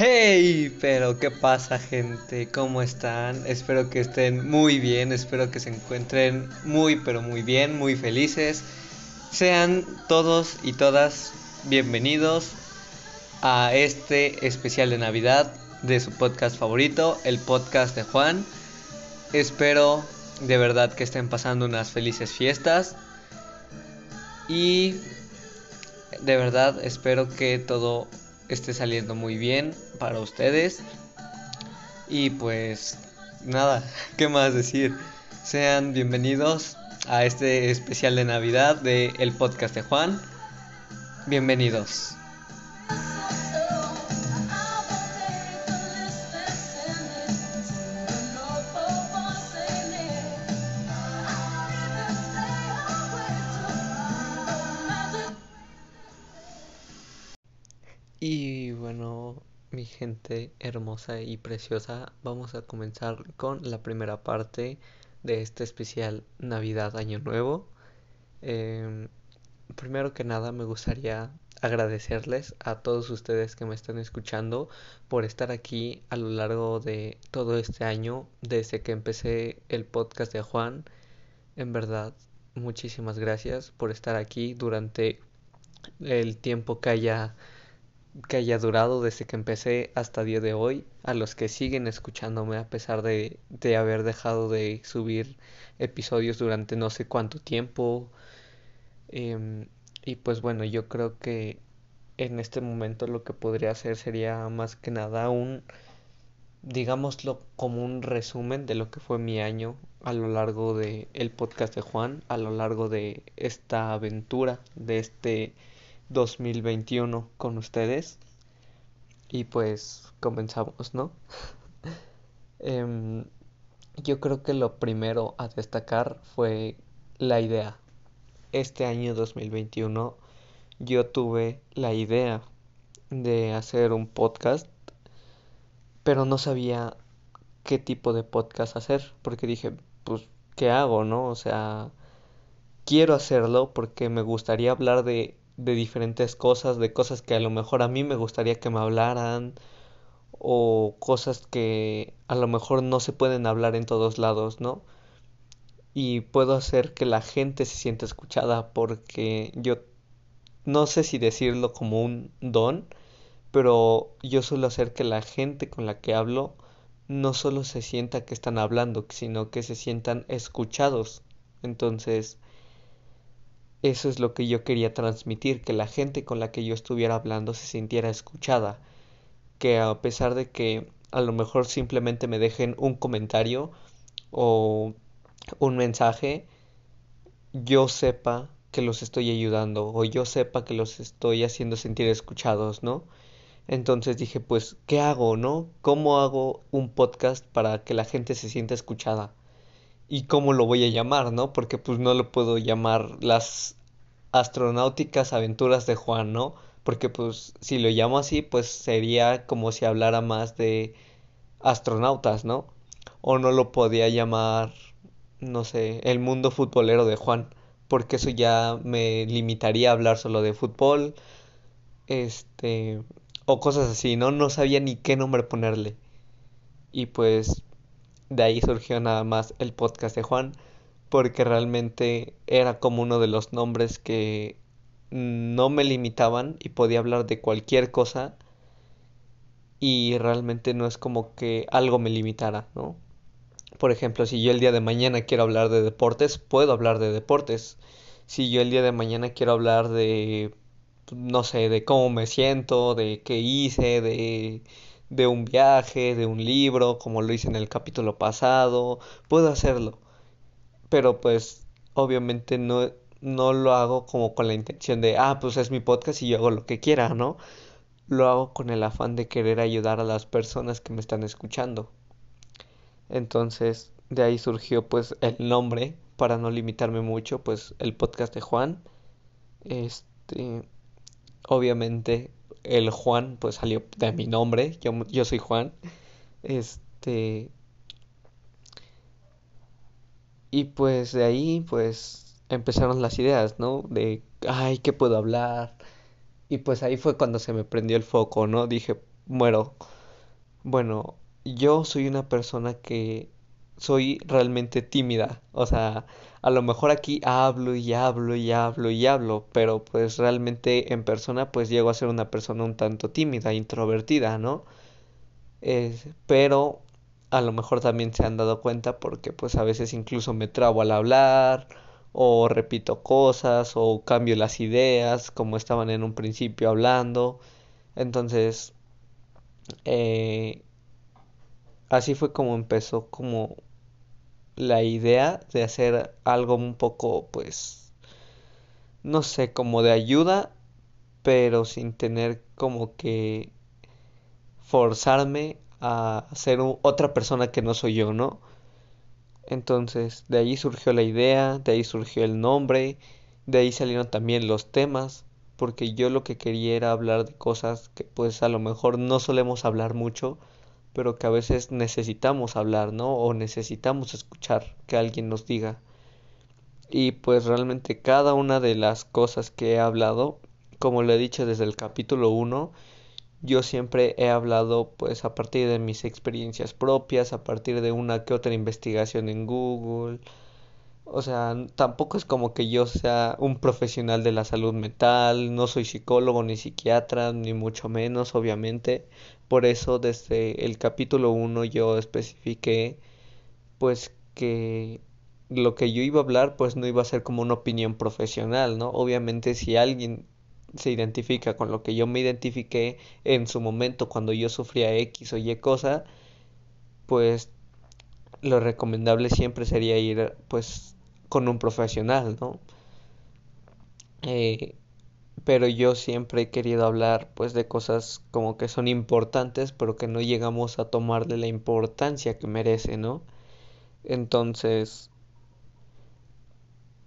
Hey, pero ¿qué pasa gente? ¿Cómo están? Espero que estén muy bien, espero que se encuentren muy, pero muy bien, muy felices. Sean todos y todas bienvenidos a este especial de Navidad de su podcast favorito, el podcast de Juan. Espero de verdad que estén pasando unas felices fiestas y de verdad espero que todo esté saliendo muy bien para ustedes. Y pues nada, ¿qué más decir? Sean bienvenidos a este especial de Navidad de el podcast de Juan. Bienvenidos. Gente hermosa y preciosa, vamos a comenzar con la primera parte de este especial Navidad Año Nuevo. Em, primero que nada me gustaría agradecerles a todos ustedes que me están escuchando por estar aquí a lo largo de todo este año, desde que empecé el podcast de Juan. En verdad, muchísimas gracias por estar aquí durante el tiempo que haya que haya durado desde que empecé hasta día de hoy, a los que siguen escuchándome a pesar de, de haber dejado de subir episodios durante no sé cuánto tiempo. Em, y pues bueno, yo creo que en este momento lo que podría hacer sería más que nada un, digámoslo como un resumen de lo que fue mi año a lo largo de el podcast de Juan, a lo largo de esta aventura, de este 2021 con ustedes. Y pues comenzamos, ¿no? Em, yo creo que lo primero a destacar fue la idea. Este año 2021 yo tuve la idea de hacer un podcast, pero no sabía qué tipo de podcast hacer, porque dije, pues, ¿qué hago, no? O sea, quiero hacerlo porque me gustaría hablar de de diferentes cosas, de cosas que a lo mejor a mí me gustaría que me hablaran o cosas que a lo mejor no se pueden hablar en todos lados, ¿no? Y puedo hacer que la gente se sienta escuchada porque yo no sé si decirlo como un don, pero yo suelo hacer que la gente con la que hablo no solo se sienta que están hablando, sino que se sientan escuchados. Entonces, eso es lo que yo quería transmitir, que la gente con la que yo estuviera hablando se sintiera escuchada, que a pesar de que a lo mejor simplemente me dejen un comentario o un mensaje, yo sepa que los estoy ayudando o yo sepa que los estoy haciendo sentir escuchados, ¿no? Entonces dije, pues, ¿qué hago, no? ¿Cómo hago un podcast para que la gente se sienta escuchada? Y cómo lo voy a llamar, ¿no? Porque pues no lo puedo llamar las astronáuticas aventuras de Juan, ¿no? Porque pues si lo llamo así, pues sería como si hablara más de astronautas, ¿no? O no lo podía llamar, no sé, el mundo futbolero de Juan, porque eso ya me limitaría a hablar solo de fútbol, este, o cosas así, ¿no? No sabía ni qué nombre ponerle. Y pues de ahí surgió nada más el podcast de Juan, porque realmente era como uno de los nombres que no me limitaban y podía hablar de cualquier cosa y realmente no es como que algo me limitara, ¿no? Por ejemplo, si yo el día de mañana quiero hablar de deportes, puedo hablar de deportes. Si yo el día de mañana quiero hablar de, no sé, de cómo me siento, de qué hice, de de un viaje, de un libro, como lo hice en el capítulo pasado, puedo hacerlo. Pero pues obviamente no, no lo hago como con la intención de, ah, pues es mi podcast y yo hago lo que quiera, ¿no? Lo hago con el afán de querer ayudar a las personas que me están escuchando. Entonces, de ahí surgió pues el nombre, para no limitarme mucho, pues el podcast de Juan. Este, obviamente el Juan pues salió de mi nombre, yo, yo soy Juan. Este... Y pues de ahí pues empezaron las ideas, ¿no? De, ay, ¿qué puedo hablar? Y pues ahí fue cuando se me prendió el foco, ¿no? Dije, muero. Bueno, yo soy una persona que soy realmente tímida. O sea, a lo mejor aquí hablo y hablo y hablo y hablo, pero pues realmente en persona pues llego a ser una persona un tanto tímida, introvertida, ¿no? pero a lo mejor también se han dado cuenta porque pues a veces incluso me trabo al hablar o repito cosas o cambio las ideas como estaban en un principio hablando. Entonces, eh, así fue como empezó como la idea de hacer algo un poco, pues, no sé, como de ayuda, pero sin tener como que forzarme a ser otra persona que no soy yo, ¿no? Entonces, de ahí surgió la idea, de ahí surgió el nombre, de ahí salieron también los temas, porque yo lo que quería era hablar de cosas que pues a lo mejor no solemos hablar mucho, pero que a veces necesitamos hablar, ¿no? O necesitamos escuchar que alguien nos diga. Y pues realmente cada una de las cosas que he hablado, como lo he dicho desde el capítulo 1, yo siempre he hablado pues a partir de mis experiencias propias, a partir de una que otra investigación en Google. O sea, tampoco es como que yo sea un profesional de la salud mental, no soy psicólogo ni psiquiatra, ni mucho menos, obviamente. Por eso desde el capítulo 1 yo especifiqué pues que lo que yo iba a hablar pues no iba a ser como una opinión profesional, ¿no? Obviamente si alguien se identifica con lo que yo me identifiqué en su momento cuando yo sufría X o Y cosa, pues lo recomendable siempre sería ir pues con un profesional, ¿no? Eh, pero yo siempre he querido hablar pues de cosas como que son importantes pero que no llegamos a tomarle la importancia que merece, ¿no? Entonces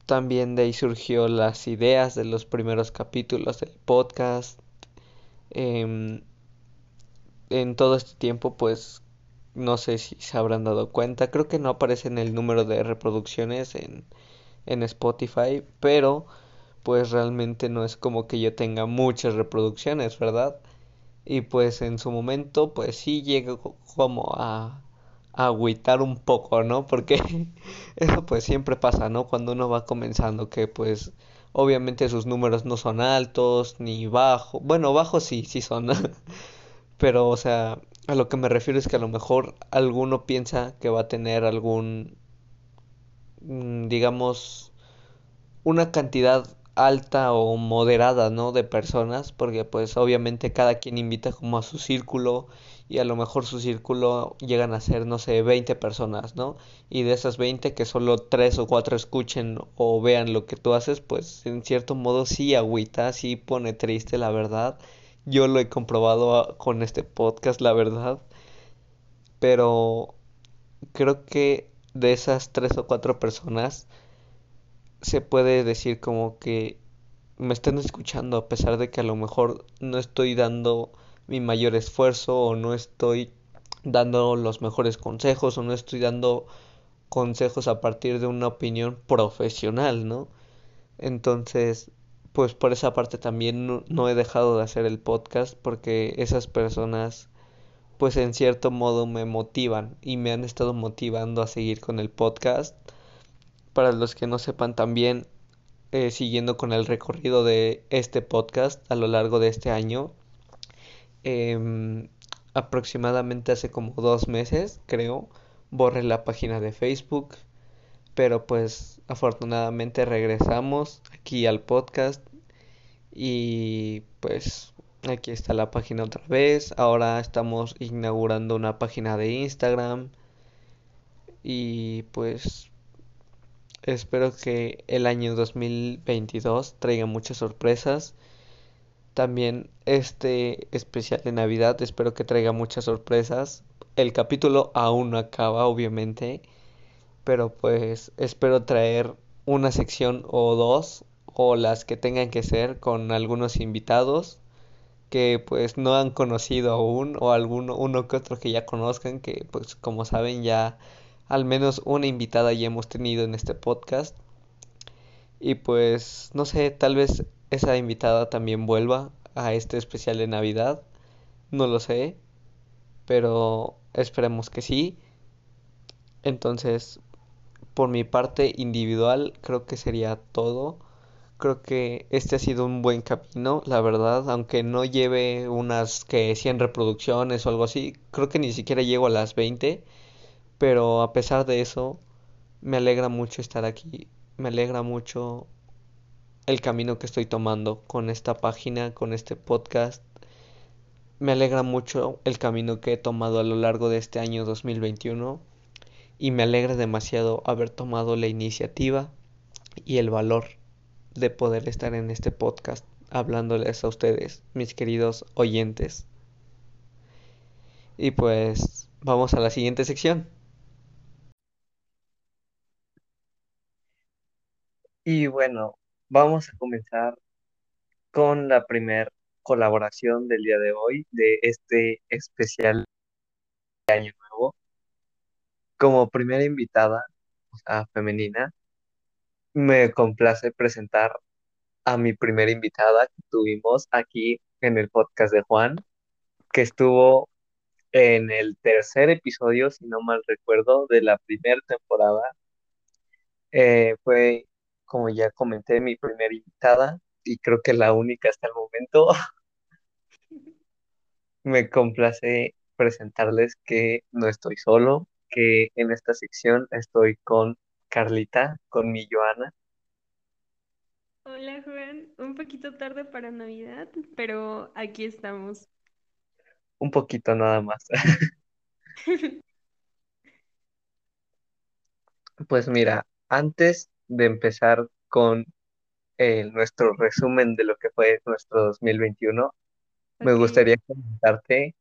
también de ahí surgió las ideas de los primeros capítulos del podcast. Em, en todo este tiempo, pues no sé si se habrán dado cuenta. Creo que no aparece en el número de reproducciones en, en Spotify, pero pues realmente no es como que yo tenga muchas reproducciones, ¿verdad? Y pues en su momento, pues sí llego como a agüitar un poco, ¿no? Porque eso pues siempre pasa, ¿no? Cuando uno va comenzando, que pues obviamente sus números no son altos ni bajos, bueno, bajos sí, sí son, pero o sea, a lo que me refiero es que a lo mejor alguno piensa que va a tener algún, mm, digamos, una cantidad alta o moderada, ¿no? De personas, porque pues obviamente cada quien invita como a su círculo y a lo mejor su círculo llegan a ser, no sé, 20 personas, ¿no? Y de esas 20 que solo 3 o 4 escuchen o vean lo que tú haces, pues en cierto modo sí agüita, sí pone triste, la verdad. Yo lo he comprobado con este podcast, la verdad. Pero creo que de esas 3 o 4 personas se puede decir como que me están escuchando a pesar de que a lo mejor no estoy dando mi mayor esfuerzo o no estoy dando los mejores consejos o no estoy dando consejos a partir de una opinión profesional, ¿no? Entonces, pues por esa parte también no, he dejado de hacer el podcast porque esas personas pues en cierto modo me motivan y me han estado motivando a seguir con el podcast. Para los que no sepan también, eh, siguiendo con el recorrido de este podcast a lo largo de este año, Em, aproximadamente hace como dos meses, creo, borré la página de Facebook, pero pues afortunadamente regresamos aquí al podcast y pues aquí está la página otra vez. Ahora estamos inaugurando una página de Instagram y pues espero que el año 2022 traiga muchas sorpresas también este especial de Navidad espero que traiga muchas sorpresas. El capítulo aún no acaba, obviamente, pero pues espero traer una sección o dos o las que tengan que ser con algunos invitados que pues no han conocido aún o alguno uno que otro que ya conozcan que pues como saben ya al menos una invitada ya hemos tenido en este podcast y pues no sé tal vez esa invitada también vuelva a este especial de Navidad. no lo sé, pero esperemos que sí. Entonces, por mi parte individual, creo que sería todo. Creo que este ha sido un buen camino, la verdad, aunque no lleve unas que 100 reproducciones o algo así, creo que ni siquiera llego a las 20, pero a pesar de eso, me alegra mucho estar aquí, me alegra mucho el camino que estoy tomando con esta página, con este podcast. Me alegra mucho el camino que he tomado a lo largo de este año 2021 y me alegra demasiado haber tomado la iniciativa y el valor de poder estar en este podcast hablándoles a ustedes, mis queridos oyentes. Y pues vamos a la siguiente sección. Y bueno, vamos a comenzar con la primera colaboración del día de hoy de este especial de Año Nuevo. Como primera invitada, o sea, femenina, me complace presentar a mi primera invitada que tuvimos aquí en el podcast de Juan, que estuvo en el tercer episodio, si no mal recuerdo, de la primera temporada. Eh, fue, como ya comenté, mi primera invitada y creo que la única hasta el momento. Me complace presentarles que no estoy solo, que en esta sección estoy con Carlita, con mi Joana. Hola Juan, un poquito tarde para Navidad, pero aquí estamos. Un poquito nada más. Pues mira, antes de empezar con eh, nuestro resumen de lo que fue nuestro 2021, me Ok, gustaría comentarte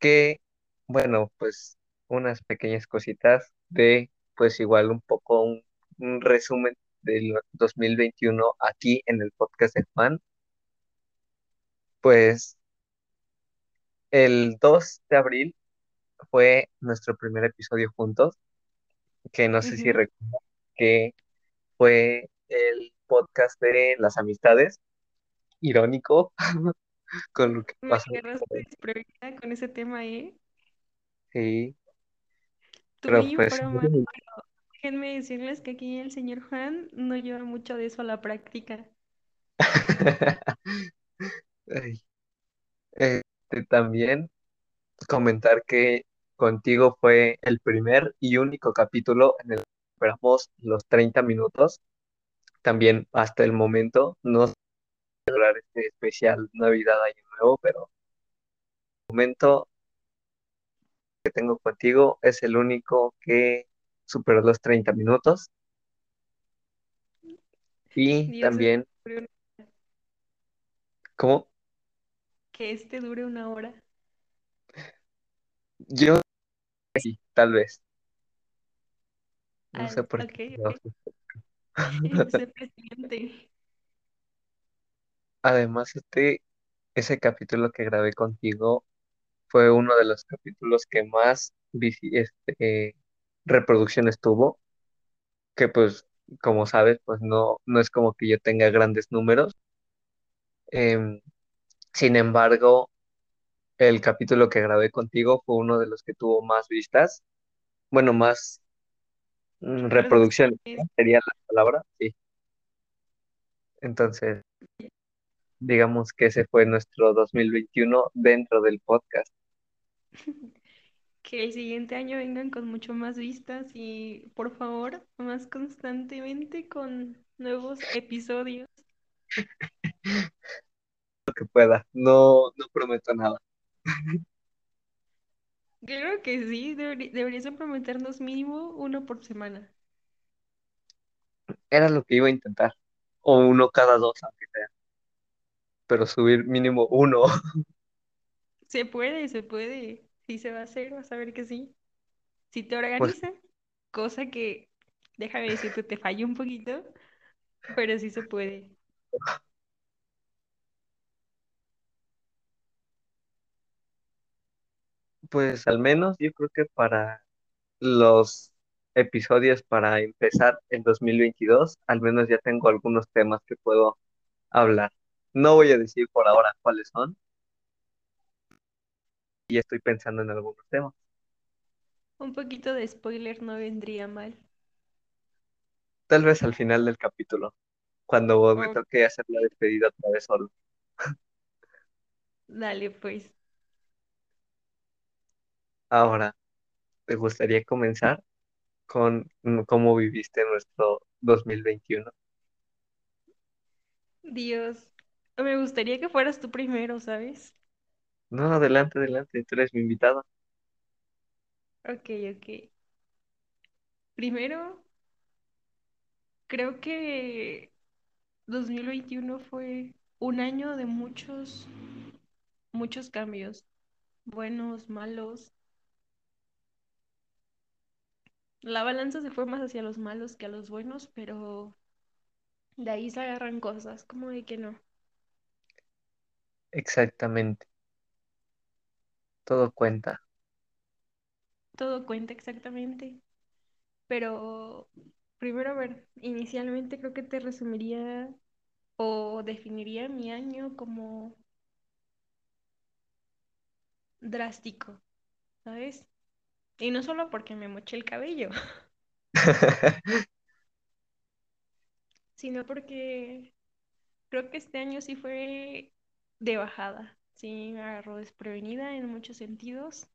que, bueno, pues unas pequeñas cositas de, pues igual un poco un, un resumen del 2021 aquí en el podcast de Juan. Pues el 2 de abril fue nuestro primer episodio juntos, que no sé si recuerdas que fue el podcast de las amistades, irónico con lo que Me pasó. desprevenida con ese tema, ¿eh? Sí, pero pues pero déjenme decirles que aquí el señor Juan no lleva mucho de eso a la práctica. Ay, este, también comentar que contigo fue el primer y único capítulo en el que esperamos los 30 minutos. También hasta el momento no celebrar este especial Navidad Año Nuevo, pero el momento que tengo contigo es el único que superó los 30 minutos. Y Dios, es- también, como que este dure una hora. yo sí, tal vez, no sé por qué. presidente. Además, este, ese capítulo que grabé contigo fue uno de los capítulos que más este, reproducciones tuvo, que pues, como sabes, pues no, no es como que yo tenga grandes números. Em, sin embargo, el capítulo que grabé contigo fue uno de los que tuvo más vistas, bueno, más mm. ¿no? Sería la palabra, sí. Entonces, digamos que ese fue nuestro 2021 dentro del podcast. Que el siguiente año vengan con mucho más vistas y por favor, más constantemente con nuevos episodios. Lo que pueda, no, no prometo nada. Claro que sí, deberi- deberías de prometernos mínimo uno por semana. Era lo que iba a intentar, o uno cada dos, aunque sea, pero subir mínimo uno. Se puede, se puede. Sí se va a hacer, vas a ver que sí. Si te Pues, organizas, cosa que, déjame decirte, te falla un poquito, pero sí se puede. pues al menos yo creo que para los episodios para empezar el 2022, al menos ya tengo algunos temas que puedo hablar. No voy a decir por ahora cuáles son, y estoy pensando en algunos temas. Un poquito de spoiler no vendría mal. Tal vez al final del capítulo, cuando me toque hacer la despedida otra vez solo. dale, pues. Ahora, ¿te gustaría comenzar con mm, cómo viviste nuestro 2021? Dios, me gustaría que fueras tú primero, ¿sabes? No, adelante, adelante, tú eres mi invitado. Ok, ok. Primero, creo que 2021 fue un año de muchos, muchos cambios, buenos, malos. La balanza se fue más hacia los malos que a los buenos, pero de ahí se agarran cosas, como de que no. Exactamente, todo cuenta. Todo cuenta exactamente. Pero primero, a ver, inicialmente creo que te resumiría o definiría mi año como drástico, ¿sabes? Y no solo porque me moché el cabello, sino porque creo que este año sí fue de bajada. Sí, me agarró desprevenida en muchos sentidos,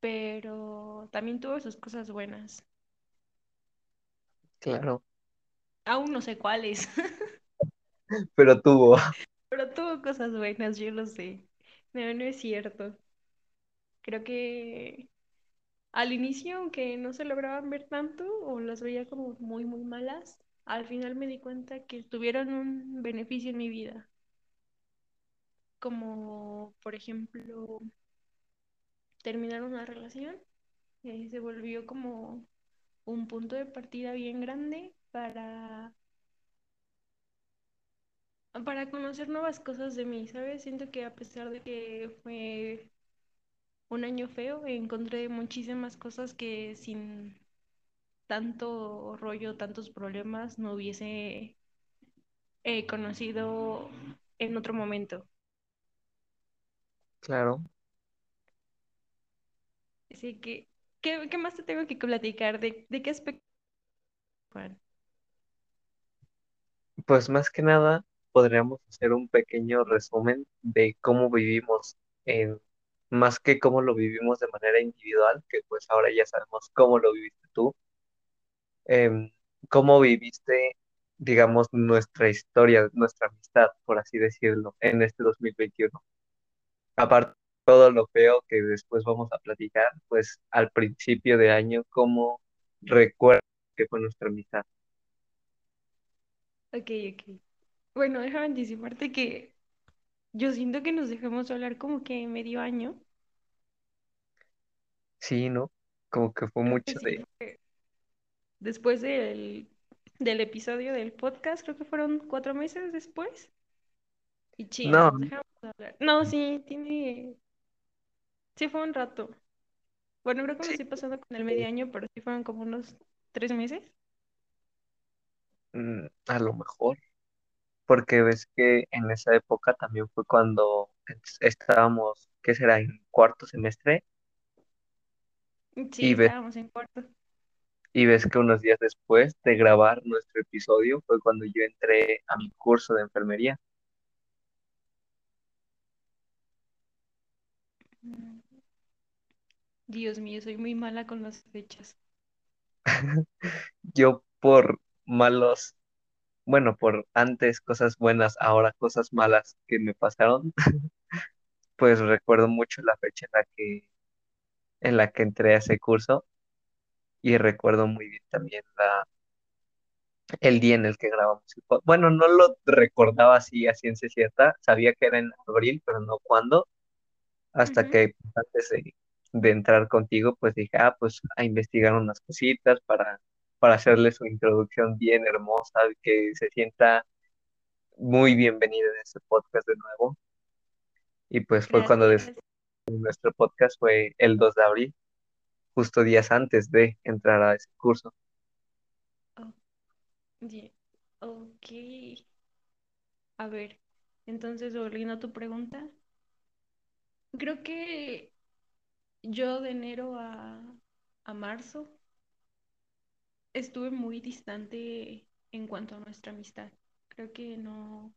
pero también tuvo sus cosas buenas. Claro, Aún no sé cuáles, pero tuvo. pero tuvo cosas buenas, yo lo sé. No, no es cierto. Creo que al inicio, aunque no se lograban ver tanto o las veía como muy, muy malas, al final me di cuenta que tuvieron un beneficio en mi vida. Como, por ejemplo, terminar una relación, eh, se volvió como un punto de partida bien grande para, para conocer nuevas cosas de mí, ¿sabes? Siento que a pesar de que fue un año feo, encontré muchísimas cosas que sin tanto rollo, tantos problemas, no hubiese eh, conocido en otro momento. Claro, Así que, ¿qué, qué más te tengo que platicar? ¿De, de qué aspecto? Juan? pues más que nada podríamos hacer un pequeño resumen de cómo vivimos en, más que cómo lo vivimos de manera individual, que pues ahora ya sabemos cómo lo viviste tú, em, cómo viviste, digamos, nuestra historia, nuestra amistad, por así decirlo, en este 2021. Aparte de todo lo feo que después vamos a platicar, pues al principio de año, cómo recuerdas que fue nuestra amistad. Ok, ok. Bueno, déjame anticiparte que yo siento que nos dejamos hablar como que medio año. Sí, ¿no? Como que fue Creo que mucho sí de... después del, del episodio del podcast, creo que fueron cuatro meses después. Y No, nos dejamos hablar. No, sí, tiene, sí fue un rato. Bueno, creo que me sí, estoy pasando con el medio año, pero sí fueron como unos tres meses. mm, a lo mejor, porque ves que en esa época también fue cuando es- estábamos, ¿qué será? En cuarto semestre Sí, y ves, estábamos en cuarto. y ves que unos días después de grabar nuestro episodio fue cuando yo entré a mi curso de enfermería. Mm, Dios mío, soy muy mala con las fechas. Yo por malos, bueno, por antes cosas buenas, ahora cosas malas que me pasaron, pues recuerdo mucho la fecha en la que, en la que entré a ese curso y recuerdo muy bien también la, el día en el que grabamos el podcast. Bueno, no lo recordaba así a ciencia cierta, sabía que era en abril, pero no cuándo, hasta Ujú, que antes de, de entrar contigo, pues dije, ah, pues a investigar unas cositas para, para hacerle su introducción bien hermosa, que se sienta muy bienvenida en este podcast de nuevo. Y pues fue cuando Gracias. Nuestro podcast fue el 2 de abril, justo días antes de entrar a ese curso. Oh, ok. A ver, entonces volviendo a tu pregunta, Creo que yo de enero a, a marzo estuve muy distante en cuanto a nuestra amistad. Creo que no.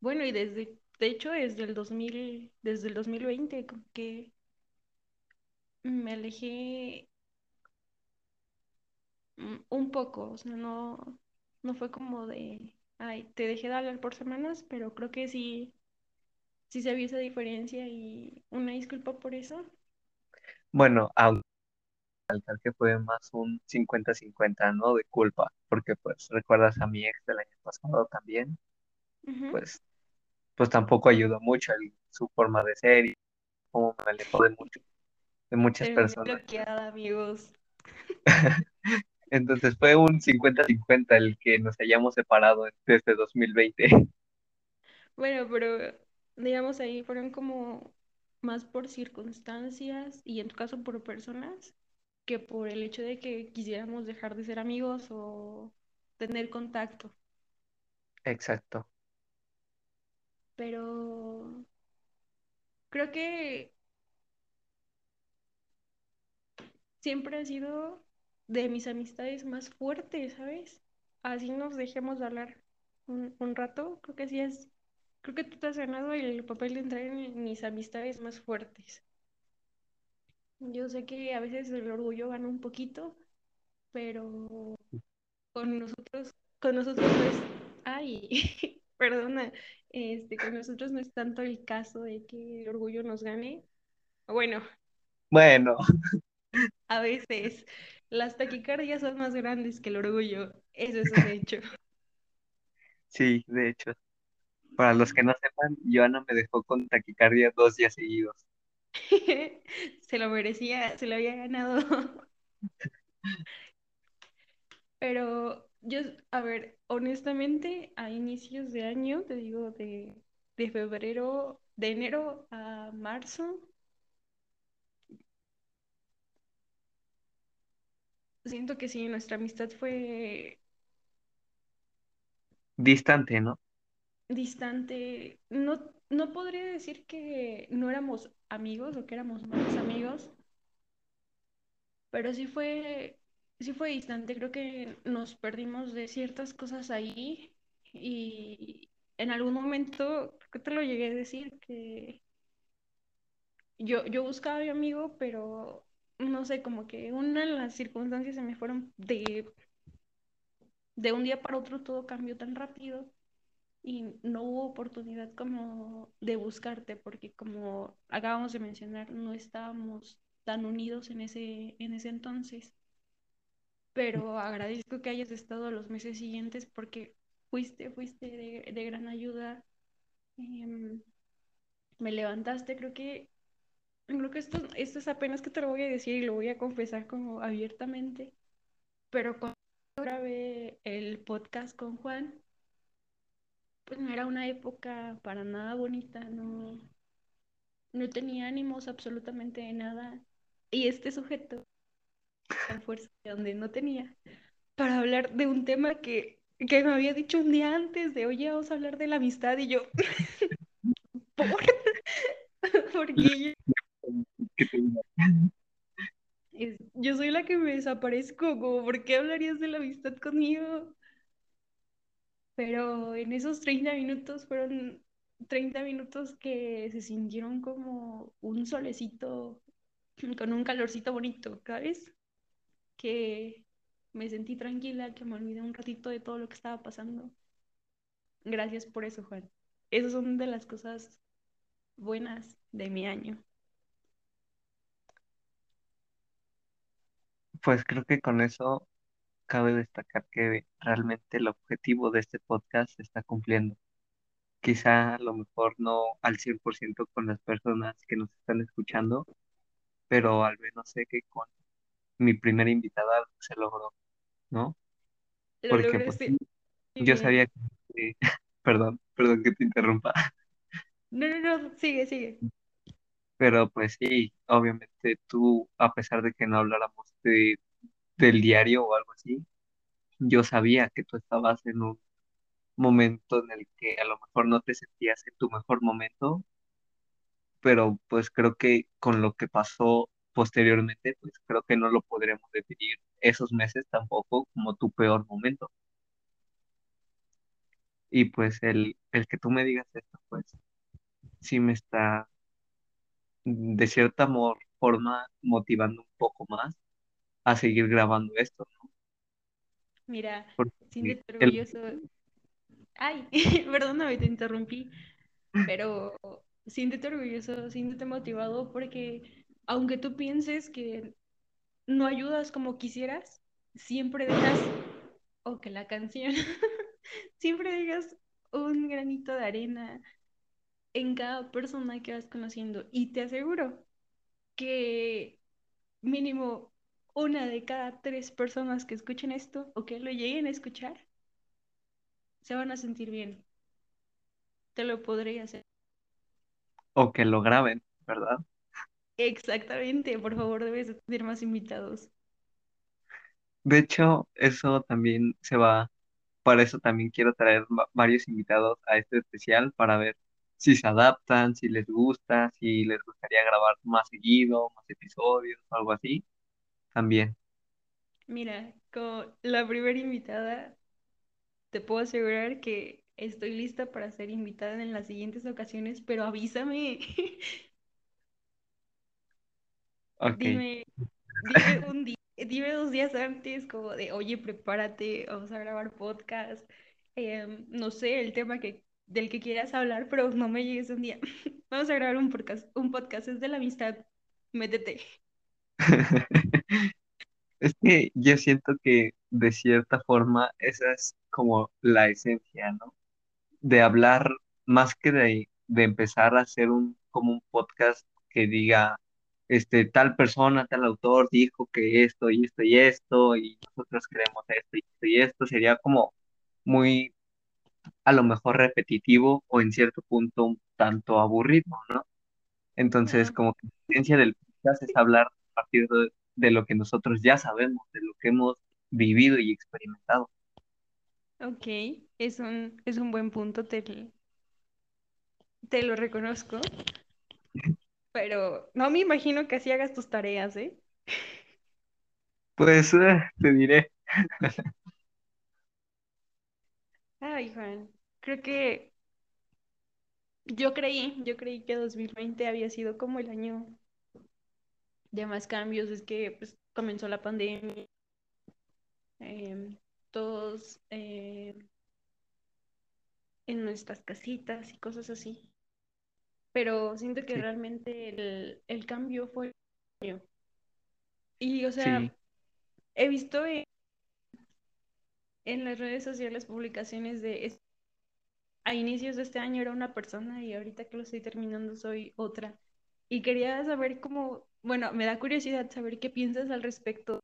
Bueno, y desde, de hecho, desde el 2000, desde el 2020, como que me alejé mm, un poco, o sea, no, no fue como de, ay, te dejé de hablar por semanas, pero creo que sí, sí se vio esa diferencia y una disculpa por eso. Bueno, aunque que fue más un cincuenta-cincuenta, ¿no? De culpa, porque pues recuerdas a mi ex del año pasado también, pues, pues tampoco ayudó mucho el- su forma de ser y cómo me alejó de mucho, de muchas Terminé personas. bloqueada, amigos. Entonces fue un cincuenta-cincuenta el que nos hayamos separado desde 2020. Bueno, pero digamos ahí fueron como más por circunstancias y en tu caso por personas que por el hecho de que quisiéramos dejar de ser amigos o tener contacto. Exacto. Pero creo que siempre ha sido de mis amistades más fuertes, ¿sabes? Así nos dejemos de hablar un, un rato. Creo que sí es, creo que tú te has ganado el papel de entrar en mis amistades más fuertes. Yo sé que a veces el orgullo gana un poquito, pero con nosotros, con nosotros no es, ay, perdona, este, con nosotros no es tanto el caso de que el orgullo nos gane. Bueno, Bueno, a veces las taquicardias son más grandes que el orgullo, eso es un hecho. sí, de hecho. Para los que no sepan, Joana me dejó con taquicardia dos días seguidos. Se lo merecía, se lo había ganado. Pero yo, a ver, honestamente, a inicios de año, te digo, de, de febrero, de enero a marzo, siento que sí, nuestra amistad fue Distante, ¿no? distante. No, no podría decir que no éramos amigos o que éramos malos amigos, pero sí fue, sí fue distante. Creo que nos perdimos de ciertas cosas ahí y en algún momento, creo que te lo llegué a decir, que yo, yo buscaba a mi amigo, pero no sé, como que una de las circunstancias se me fueron de, de un día para otro, todo cambió tan rápido y no hubo oportunidad como de buscarte, porque como acabamos de mencionar, no estábamos tan unidos en ese, en ese entonces. Pero agradezco que hayas estado los meses siguientes porque fuiste, fuiste de, gran ayuda. em, me levantaste, creo que Creo que esto, esto es apenas que te lo voy a decir y lo voy a confesar como abiertamente, pero cuando grabé el podcast con Juan, pues no era una época para nada bonita, no, no tenía ánimos absolutamente de nada. Y este sujeto, tan fuerza de donde no tenía, para hablar de un tema que, que me había dicho un día antes de, oye, vamos a hablar de la amistad, y yo, ¿por? Porque es- yo soy la que me desaparezco, como, ¿por qué hablarías de la amistad conmigo? Pero en esos 30 minutos fueron 30 minutos que se sintieron como un solecito con un calorcito bonito, ¿sabes? Que me sentí tranquila, que me olvidé un ratito de todo lo que estaba pasando. Gracias por eso, Juan. Esas son de las cosas buenas de mi año. Pues creo que con eso cabe destacar que realmente el objetivo de este podcast se está cumpliendo. Quizá a lo mejor no al 100% con las personas que nos están escuchando, pero al menos sé que con mi primera invitada se logró, ¿no? Lo Porque pues sí, yo sabía que, perdón, perdón que te interrumpa, No, no, no, sigue, sigue. pero pues sí, obviamente tú, a pesar de que no habláramos de, del diario o algo así, yo sabía que tú estabas en un momento en el que a lo mejor no te sentías en tu mejor momento, pero pues creo que con lo que pasó posteriormente, pues creo que no lo podremos definir esos meses tampoco como tu peor momento. Y pues el, el que tú me digas esto, pues sí me está de cierta forma motivando un poco más a seguir grabando esto, ¿no? Mira, Porque siéntete el, orgulloso. Ay, perdóname, te interrumpí, pero siéntete orgulloso, siéntete motivado porque aunque tú pienses que no ayudas como quisieras, siempre dejas, o que la canción, siempre dejas un granito de arena en cada persona que vas conociendo. Y te aseguro que mínimo una de cada tres personas que escuchen esto o que lo lleguen a escuchar, se van a sentir bien. Te lo podría hacer. o que lo graben, ¿verdad? Exactamente, por favor, debes de tener más invitados. De hecho, eso también se va, para eso también quiero traer va- varios invitados a este especial para ver si se adaptan, si les gusta, si les gustaría grabar más seguido, más episodios, algo así, también. Mira, como la primera invitada, te puedo asegurar que estoy lista para ser invitada en las siguientes ocasiones, pero avísame. Dime, dime un día, dime dos días antes, como de, oye, prepárate, vamos a grabar podcast. Em, no sé, el tema que, del que quieras hablar, pero no me llegues un día. Vamos a grabar un podcast, un podcast, es de la amistad. Métete. Es que yo siento que de cierta forma esa es como la esencia, ¿no? De hablar más que de, de empezar a hacer un como un podcast que diga, este, tal persona, tal autor dijo que esto y esto y esto y nosotros creemos esto y esto y esto, sería como muy a lo mejor repetitivo o en cierto punto un tanto aburrido, ¿no? Entonces, como que la esencia del podcast es hablar a partir de, de lo que nosotros ya sabemos, de lo que hemos vivido y experimentado. ok, es un, es un buen punto, te, te lo reconozco, pero no me imagino que así hagas tus tareas, ¿eh? Pues eh, te diré, Ay, Juan, creo que yo creí, yo creí que 2020 había sido como el año de más cambios, es que pues comenzó la pandemia, em, todos eh, en nuestras casitas y cosas así, pero siento que sí, realmente el, el cambio fue... el año. Y o sí, sea, he visto en, en las redes sociales publicaciones de... es- A inicios de este año era una persona y ahorita que lo estoy terminando soy otra. Y quería saber cómo, bueno, me da curiosidad saber qué piensas al respecto.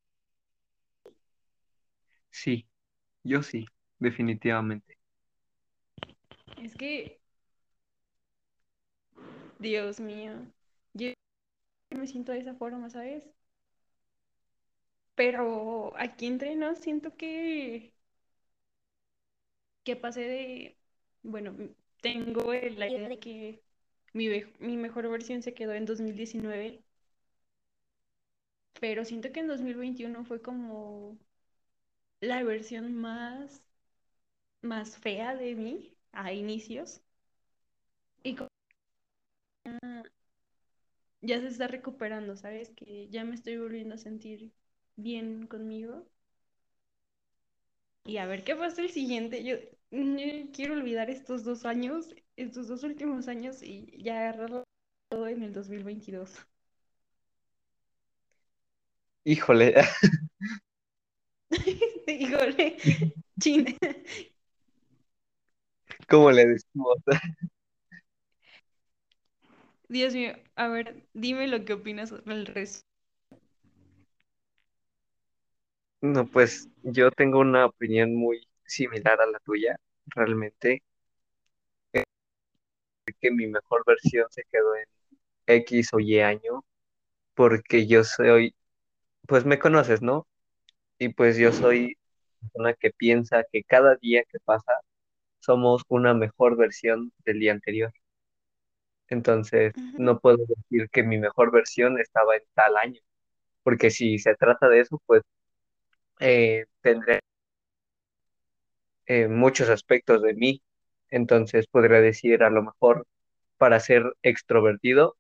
sí, yo sí, definitivamente. Es que, Dios mío, yo me siento de esa forma, ¿sabes? Pero aquí entre nos siento que, que pasé de, bueno, tengo la idea de que mi, mi mejor versión se quedó en 2019, pero siento que en 2021 fue como la versión más, más fea de mí a inicios. Y como ya se está recuperando, ¿sabes? Que ya me estoy volviendo a sentir bien conmigo. Y a ver qué pasa el siguiente. Yo, yo quiero olvidar estos dos años, estos dos últimos años y ya agarrarlo todo en el 2022. Híjole, Híjole, chin. ¿cómo le decimos? Dios mío, a ver, dime lo que opinas el resto. No, pues yo tengo una opinión muy similar a la tuya, realmente, que mi mejor versión se quedó en X o Y año, porque yo soy, pues me conoces, ¿no? Y pues yo soy una que piensa que cada día que pasa somos una mejor versión del día anterior. Entonces, no puedo decir que mi mejor versión estaba en tal año, porque si se trata de eso, pues eh, tendré eh, muchos aspectos de mí. Entonces, podría decir a lo mejor para ser extrovertido,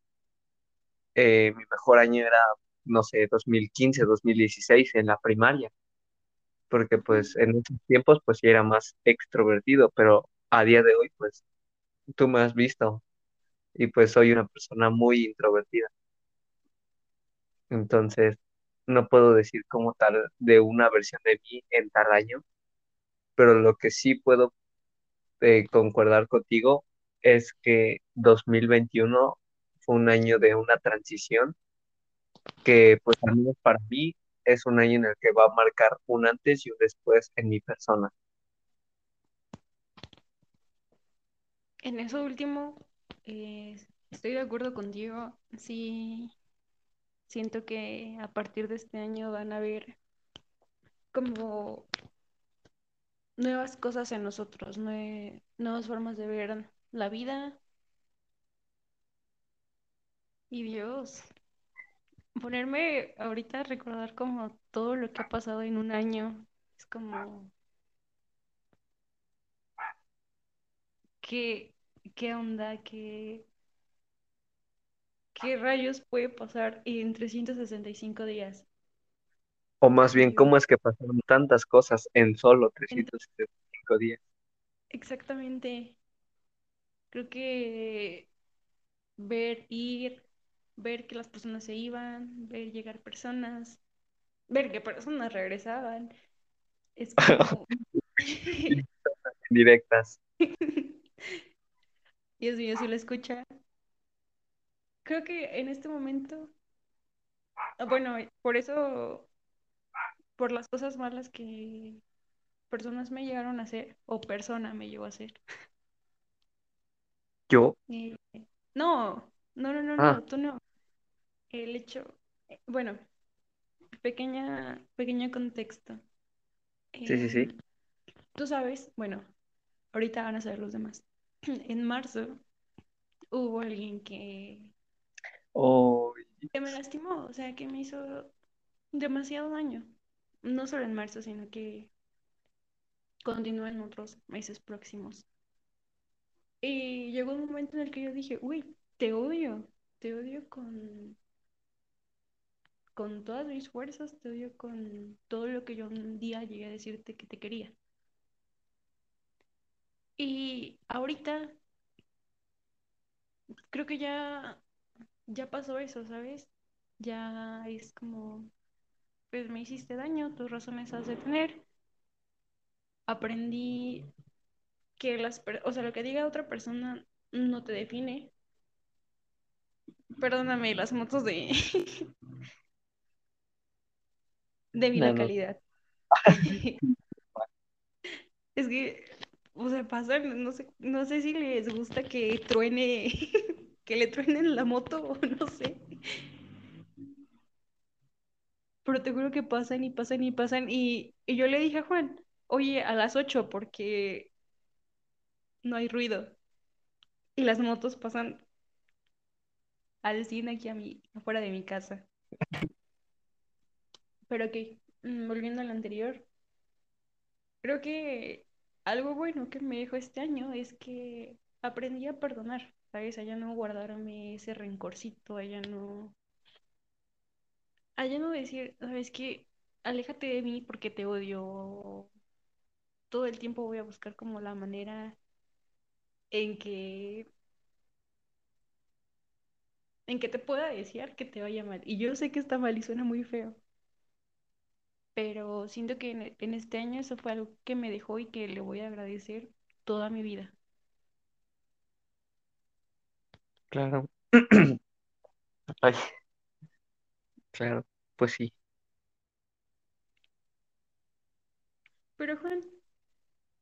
eh, mi mejor año era, no sé, dos dos mil quince dos mil dieciséis en la primaria, porque pues en esos tiempos pues sí era más extrovertido, pero a día de hoy pues tú me has visto y pues soy una persona muy introvertida. Entonces, no puedo decir como tal de una versión de mí en tal año, pero lo que sí puedo eh, concordar contigo es que 2021 fue un año de una transición que pues al menos para mí es un año en el que va a marcar un antes y un después en mi persona. En eso último, eh, estoy de acuerdo contigo. Sí, siento que a partir de este año van a haber como nuevas cosas en nosotros, nue- nuevas formas de ver la vida. Y Dios, ponerme ahorita a recordar como todo lo que ha pasado en un año, es como, ¿qué, qué onda? ¿Qué, qué rayos puede pasar en 365 días? O más bien. ¿cómo es que pasaron tantas cosas en solo En- 365 días? exactamente. Creo que ver ir, ver que las personas se iban, ver llegar personas, ver que personas regresaban, es como... Directas. Dios mío, si lo escucha. Creo que en este momento, ah, bueno, por eso, por las cosas malas que personas me llegaron a hacer, o persona me llegó a hacer. Yo, eh, no, no, no, no, ah, no, tú no. El hecho, eh, bueno, pequeña, pequeño contexto. sí, sí, sí. Em, tú sabes, bueno, ahorita van a saber los demás. En marzo hubo alguien que, Oh, que me lastimó, o sea, que me hizo demasiado daño. No solo en marzo, sino que continúa en otros meses próximos. Y llegó un momento en el que yo dije, uy, te odio, te odio con, con todas mis fuerzas, te odio con todo lo que yo un día llegué a decirte que te quería. Y ahorita creo que ya, ya pasó eso, ¿sabes? Ya es como, pues me hiciste daño, tus razones has de tener. Aprendí que las, o sea, lo que diga otra persona no te define. Perdóname las motos de, de mi no, no. localidad. Es que, o sea, pasa, no sé, no sé si les gusta que truene, que le truenen la moto o no sé. Pero te juro que pasan y pasan y pasan. Y, y yo le dije a Juan, oye, a las 8 porque no hay ruido. Y las motos pasan al 100 aquí a mi, afuera de mi casa. Pero ok, mm, volviendo al anterior, creo que algo bueno que me dejó este año es que aprendí a perdonar, ¿sabes? A ya no guardarme ese rencorcito, a ya no a ya no decir, ¿sabes qué? Aléjate de mí porque te odio. Todo el tiempo voy a buscar como la manera en que en que te pueda desear que te vaya mal. Y yo sé que está mal y suena muy feo, pero siento que en, en este año eso fue algo que me dejó y que le voy a agradecer toda mi vida. Claro. Ay, claro. Pues sí. Pero Juan,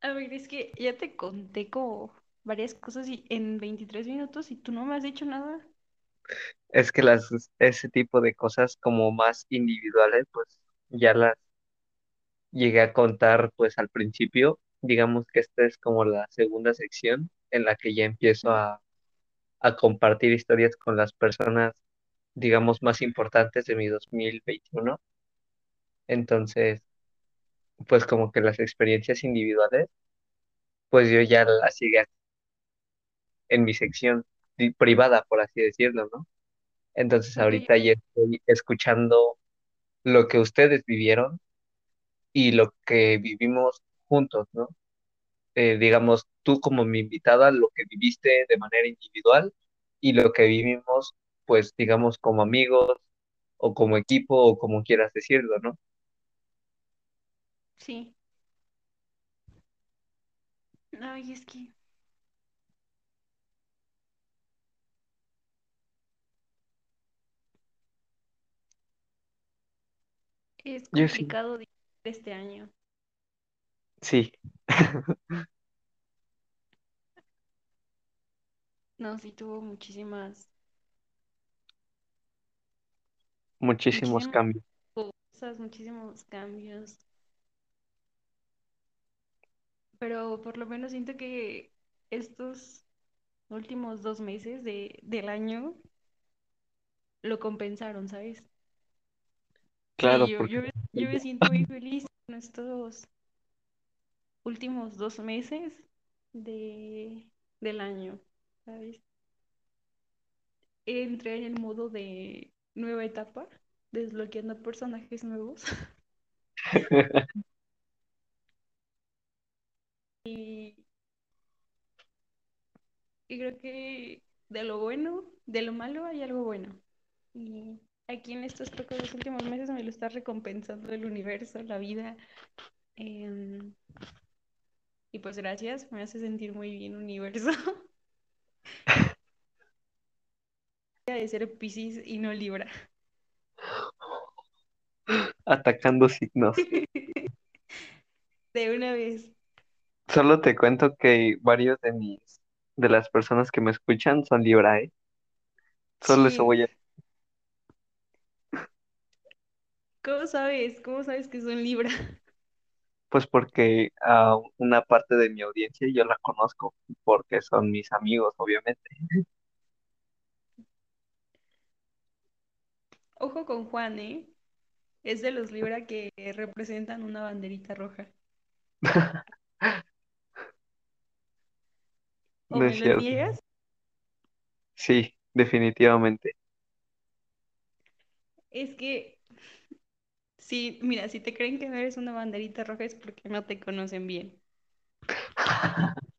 a ver, es que ya te conté como varias cosas y en 23 minutos y tú no me has dicho nada. Es que las, ese tipo de cosas como más individuales, pues ya las llegué a contar pues al principio. Digamos que esta es como la segunda sección en la que ya empiezo a a compartir historias con las personas, digamos, más importantes de mi 2021. Entonces, pues como que las experiencias individuales, pues yo ya las sigue en mi sección privada, por así decirlo, ¿no? Entonces ahorita ya estoy escuchando lo que ustedes vivieron y lo que vivimos juntos, ¿no? Eh, digamos, tú como mi invitada, lo que viviste de manera individual y lo que vivimos, pues digamos, como amigos o como equipo o como quieras decirlo, ¿no? sí. Ay, es que es Yo sí, este año. sí, No, sí tuvo muchísimas, muchísimos muchísimas cambios. cosas, muchísimos cambios. Pero por lo menos siento que estos últimos dos meses de, del año lo compensaron, ¿sabes? Sí, Claro, yo, porque yo, yo me siento muy feliz con estos últimos dos meses de, del año, ¿sabes? Entré en el modo de nueva etapa, desbloqueando personajes nuevos. Y, y creo que de lo bueno, de lo malo hay algo bueno. Y aquí en estos pocos últimos meses me lo está recompensando el universo, la vida. em, y pues gracias, me hace sentir muy bien, universo. de ser Piscis y no Libra. atacando signos. De una vez. Solo te cuento que varios de mis, de las personas que me escuchan son Libra, ¿eh? Solo eso voy a, ¿cómo sabes? ¿Cómo sabes que son Libra? pues porque a una parte de mi audiencia yo la conozco, porque son mis amigos, obviamente. Ojo con Juan, ¿eh? Es de los Libra que representan una banderita roja. ¿O No me es lo cierto. niegas? Sí, definitivamente. Es que, sí, mira, si te creen que eres una banderita roja es porque no te conocen bien.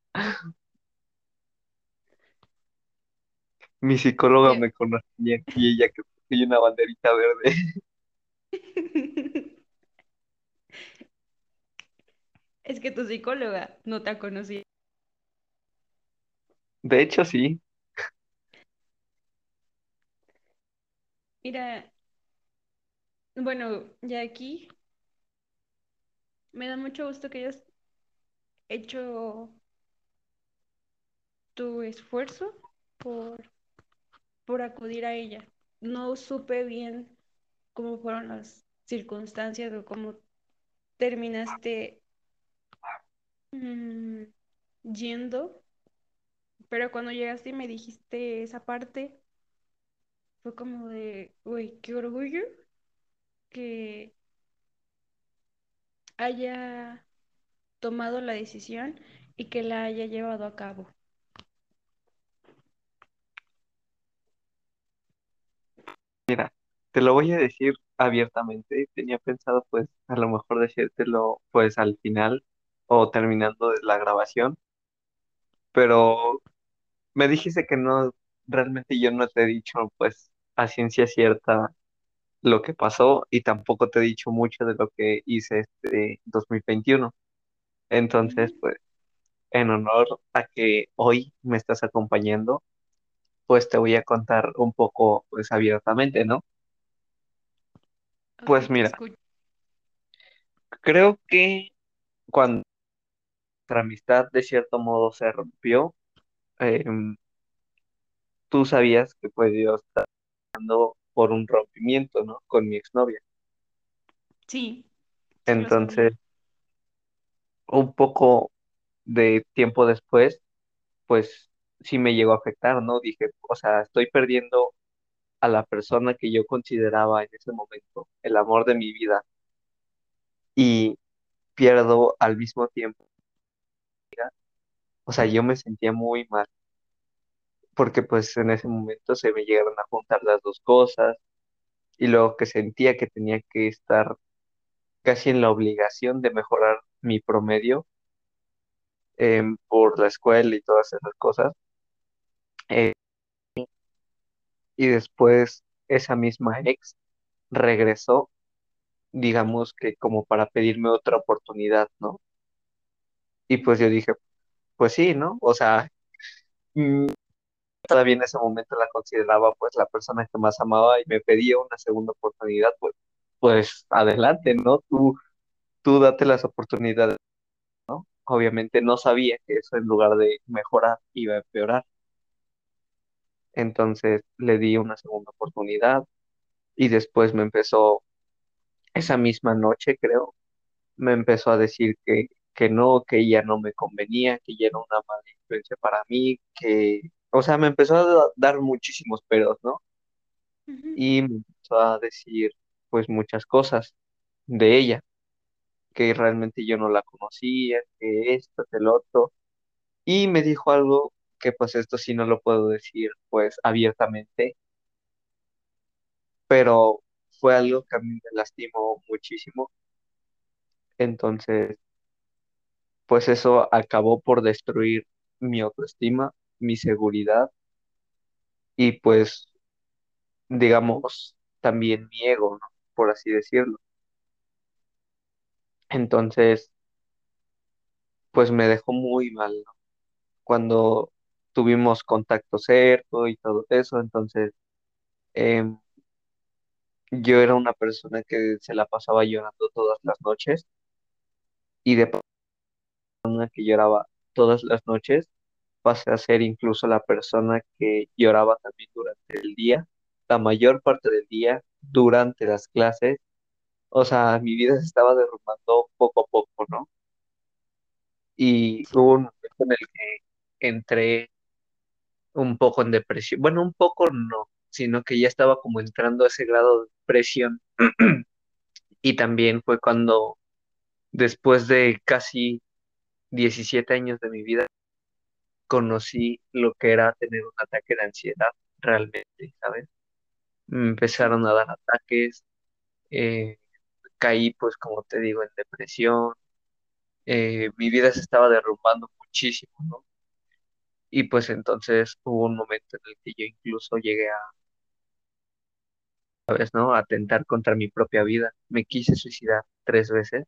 Mi psicóloga me conoce bien y ella que soy una banderita verde. Es que tu psicóloga no te ha conocido. De hecho, sí. Mira, bueno, ya aquí me da mucho gusto que hayas hecho tu esfuerzo por, por acudir a ella. No supe bien cómo fueron las circunstancias o cómo terminaste mm, yendo, pero cuando llegaste y me dijiste esa parte, fue como de, uy, qué orgullo que haya tomado la decisión y que la haya llevado a cabo. Mira, te lo voy a decir abiertamente. Tenía pensado, pues, a lo mejor decírtelo, pues, al final o terminando la grabación, pero me dijiste que no, realmente yo no te he dicho, pues, a ciencia cierta lo que pasó y tampoco te he dicho mucho de lo que hice este 2021. Entonces, Ujú. pues, en honor a que hoy me estás acompañando, pues te voy a contar un poco, pues, abiertamente, ¿no? Ok, Pues te mira, escucho. creo que cuando nuestra amistad de cierto modo se rompió, em, tú sabías que pues yo estaba por un rompimiento, ¿no? Con mi exnovia. Sí, Entonces, un poco de tiempo después, pues sí me llegó a afectar, ¿no? Dije, o sea, estoy perdiendo a la persona que yo consideraba en ese momento el amor de mi vida y pierdo al mismo tiempo. O sea, yo me sentía muy mal porque pues en ese momento se me llegaron a juntar las dos cosas y luego que sentía que tenía que estar casi en la obligación de mejorar mi promedio em, por la escuela y todas esas cosas. Eh, y después esa misma ex regresó, digamos que como para pedirme otra oportunidad, ¿no? Y pues yo dije, pues sí, ¿no? O sea, mm, todavía en ese momento la consideraba pues la persona que más amaba y me pedía una segunda oportunidad, pues, pues adelante, ¿no? Tú, tú date las oportunidades, ¿no? Obviamente no sabía que eso en lugar de mejorar iba a empeorar. Entonces le di una segunda oportunidad y después me empezó, esa misma noche creo, me empezó a decir que, que no, que ella no me convenía, que ella era una mala influencia para mí, que, o sea, me empezó a da- dar muchísimos peros, ¿no? Y me empezó a decir pues muchas cosas de ella, que realmente yo no la conocía, que esto, que lo otro, y me dijo algo que pues esto sí no lo puedo decir pues abiertamente, pero fue algo que a mí me lastimó muchísimo, entonces pues eso acabó por destruir mi autoestima, mi seguridad y pues digamos también mi ego, ¿no? Por así decirlo. Entonces, pues me dejó muy mal. Cuando tuvimos contacto cerco y todo eso, entonces em, yo era una persona que se la pasaba llorando todas las noches y de persona que lloraba todas las noches pasé a ser incluso la persona que lloraba también durante el día, la mayor parte del día, durante las clases. O sea, mi vida se estaba derrumbando poco a poco, ¿no? Y hubo un momento en el que entré un poco en depresión. Bueno, un poco no, sino que ya estaba como entrando a ese grado de depresión. Y también fue cuando, después de casi 17 años de mi vida, conocí lo que era tener un ataque de ansiedad realmente, ¿sabes? Me empezaron a dar ataques, eh, caí pues como te digo en depresión, eh, mi vida se estaba derrumbando muchísimo, ¿no? Y pues entonces hubo un momento en el que yo incluso llegué a, ¿sabes, no? Atentar contra mi propia vida. Me quise suicidar tres veces.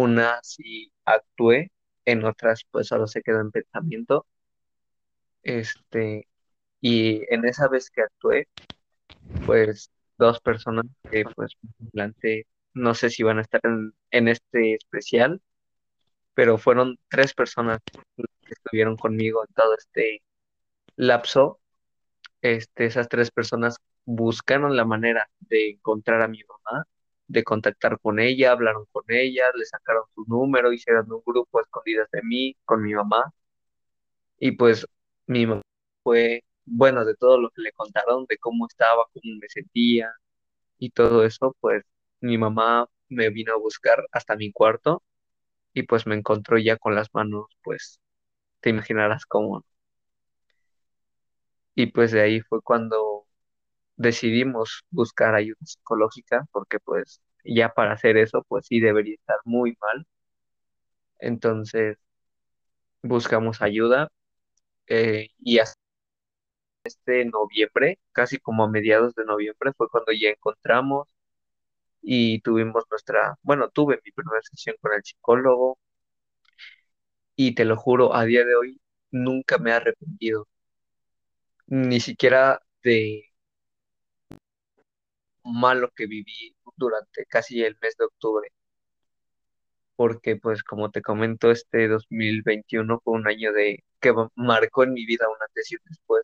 Una sí actué, en otras pues solo se quedó en pensamiento. Este, y en esa vez que actué, pues dos personas que pues no sé si van a estar en, en este especial, pero fueron tres personas que estuvieron conmigo en todo este lapso. Este, esas tres personas buscaron la manera de encontrar a mi mamá, de contactar con ella, hablaron con ella, le sacaron su número, hicieron un grupo a escondidas de mí, con mi mamá, y pues mi mamá fue, bueno, de todo lo que le contaron, de cómo estaba, cómo me sentía y todo eso, pues mi mamá me vino a buscar hasta mi cuarto y pues me encontró ya con las manos, pues te imaginarás cómo. Y pues de ahí fue cuando decidimos buscar ayuda psicológica, porque pues ya para hacer eso, pues sí debería estar muy mal. Entonces buscamos ayuda eh, y hasta este noviembre, casi como a mediados de noviembre, fue cuando ya encontramos y tuvimos nuestra, bueno, tuve mi primera sesión con el psicólogo y te lo juro, a día de hoy nunca me he arrepentido, ni siquiera de malo que viví durante casi el mes de octubre. Porque, pues, como te comento, este 2021 fue un año de que marcó en mi vida un antes y un después.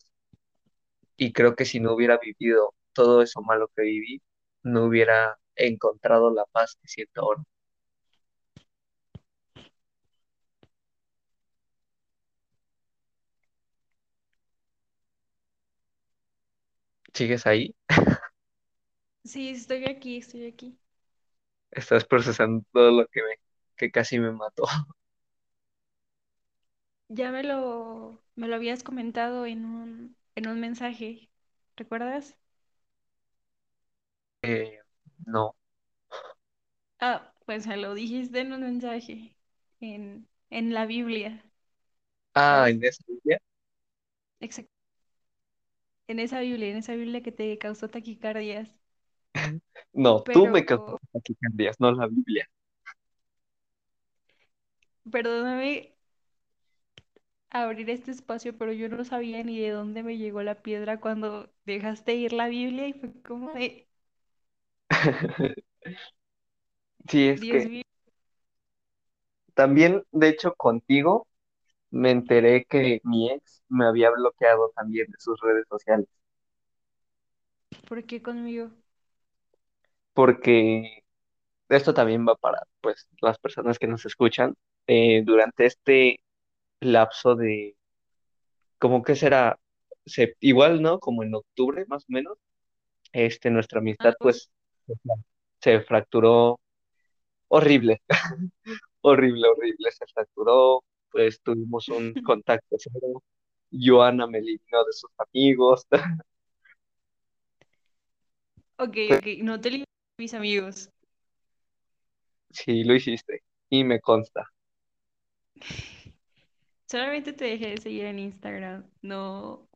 Y creo que si no hubiera vivido todo eso malo que viví, no hubiera encontrado la paz que siento ahora. ¿Sigues ahí? Sí, estoy aquí, estoy aquí. Estás procesando todo lo que me, que casi me mató. Ya me lo, me lo habías comentado en un, en un mensaje, ¿recuerdas? Eh, no. Ah, pues me lo dijiste en un mensaje, en, en la Biblia, Ah, ¿sabes? en esa Biblia. Exacto. En esa Biblia, en esa Biblia que te causó taquicardias. No, tú me causaste taquicardias, no la Biblia. perdóname abrir este espacio, pero yo no sabía ni de dónde me llegó la piedra cuando dejaste ir la Biblia y fue como de, Sí, es Dios que mío, también, de hecho, contigo me enteré que mi ex me había bloqueado también de sus redes sociales, ¿por qué conmigo? Porque esto también va para, pues, las personas que nos escuchan. Eh, durante este lapso de, como que será, Se- igual, ¿no? Como en octubre, más o menos, este, nuestra amistad, Ah, pues, se fracturó horrible, horrible, horrible, se fracturó, pues, tuvimos un contacto cero. Joana me eliminó de sus amigos. Ok, ok, no te mis amigos. Sí, lo hiciste. Y me consta. Solamente te dejé de seguir en Instagram, no,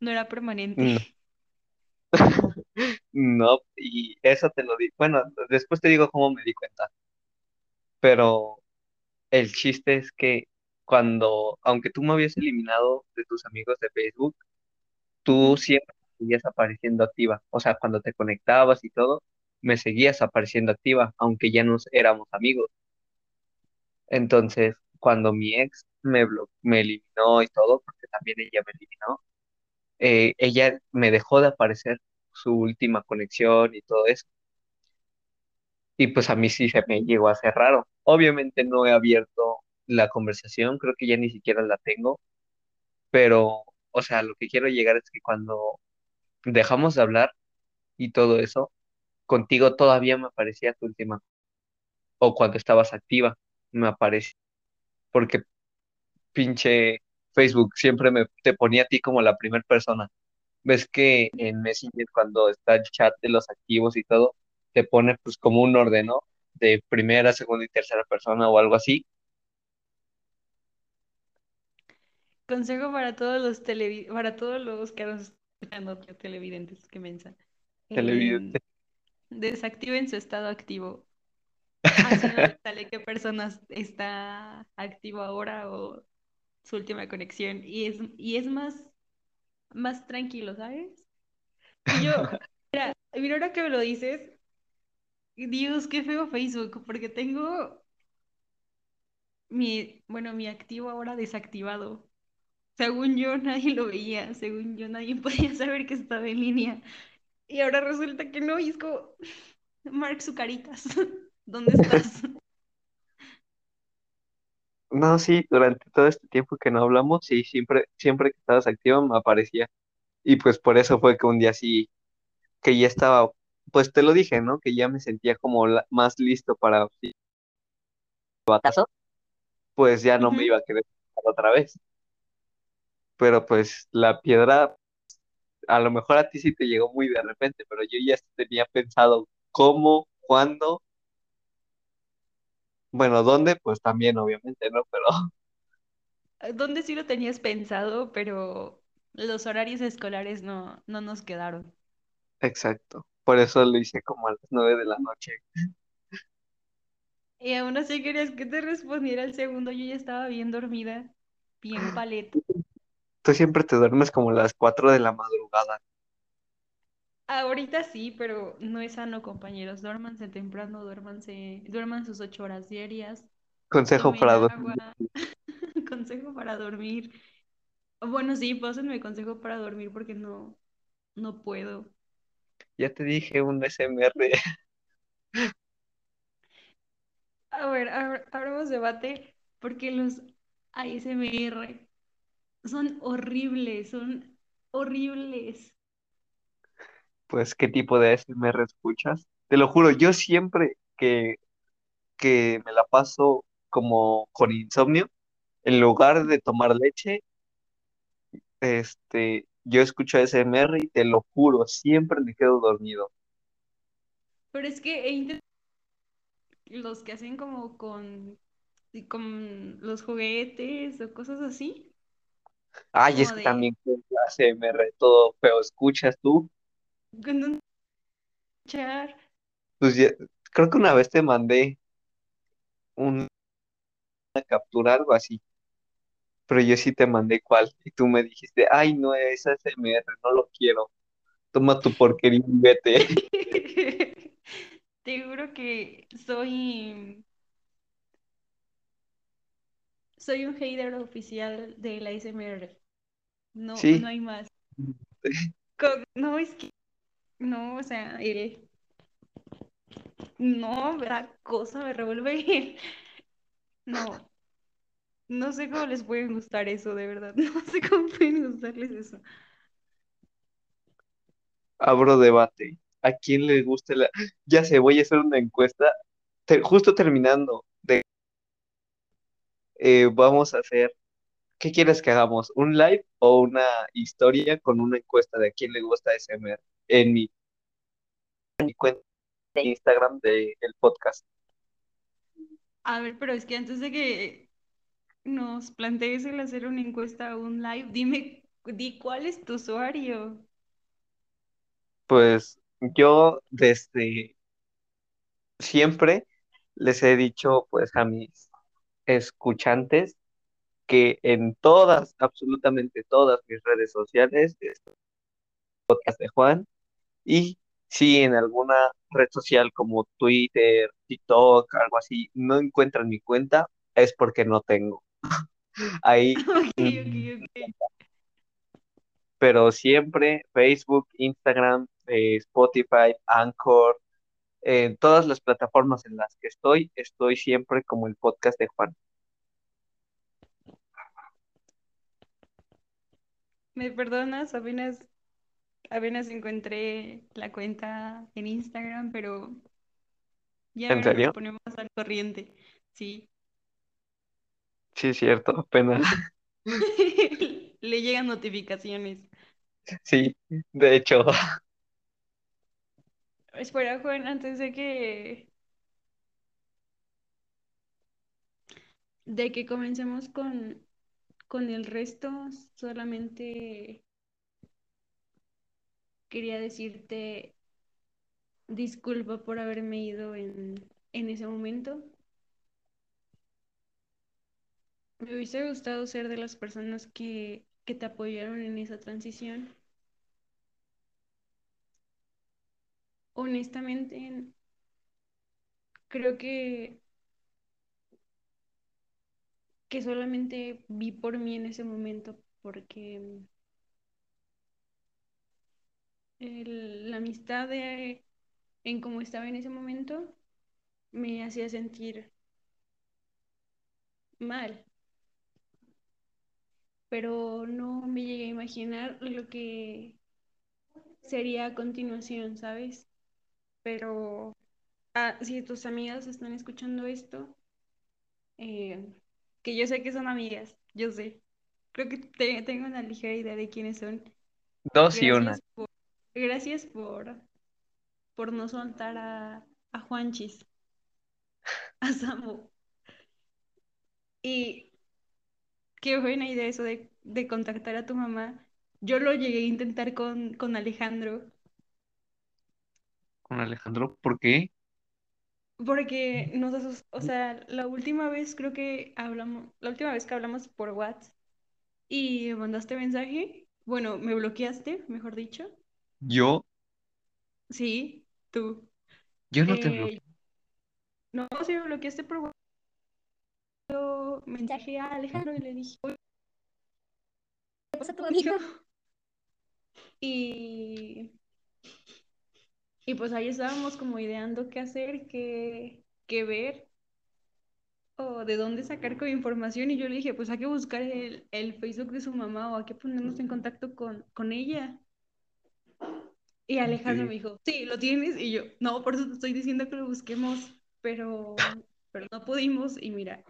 no era permanente. No, no, y eso te lo di. Bueno, después te digo cómo me di cuenta. Pero el chiste es que cuando, aunque tú me habías eliminado de tus amigos de Facebook, tú siempre seguías apareciendo activa. O sea, cuando te conectabas y todo, me seguías apareciendo activa, aunque ya no éramos amigos. Entonces, cuando mi ex me me eliminó y todo, porque también ella me eliminó, eh, ella me dejó de aparecer su última conexión y todo eso. Y pues a mí sí se me llegó a hacer raro. Obviamente no he abierto la conversación, creo que ya ni siquiera la tengo, pero, o sea, lo que quiero llegar es que cuando dejamos de hablar y todo eso, contigo todavía me aparecía tu última, o cuando estabas activa, me aparece, porque pinche Facebook siempre me te ponía a ti como la primera persona. Ves que en Messenger cuando está el chat de los activos y todo, te pone pues como un orden, ¿no? De primera, segunda y tercera persona o algo así. Consejo para todos los televi- para todos los que nos están televidentes, qué mensa. Em, Televidente. Desactiven su estado activo. Así no sale qué personas está activo ahora o su última conexión. Y es, y es más, más tranquilo, ¿sabes? Y yo, mira, mira ahora que me lo dices, Dios, qué feo Facebook, porque tengo mi, bueno, mi activo ahora desactivado. Según yo, nadie lo veía, según yo, nadie podía saber que estaba en línea. Y ahora resulta que no, y es como, Mark Zucaritas, ¿dónde estás? No, sí, durante todo este tiempo que no hablamos, sí, siempre, siempre que estabas activa me aparecía. Y pues por eso fue que un día sí, que ya estaba, pues te lo dije, ¿no? Que ya me sentía como la- más listo para, acaso, pues ya no me iba a querer otra vez. Pero pues la piedra, a lo mejor a ti sí te llegó muy de repente, pero yo ya tenía pensado cómo, cuándo, bueno, dónde, pues también obviamente, ¿no? Pero ¿Dónde sí lo tenías pensado? Pero los horarios escolares no, no nos quedaron. exacto. Por eso lo hice como a las nueve de la noche. Y aún así querías que te respondiera el segundo, yo ya estaba bien dormida, bien paleta. Tú siempre te duermes como a las cuatro de la madrugada. Ahorita sí, pero no es sano, compañeros. Duérmanse temprano, duérmanse, duerman sus ocho horas diarias, Consejo para agua, dormir. consejo para dormir. Bueno, sí, pásenme consejo para dormir porque no, no puedo. Ya te dije un SMR. A ver, abramos debate porque los ASMR son horribles, son horribles. Pues, ¿qué tipo de ASMR escuchas? Te lo juro, yo siempre que, que me la paso como con insomnio, en lugar de tomar leche, este, yo escucho ASMR y te lo juro, siempre me quedo dormido. Pero es que he los que hacen como con, con los juguetes o cosas así, Ay, es que de también con la ASMR todo feo, escuchas tú, con escuchar. pues ya- creo que una vez te mandé una captura, algo así, pero yo sí te mandé cuál, y tú me dijiste, ay, no es ASMR, no lo quiero, toma tu porquería y vete. Te juro que soy, soy un hater oficial de la ASMR. No, no hay más. No, es que, no, o sea, el, no, la cosa me revuelve. No, no sé cómo les puede gustar eso, de verdad. No sé cómo pueden gustarles eso. abro debate. ¿A quién le gusta la...? Ya sé, voy a hacer una encuesta. Te- justo terminando, de, eh, vamos a hacer... ¿Qué quieres que hagamos? ¿Un live o una historia con una encuesta de a quién le gusta SMR? En mi, en mi cuenta de Instagram del podcast. A ver, pero es que antes de que nos plantees el hacer una encuesta o un live, dime, di cuál es tu usuario. Pues yo desde siempre les he dicho pues a mis escuchantes que en todas, absolutamente todas mis redes sociales, es podcast de Juan Y si en alguna red social como Twitter, TikTok, algo así, no encuentran mi cuenta, es porque no tengo. Ahí, mm, pero siempre Facebook, Instagram, eh, Spotify, Anchor, en todas las plataformas en las que estoy, estoy siempre como el podcast de Juan. ¿Me perdonas? Apenas, apenas encontré la cuenta en Instagram, pero ya ¿En ahora nos serio? ponemos al corriente. Sí. Sí, es cierto, apenas. Le llegan notificaciones. Sí, de hecho, Espera, Juan, antes de que, de que comencemos con, con el resto, solamente quería decirte disculpa por haberme ido en, en ese momento. Me hubiese gustado ser de las personas que, que te apoyaron en esa transición. Honestamente, creo que, que solamente vi por mí en ese momento porque el- la amistad en cómo estaba en ese momento me hacía sentir mal, pero no me llegué a imaginar lo que sería a continuación, ¿sabes? Pero ah, si tus amigas están escuchando esto, eh, que yo sé que son amigas, yo sé. Creo que te- tengo una ligera idea de quiénes son. dos y una. Gracias por, gracias por, por no soltar a, a Juanchis, a Samu. Y qué buena idea eso de, de contactar a tu mamá. Yo lo llegué a intentar con, con Alejandro, Con Alejandro, ¿por qué? porque nos asus- o sea, la última vez creo que hablamos, la última vez que hablamos por WhatsApp y mandaste mensaje, bueno, me bloqueaste, mejor dicho. Yo, Sí, tú. yo no te Eh, bloqueo. no, sí me bloqueaste por WhatsApp, mensaje a Alejandro y le dije, ¿qué pasa tu amigo? Y, y pues ahí estábamos como ideando qué hacer, qué, qué ver o de dónde sacar con información y yo le dije, pues hay que buscar el, el Facebook de su mamá o hay que ponernos en contacto con, con ella. Y Alejandro Sí. me dijo, sí, lo tienes. Y yo, no, por eso te estoy diciendo que lo busquemos, pero, pero no pudimos. Y mira,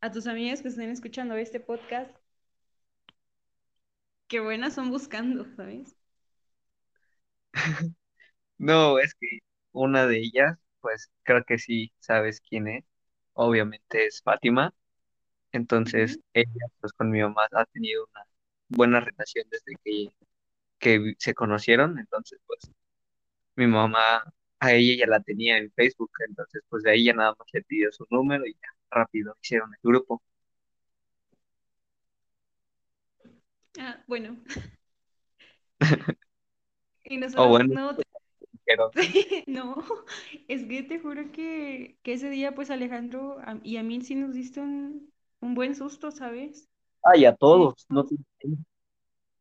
a tus amigas que estén escuchando este podcast, qué buenas son buscando, ¿sabes? No, es que una de ellas, pues creo que sí sabes quién es. Obviamente es Fátima. Entonces, ella, pues con mi mamá ha tenido una buena relación desde que, que vi- se conocieron. Entonces, pues mi mamá a ella ya la tenía en Facebook. Entonces, pues de ahí ya nada más le pidió su número y ya rápido hicieron el grupo. Ah, bueno. Y O nosotros, bueno, no, no, es que te juro que, que ese día, pues Alejandro a- y a mí sí nos diste un, un buen susto, ¿sabes? ay, a todos, no te-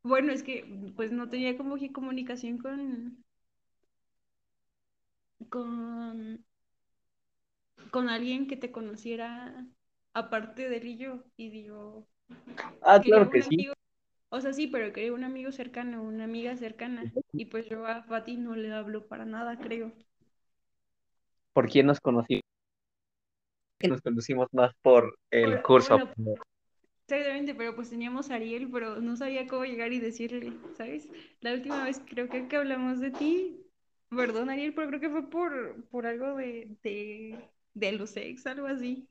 bueno, es que pues no tenía como que comunicación con, con, con alguien que te conociera aparte de él y yo. Y digo, Ah, claro que sí. O sea, sí, pero quería un amigo cercano, una amiga cercana. Y pues yo a Fati no le hablo para nada, creo. ¿Por quién nos conocimos? Nos conocimos más por el Por- curso. bueno, exactamente, pero pues teníamos a Ariel, pero no sabía cómo llegar y decirle, ¿sabes? La última vez creo que, que hablamos de ti, perdón Ariel, pero creo que fue por, por algo de, de, de los ex, algo así.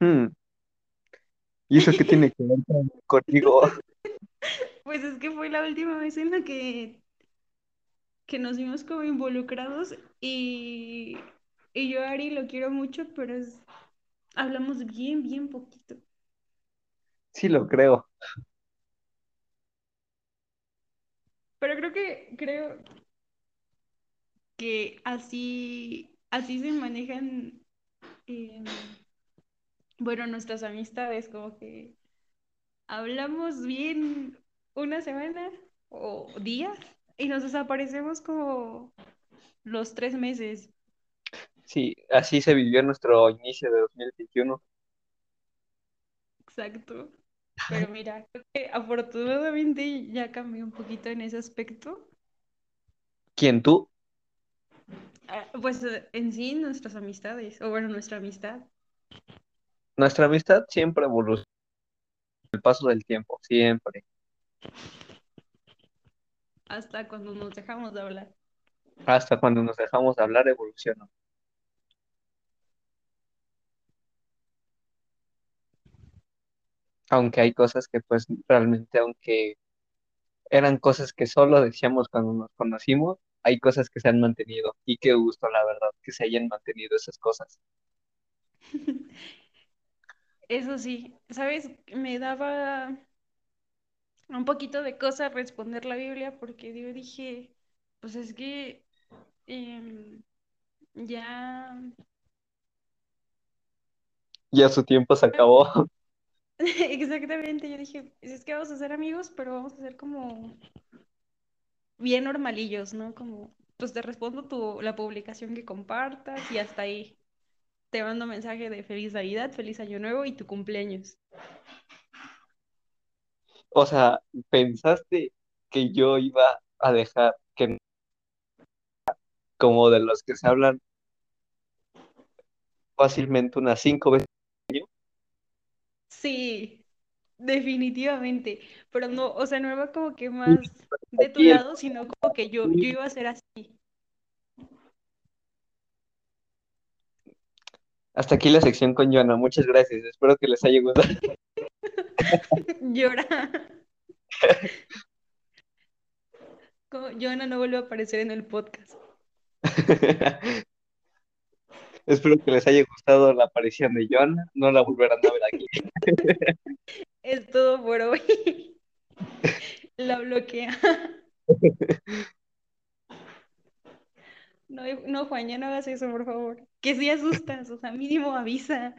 Hmm, ¿Y eso qué tiene que ver con- conmigo? Pues es que fue la última vez en la que, que nos vimos como involucrados y, y yo a Ari lo quiero mucho, pero es, hablamos bien, bien poquito. Sí, lo creo. Pero creo que, creo que así, así se manejan, em, bueno, nuestras amistades, como que hablamos bien una semana o días y nos desaparecemos como los tres meses. Sí, así se vivió nuestro inicio de 2021. Exacto. Pero mira, creo que afortunadamente ya cambió un poquito en ese aspecto. ¿Quién tú? Ah, Pues eh, en sí nuestras amistades, o bueno, nuestra amistad, Nuestra amistad siempre evoluciona el paso del tiempo, siempre. hasta cuando nos dejamos de hablar. Hasta cuando nos dejamos de hablar, evoluciona. Aunque hay cosas que pues realmente, aunque eran cosas que solo decíamos cuando nos conocimos, hay cosas que se han mantenido. Y qué gusto, la verdad, que se hayan mantenido esas cosas. Eso sí, ¿sabes? Me daba un poquito de cosa responder la Biblia porque yo dije, pues es que em, ya, Ya su tiempo se acabó. exactamente, yo dije, pues es que vamos a ser amigos, pero vamos a ser como bien normalillos, ¿no? Como, pues te respondo tu, la publicación que compartas y hasta ahí. Te mando mensaje de feliz Navidad, feliz Año Nuevo y tu cumpleaños. O sea, ¿pensaste que yo iba a dejar que como de los que se hablan fácilmente unas cinco veces? Sí, definitivamente, pero no, o sea, no era como que más de tu lado, sino como que yo, yo iba a ser así. Hasta aquí la sección con Joana. Muchas gracias. Espero que les haya gustado. Llora. Joana no vuelve a aparecer en el podcast. Espero que les haya gustado la aparición de Joana. No la volverán a ver aquí. Es todo por hoy. La bloquea. No, no, Juan, ya no hagas eso, por favor. Que si asustas, o sea, mínimo avisa.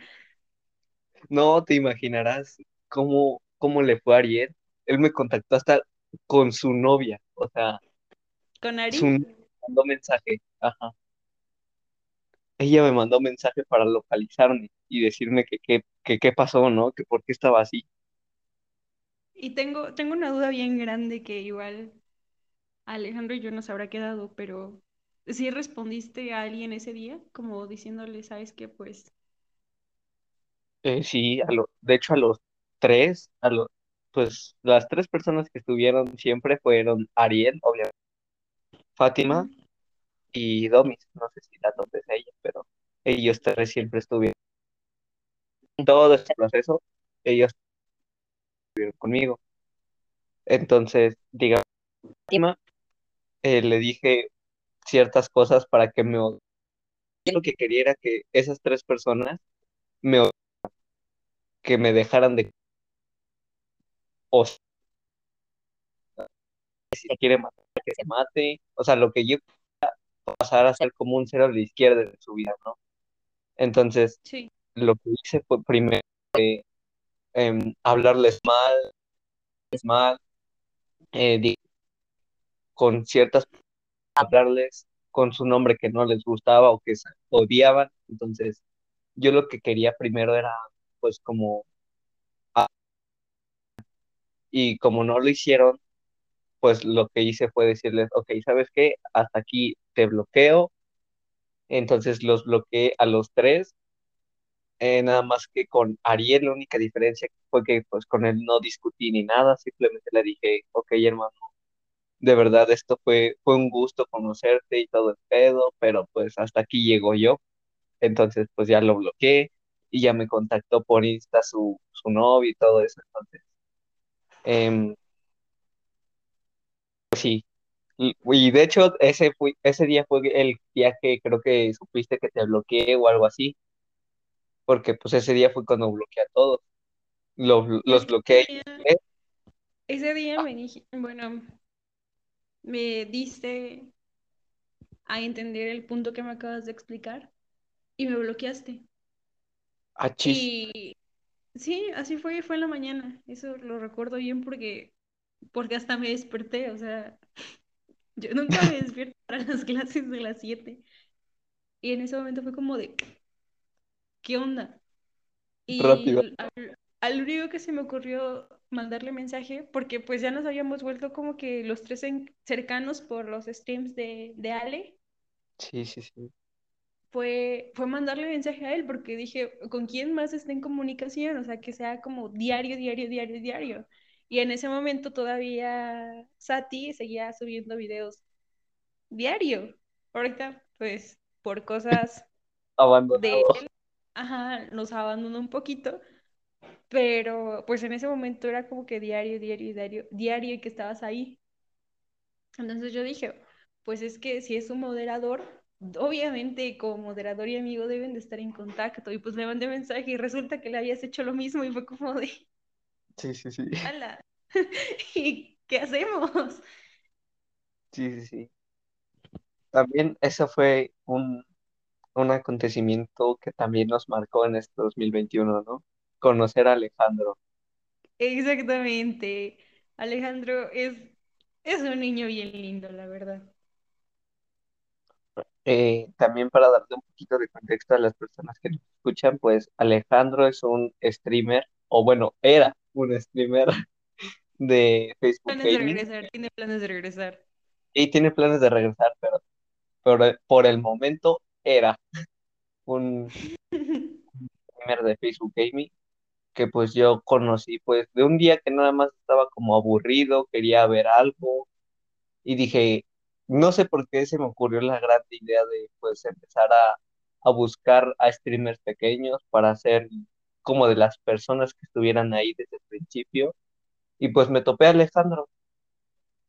No te imaginarás cómo, cómo le fue a Ariel. Él me contactó hasta con su novia. O sea, ¿Con su Ari? novia me mandó mensaje. Ajá. Ella me mandó mensaje para localizarme y decirme que qué que, pasó, ¿no? Que por qué estaba así. Y tengo, tengo una duda bien grande que igual Alejandro y yo nos habrá quedado, pero ¿sí respondiste a alguien ese día? Como diciéndole, ¿sabes qué? Pues Eh, sí, a lo, de hecho a los tres, a los, pues las tres personas que estuvieron siempre fueron Ariel, obviamente, Fátima y Domis, no sé si la nombres a ella, pero ellos tres siempre estuvieron todo este proceso, ellos estuvieron conmigo. Entonces, digamos, Fátima, eh, le dije ciertas cosas para que me lo que quería era que esas tres personas me que me dejaran de o si se quiere matar, que se mate, o sea, lo que yo pasara a ser como un cero a la izquierda de su vida, ¿no? Entonces, sí, lo que hice fue primero em, hablarles mal, mal, eh, con ciertas, hablarles con su nombre que no les gustaba o que odiaban. Entonces, yo lo que quería primero era, pues, como, ah, y como no lo hicieron, pues lo que hice fue decirles, ok, ¿sabes qué? Hasta aquí te bloqueo. Entonces los bloqueé a los tres eh, nada más que con Ariel la única diferencia fue que pues con él no discutí ni nada, simplemente le dije, ok hermano, de verdad esto fue, fue un gusto conocerte y todo el pedo, pero pues hasta aquí llego yo, entonces pues ya lo bloqueé y ya me contactó por Insta su, su novio y todo eso, entonces, em, pues sí, y, y de hecho ese, fue, ese día fue el día que creo que supiste que te bloqueé o algo así, porque pues ese día fue cuando bloqueé a todos, los, los bloqueé. ese día me dije, bueno, me diste a entender el punto que me acabas de explicar y me bloqueaste. Achis, Y sí, así fue, fue en la mañana. Eso lo recuerdo bien porque, porque hasta me desperté. O sea, yo nunca me despierto para las clases de las 7. Y en ese momento fue como de, ¿qué onda? rápido. Y al, al único que se me ocurrió mandarle mensaje, porque pues ya nos habíamos vuelto como que los tres en- cercanos por los streams de, de Ale. Sí, sí, sí. fue, fue mandarle mensaje a él porque dije, ¿con quién más está en comunicación? O sea, que sea como diario, diario, diario, diario. Y en ese momento todavía Sati seguía subiendo videos diario. Ahorita, pues, por cosas de Abandonado. él, ajá, nos abandonó un poquito, pero pues en ese momento era como que diario, diario, diario, diario y que estabas ahí. Entonces yo dije, pues es que si es un moderador, obviamente como moderador y amigo deben de estar en contacto. Y pues le mandé mensaje y resulta que le habías hecho lo mismo y fue como de, Sí, sí, sí. ala, ¿y qué hacemos? Sí, sí, sí. También eso fue un, un acontecimiento que también nos marcó en este 2021, ¿no? Conocer a Alejandro. Exactamente. Alejandro es, es un niño bien lindo, la verdad. Eh, también para darle un poquito de contexto a las personas que nos escuchan, pues Alejandro es un streamer, o bueno, era un streamer de Facebook Planes de Gaming regresar, tiene planes de regresar. y tiene planes de regresar, pero, pero por el momento era un streamer de Facebook Gaming que pues yo conocí pues de un día que nada más estaba como aburrido, quería ver algo y dije, no sé por qué se me ocurrió la gran idea de pues empezar a, a buscar a streamers pequeños para ser como de las personas que estuvieran ahí desde el principio y pues me topé a Alejandro,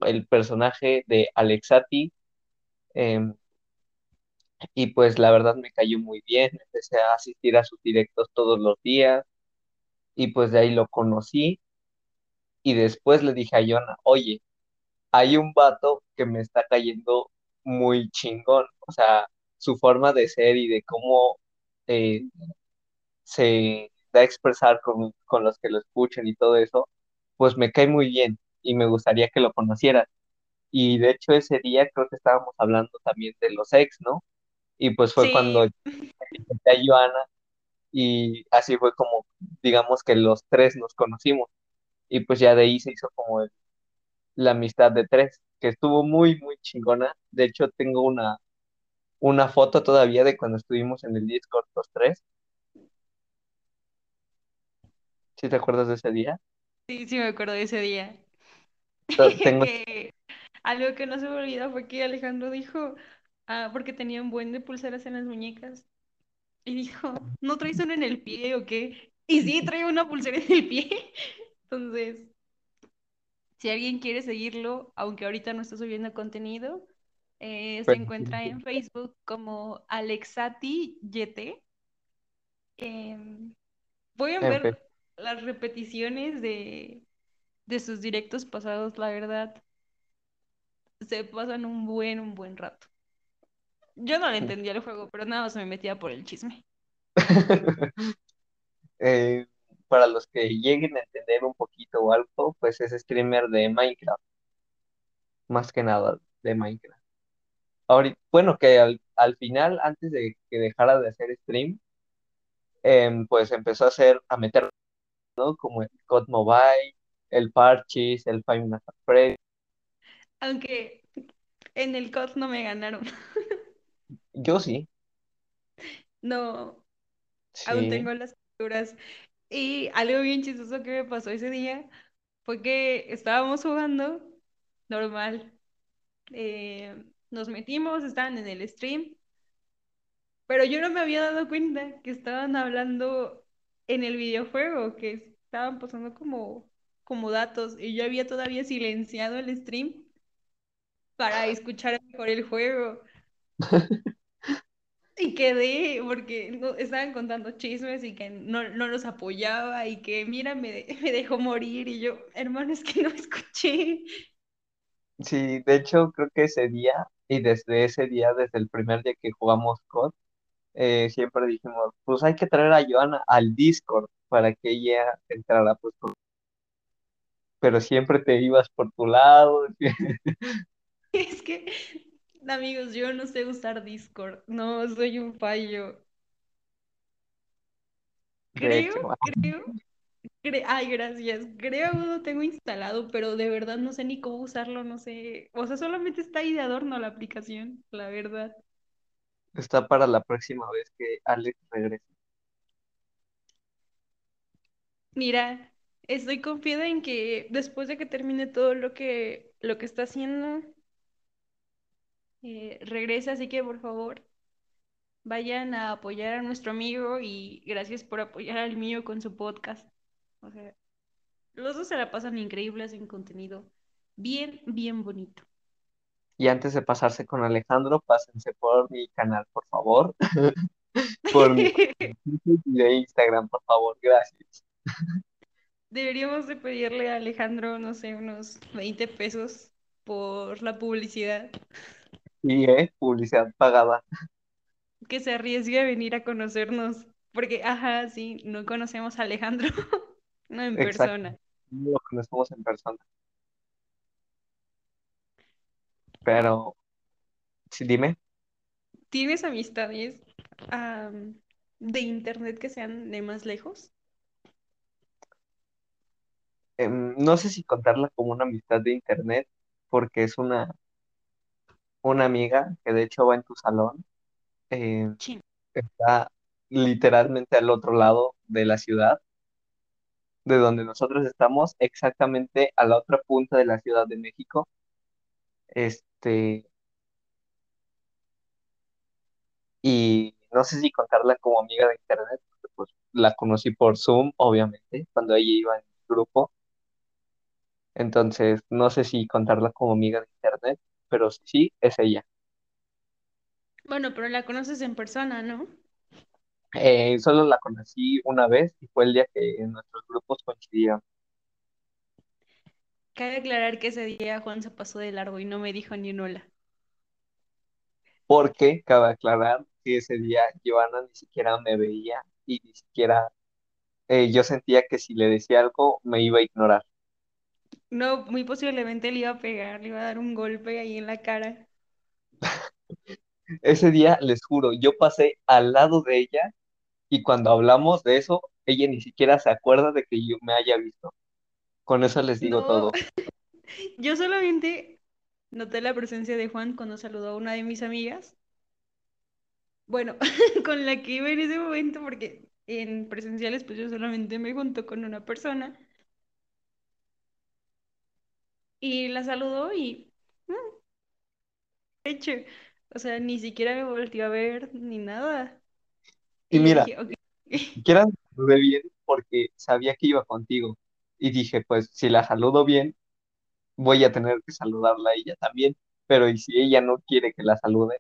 el personaje de Alexati em, y pues la verdad me cayó muy bien, empecé a asistir a sus directos todos los días y pues de ahí lo conocí y después le dije a Yona, oye, hay un vato que me está cayendo muy chingón, o sea, su forma de ser y de cómo eh, se da a expresar con, con los que lo escuchan y todo eso, pues me cae muy bien y me gustaría que lo conocieran. Y de hecho ese día creo que estábamos hablando también de los ex, ¿no? Y pues fue cuando Sí, invité a Joana y así fue como, digamos que los tres nos conocimos y pues ya de ahí se hizo como la amistad de tres, que estuvo muy, muy chingona. De hecho, tengo una, una foto todavía de cuando estuvimos en el Discord los tres. ¿Sí te acuerdas de ese día? Sí, sí me acuerdo de ese día. Tengo, Que algo que no se me olvida fue que Alejandro dijo, ah, porque tenía un buen de pulseras en las muñecas, y dijo, ¿no traes uno en el pie o qué? Y sí, traigo una pulsera en el pie. Entonces, si alguien quiere seguirlo, aunque ahorita no está subiendo contenido, eh, se encuentra en Facebook como Alexati YT. Em, pueden en fe- ver las repeticiones de, de sus directos pasados, la verdad, se pasan un buen, un buen rato. Yo no le entendía el juego, pero nada más me metía por el chisme. Eh, para los que lleguen a entender un poquito o algo, pues es streamer de Minecraft, más que nada de Minecraft. Ahorita, bueno, que al, al final, antes de que dejara de hacer stream, em, pues empezó a hacer, a meter, ¿no? Como el COD Mobile, el Parchís, el Five Nights at Freddy's. Aunque en el COD no me ganaron. Yo sí, No, aún sí. tengo las capturas. Y algo bien chistoso que me pasó ese día fue que estábamos jugando normal. eh, nos metimos, estaban en el stream, pero yo no me había dado cuenta que estaban hablando en el videojuego, que estaban pasando como, como datos, y yo había todavía silenciado el stream para escuchar mejor el juego. Y quedé, porque no, estaban contando chismes y que no, no los apoyaba y que, mira, me, de- me dejó morir y yo, hermano, es que no escuché. Sí, de hecho creo que ese día y desde ese día, desde el primer día que jugamos COD, eh, siempre dijimos, pues hay que traer a Joana al Discord para que ella entrara, pues, por- pero siempre te ibas por tu lado. Es que, amigos, yo no sé usar Discord, no, soy un fallo. Creo, hecho, creo, cre- ay, gracias, creo que lo tengo instalado, pero de verdad no sé ni cómo usarlo, no sé, o sea, solamente está ahí de adorno la aplicación, la verdad. está para la próxima vez que Alex regrese. Mira, estoy confiada en que después de que termine todo lo que, lo que está haciendo, eh, regrese, así que por favor vayan a apoyar a nuestro amigo y gracias por apoyar al mío con su podcast. O sea, los dos se la pasan increíbles en contenido bien, bien bonito. Y antes de pasarse con Alejandro, pásense por mi canal, por favor, por mi de Instagram, por favor, gracias. Deberíamos de pedirle a Alejandro, no sé, unos 20 pesos por la publicidad, Y eh, publicidad pagada. que se arriesgue a venir a conocernos, porque, ajá, sí, no conocemos a Alejandro, no en Exacto. persona. No lo conocemos en persona. Pero, sí, dime, ¿Tienes amistades am, de internet que sean de más lejos? em, no sé si contarla como una amistad de internet, porque es una, una amiga que de hecho va en tu salón. eh, Sí. está literalmente al otro lado de la ciudad, de donde nosotros estamos, exactamente a la otra punta de la Ciudad de México. Este, y no sé si contarla como amiga de internet, porque pues la conocí por Zoom, obviamente, cuando ella iba en el grupo. Entonces, no sé si contarla como amiga de internet, pero sí, es ella. Bueno, pero la conoces en persona, ¿no? Eh, solo la conocí una vez y fue el día que nuestros grupos coincidieron. Cabe aclarar que ese día Juan se pasó de largo y no me dijo ni un hola. Porque cabe aclarar que ese día Joana ni siquiera me veía y ni siquiera eh, yo sentía que si le decía algo me iba a ignorar. No, muy posiblemente le iba a pegar, le iba a dar un golpe ahí en la cara. Ese día, les juro, yo pasé al lado de ella y cuando hablamos de eso, ella ni siquiera se acuerda de que yo me haya visto. Con eso les digo No, todo. Yo solamente noté la presencia de Juan cuando saludó a una de mis amigas. Bueno, con la que iba en ese momento, porque en presenciales, pues yo solamente me junto con una persona. Y la saludó y. mm, hecho. O sea, ni siquiera me volteó a ver ni nada. Y mira, dije, ok. siquiera la saludé bien porque sabía que iba contigo. Y dije, pues si la saludo bien, voy a tener que saludarla a ella también. Pero ¿y si ella no quiere que la salude?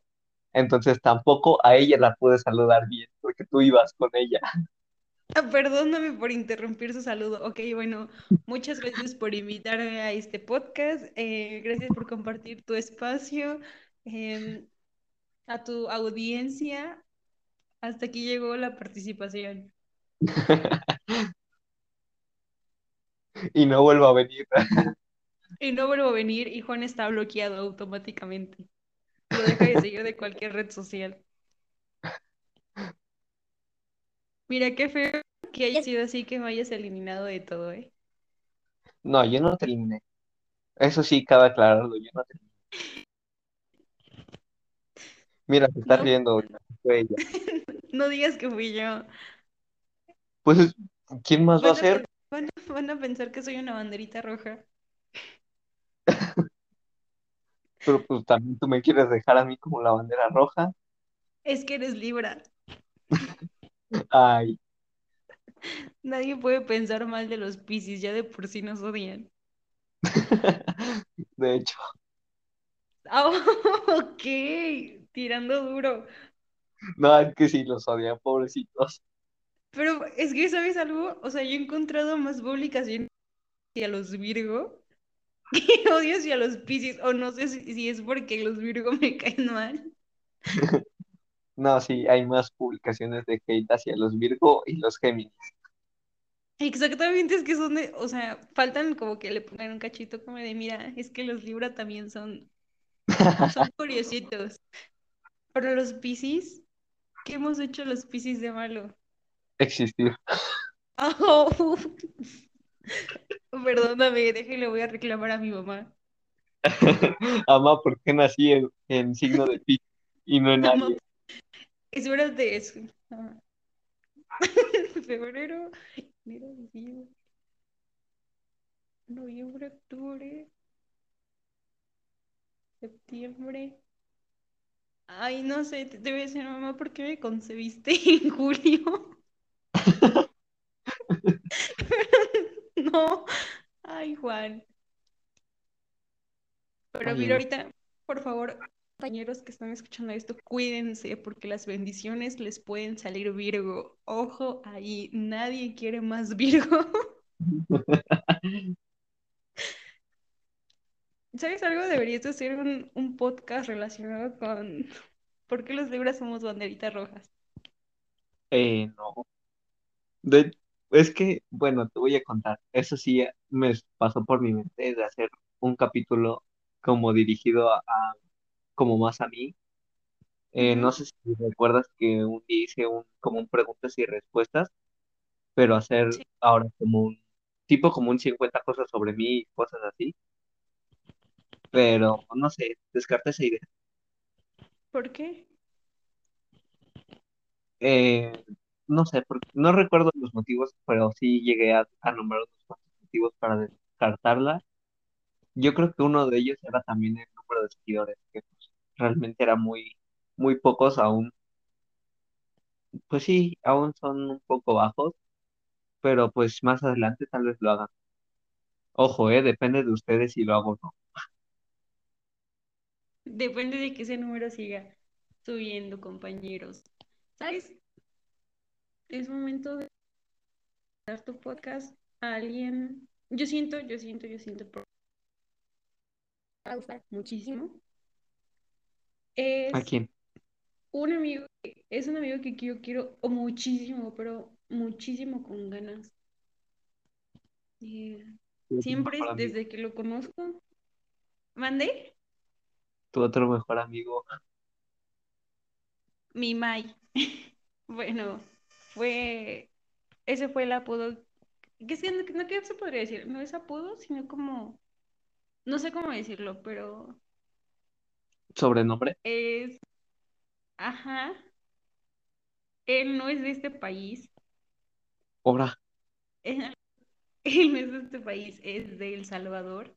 Entonces tampoco a ella la pude saludar bien porque tú ibas con ella. Perdóname por interrumpir su saludo. Ok, bueno, muchas gracias por invitarme a este podcast. eh, gracias por compartir tu espacio, em, a tu audiencia. Hasta aquí llegó la participación. Y no vuelvo a venir. Y no vuelvo a venir y Juan está bloqueado automáticamente. Lo deja de seguir de cualquier red social. Mira, qué feo que haya sido así que me hayas eliminado de todo, ¿eh? No, yo no te eliminé. Eso sí, cabe aclararlo, yo no te eliminé. Mira, se está No, riendo, fue ella. no digas que fui yo. Pues, ¿quién más va a ser? van a pensar que soy una banderita roja. Pero pues también tú me quieres dejar a mí como la bandera roja. Es que eres Libra. Ay, Nadie puede pensar mal de los Piscis, ya de por sí nos odian. de hecho, Ah, ok, tirando duro. no, es que sí los odian, pobrecitos. Pero es que, ¿sabes algo? O sea, yo he encontrado más publicaciones hacia los Virgo que odio hacia los Piscis. O no sé si, si es porque los Virgo me caen mal. No, sí, hay más publicaciones de hate hacia los Virgo y los Géminis. Exactamente, es que son de, o sea, faltan como que le pongan un cachito como de, mira, es que los Libra también son, son curiositos. Pero los Piscis, ¿qué hemos hecho los Piscis de malo? Existir. Oh, perdóname, déjale, voy a reclamar a mi mamá. Ama, ¿por qué nací en, en signo de Piscis y no en Aries? espérate, es ah, febrero, enero, diciembre, noviembre, octubre, septiembre. Ay, no sé, te, a decir, mamá, ¿por qué me concebiste en julio? No, ay, Juan. Pero mira, ahorita, por favor, compañeros que están escuchando esto, cuídense porque las bendiciones les pueden salir Virgo. Ojo ahí, nadie quiere más Virgo. ¿Sabes algo? Deberías de hacer un, un podcast relacionado con por qué los Libras somos banderitas rojas. Eh, no. Es que, bueno, te voy a contar. Eso sí me pasó por mi mente de hacer un capítulo como dirigido a- como más a mí. Eh, no sé si recuerdas que un día hice un, como un preguntas y respuestas, pero hacer Sí. ahora como un tipo como un 50 cosas sobre mí y cosas así. Pero no sé, descarté esa idea. ¿Por qué? Eh, no sé, por- no recuerdo los motivos, pero sí llegué a, a nombrar unos cuantos motivos para descartarla. Yo creo que uno de ellos era también el número de seguidores, que realmente era muy, muy pocos aún. Pues sí, aún son un poco bajos, pero pues más adelante tal vez lo hagan. Ojo, eh, depende de ustedes si lo hago o no. Depende de que ese número siga subiendo, compañeros. ¿Sabes? Es momento de dar tu podcast a alguien. Yo siento, yo siento, yo siento, va a gustar muchísimo. ¿A Es quién? un amigo, que- es un amigo que yo quiero muchísimo, pero muchísimo con ganas. Eh, siempre desde que lo conozco, mandé Tu otro mejor amigo. mi Mai. Bueno, fue, ese fue el apodo, que es que no, no, ¿qué se podría decir? No es apodo, sino como no sé cómo decirlo, pero ¿Sobrenombre? es, ajá, él no es de este país, Ahora, él, él no es de este país, es de El Salvador.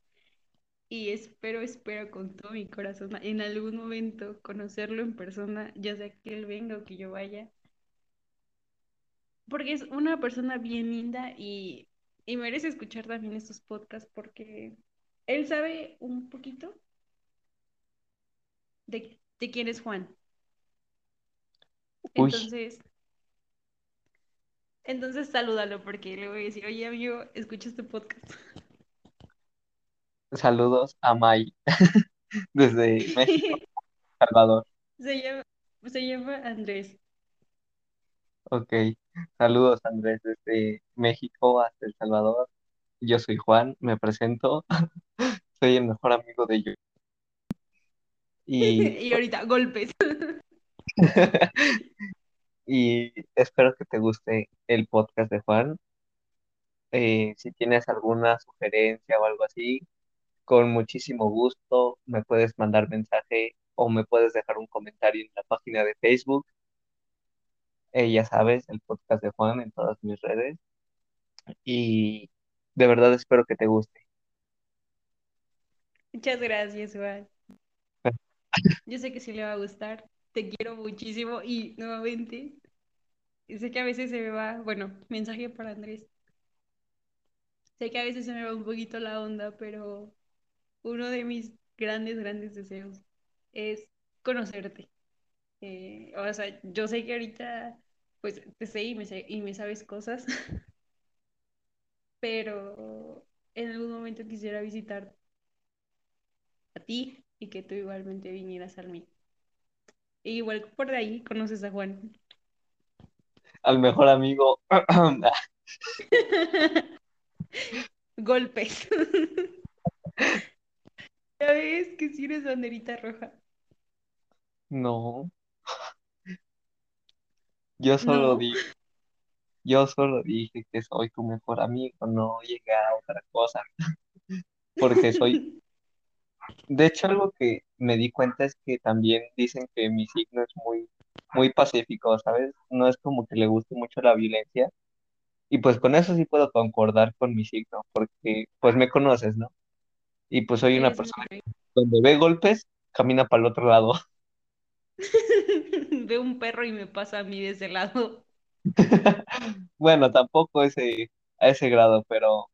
Y espero, espero con todo mi corazón en algún momento conocerlo en persona, ya sea que él venga o que yo vaya, porque es una persona bien linda y, y merece escuchar también estos podcasts porque él sabe un poquito de, de quién es Juan. uy, Entonces, entonces salúdalo porque le voy a decir, oye amigo, escucha este podcast. saludos a May desde México, Salvador. Se llama, se llama Andrés. Ok, saludos Andrés desde México hasta El Salvador. Yo soy Juan, me presento, soy el mejor amigo de yo. Y, Y ahorita, golpes. y espero que te guste el podcast de Juan. Eh, si tienes alguna sugerencia o algo así, con muchísimo gusto me puedes mandar mensaje o me puedes dejar un comentario en la página de Facebook. Eh, ya sabes, el podcast de Juan en todas mis redes. Y de verdad espero que te guste. Muchas gracias, Juan. Yo sé que sí le va a gustar. Te quiero muchísimo y nuevamente, sé que a veces se me va, bueno, mensaje para Andrés. Sé que a veces se me va un poquito la onda, pero uno de mis grandes, grandes deseos es conocerte. Eh, o sea, yo sé que ahorita, pues, te sé y me, sé, y me sabes cosas, pero en algún momento quisiera visitar a ti y que tú igualmente vinieras al mío. E igual por ahí conoces a Juan. Al mejor amigo, Golpes. Ya ves que si eres banderita roja. no, yo solo No. di, yo solo dije que soy tu mejor amigo, no llegué a otra cosa, porque soy, de hecho algo que me di cuenta es que también dicen que mi signo es muy, muy pacífico, ¿sabes? No es como que le guste mucho la violencia, y pues con eso sí puedo concordar con mi signo, porque pues me conoces, ¿no? Y pues soy una persona que donde ve golpes, camina para el otro lado. Veo un perro y me pasa a mí de ese lado. Bueno, tampoco ese, a ese grado, pero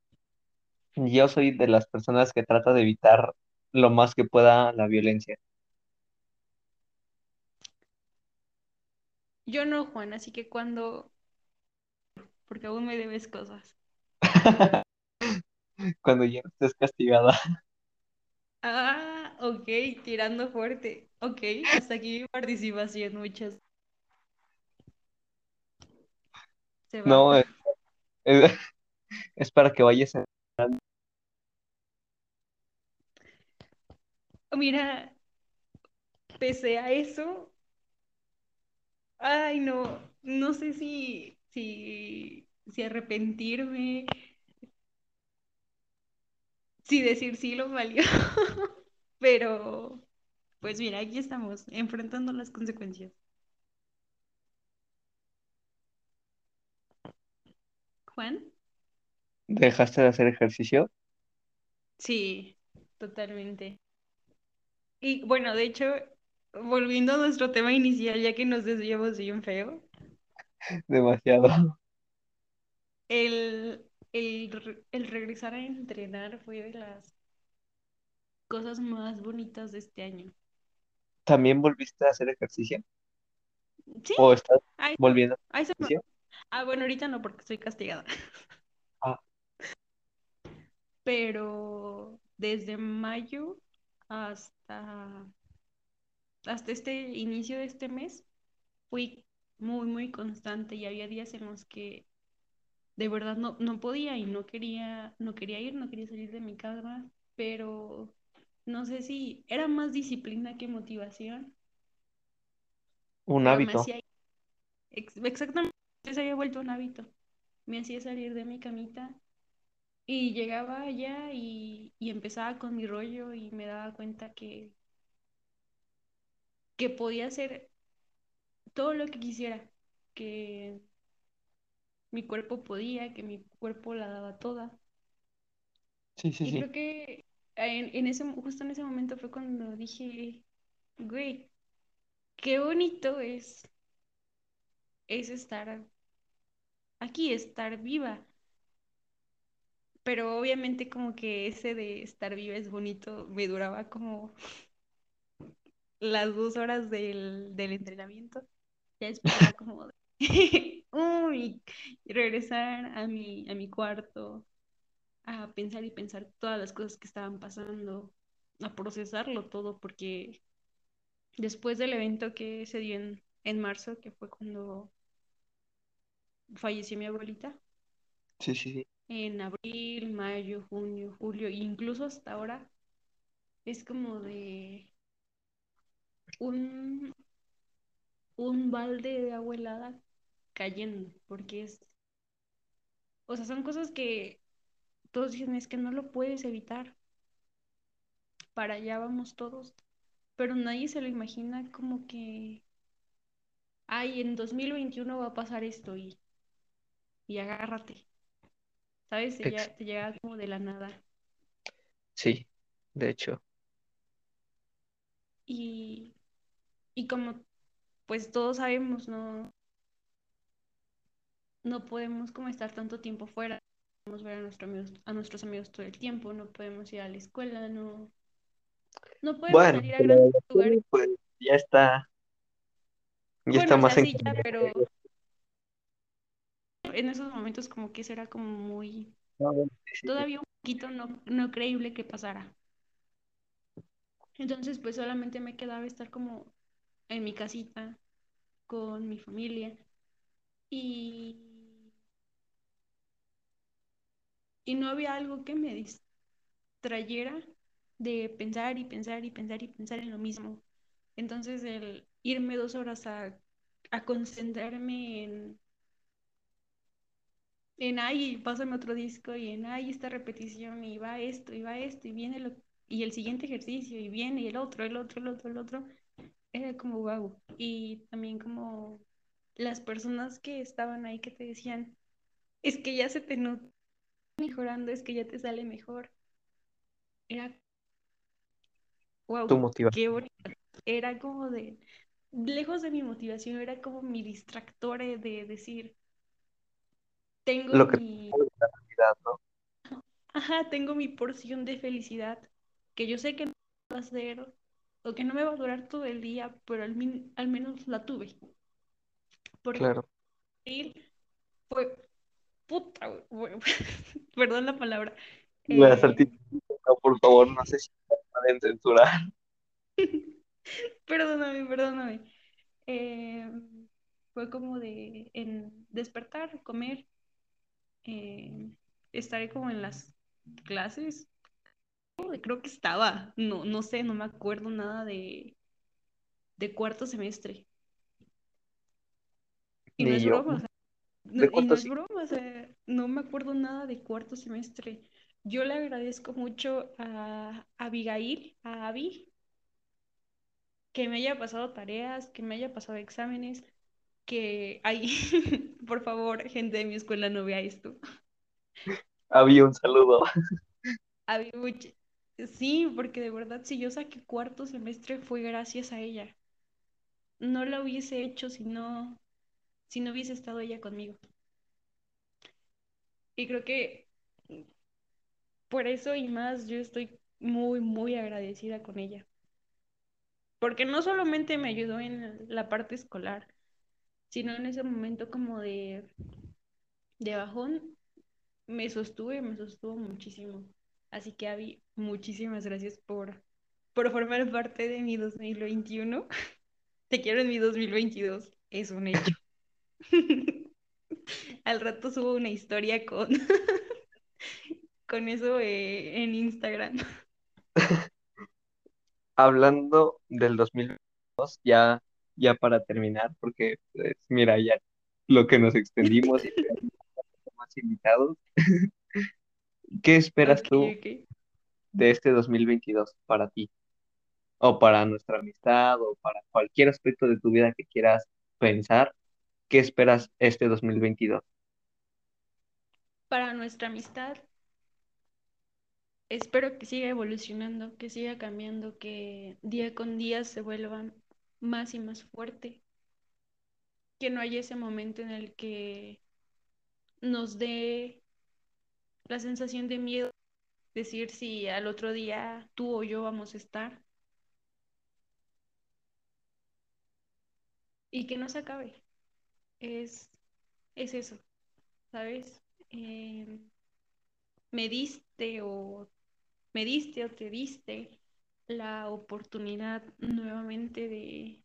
yo soy de las personas que trata de evitar lo más que pueda la violencia. Yo no, Juan, así que cuando, porque aún me debes cosas. Cuando ya estés castigada. Ah, ok, tirando fuerte. Ok, hasta aquí mi participación, muchas. Se va. No, es, es- es para que vayas a... Mira, pese a eso, ay no, no sé si, si, si arrepentirme, si decir sí lo valió, pero pues mira, aquí estamos, enfrentando las consecuencias. Juan, ¿Dejaste de hacer ejercicio? sí, totalmente. Y bueno, de hecho, volviendo a nuestro tema inicial, ya que nos desviamos bien feo, Demasiado. el, el, el regresar a entrenar fue de las cosas más bonitas de este año. ¿También volviste a hacer ejercicio? Sí, ¿O estás volviendo a ejercicio? Ah, bueno, ahorita no porque estoy castigada, Ah, pero desde mayo hasta, hasta este inicio de este mes fui muy, muy constante y había días en los que de verdad no, no podía y no quería, no quería ir, no quería salir de mi casa, pero no sé si era más disciplina que motivación, un pero me hábito. hacía, exactamente, se había vuelto un hábito. Me hacía salir de mi camita Y llegaba allá y, y empezaba con mi rollo y me daba cuenta que, que podía hacer todo lo que quisiera, que mi cuerpo podía, que mi cuerpo la daba toda. Sí, sí, Y sí. creo que en, en ese, justo en ese momento fue cuando dije, güey, qué bonito es, es estar aquí, estar viva. Pero obviamente como que ese de estar viva es bonito, me duraba como las dos horas del, del entrenamiento. Ya después como de, uy, regresar a mi, a mi cuarto, a pensar y pensar todas las cosas que estaban pasando, a procesarlo todo, porque después del evento que se dio en, en marzo, que fue cuando falleció mi abuelita, Sí, sí, sí. En abril, mayo, junio, julio, incluso hasta ahora, es como de un, un balde de agua helada cayendo, porque es, o sea, son cosas que todos dicen, es que no lo puedes evitar, para allá vamos todos, pero nadie se lo imagina como que, ay, en 2021 va a pasar esto y, y agárrate, ¿sabes? Te, Ex- llega- te llega como de la nada. sí, de hecho. Y, y como pues todos sabemos, no, no podemos como estar tanto tiempo fuera, no podemos ver a, nuestro amigos, a nuestros amigos todo el tiempo, no podemos ir a la escuela, no, no podemos Bueno, salir a grandes lugares. pues ya está, ya está Bueno, o más sea, en sí, ya, pero contexto. En esos momentos como que será como muy, sí. todavía un poquito no, no creíble que pasara. Entonces, pues solamente me quedaba estar como en mi casita con mi familia y, y no había algo que me distrayera de pensar y pensar y pensar y pensar en lo mismo. Entonces, el irme dos horas a, a concentrarme en, en, ay, pásame otro disco y en, ay, esta repetición y va esto y va esto y viene lo, y el siguiente ejercicio y viene y el otro, el otro, el otro, el otro, era como wow. Y también como las personas que estaban ahí que te decían, es que ya se te nota mejorando, es que ya te sale mejor. Era Tu wow, qué motivación, bonito. Era como de, lejos de mi motivación, era como mi distractor de decir, tengo lo que mi, la realidad, ¿no? ajá, tengo mi porción de felicidad, que yo sé que no va a ser, o que no me va a durar todo el día, pero al, min- al menos la tuve. Porque Claro. fue puta, güey, perdón la palabra. La Eh, saltita, no, por favor, no sé si la pueden censurar. perdóname, perdóname. Eh, fue como de en despertar, comer, eh, estaré como en las clases. Creo que estaba, no, no sé, no me acuerdo nada de, de cuarto semestre. Y no Ni es yo. broma, o sea, no- ¿De y no es sí? broma, o sea, no me acuerdo nada de cuarto semestre. Yo le agradezco mucho a Abigail, a Abby, que me haya pasado tareas, que me haya pasado exámenes, que ay, por favor, gente de mi escuela no vea esto. Había un saludo. Había mucho- Sí, porque de verdad, si yo saqué cuarto semestre fue gracias a ella. No lo hubiese hecho si no, si no hubiese estado ella conmigo. Y creo que por eso y más yo estoy muy, muy agradecida con ella. Porque no solamente me ayudó en la parte escolar, sino en ese momento como de, de bajón, me sostuve, me sostuvo muchísimo. Así que, Abby, muchísimas gracias por, por formar parte de mi 2021. Te quiero en mi 2022, es un hecho. Al rato subo una historia con, con eso eh, en Instagram. Hablando del 2022, ya, ya para terminar, porque pues, mira, ya lo que nos extendimos y tenemos más invitados. ¿Qué esperas tú de este 2022 para ti? O para nuestra amistad, o para cualquier aspecto de tu vida que quieras pensar. ¿Qué esperas este 2022? Para nuestra amistad, espero que siga evolucionando, que siga cambiando, que día con día se vuelva más y más fuerte, que no haya ese momento en el que nos dé la sensación de miedo, decir si al otro día tú o yo vamos a estar y que no se acabe. Es, es eso, ¿sabes? Eh, me diste o me diste o te diste la oportunidad nuevamente de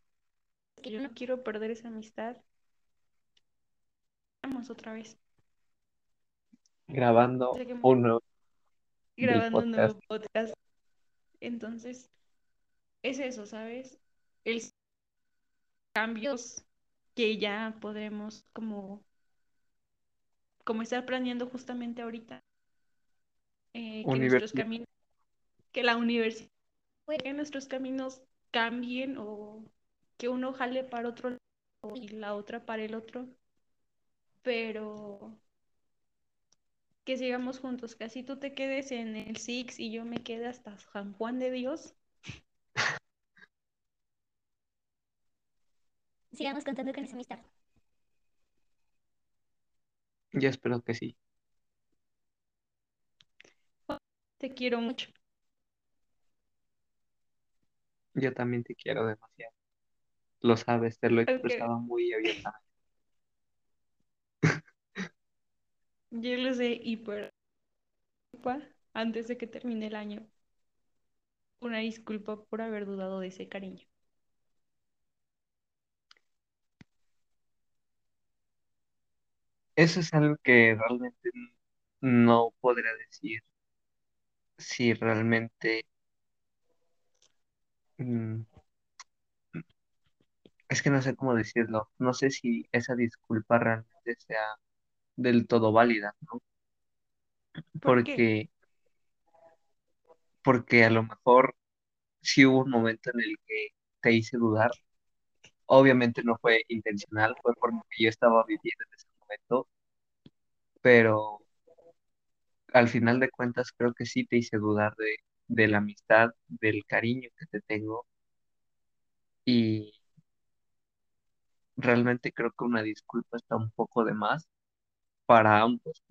que yo no quiero perder esa amistad. Vamos otra vez. Grabando uno grabando un podcast nuevo podcast. Entonces, es eso, ¿sabes? El cambios que ya podremos como, como estar planeando justamente ahorita, eh, que nuestros caminos, que la universidad, que nuestros caminos cambien o que uno jale para otro lado y la otra para el otro, pero que sigamos juntos, que así tú te quedes en el Six y yo me quede hasta San Juan de Dios. sigamos contando con esa amistad. Yo espero que sí. Te quiero mucho. Yo también te quiero demasiado. Lo sabes, te lo he Ok, expresado muy abiertamente. Yo lo sé y por antes de que termine el año. Una disculpa por haber dudado de ese cariño. Eso es algo que realmente no podría decir si realmente... mm, es que no sé cómo decirlo. No sé si esa disculpa realmente sea del todo válida, ¿no? ¿Por qué? Porque, porque a lo mejor sí hubo un momento en el que te hice dudar. Obviamente no fue intencional, fue por lo que yo estaba viviendo en ese momento, pero al final de cuentas creo que sí te hice dudar de, de la amistad, del cariño que te tengo y realmente creo que una disculpa está un poco de más para ambos,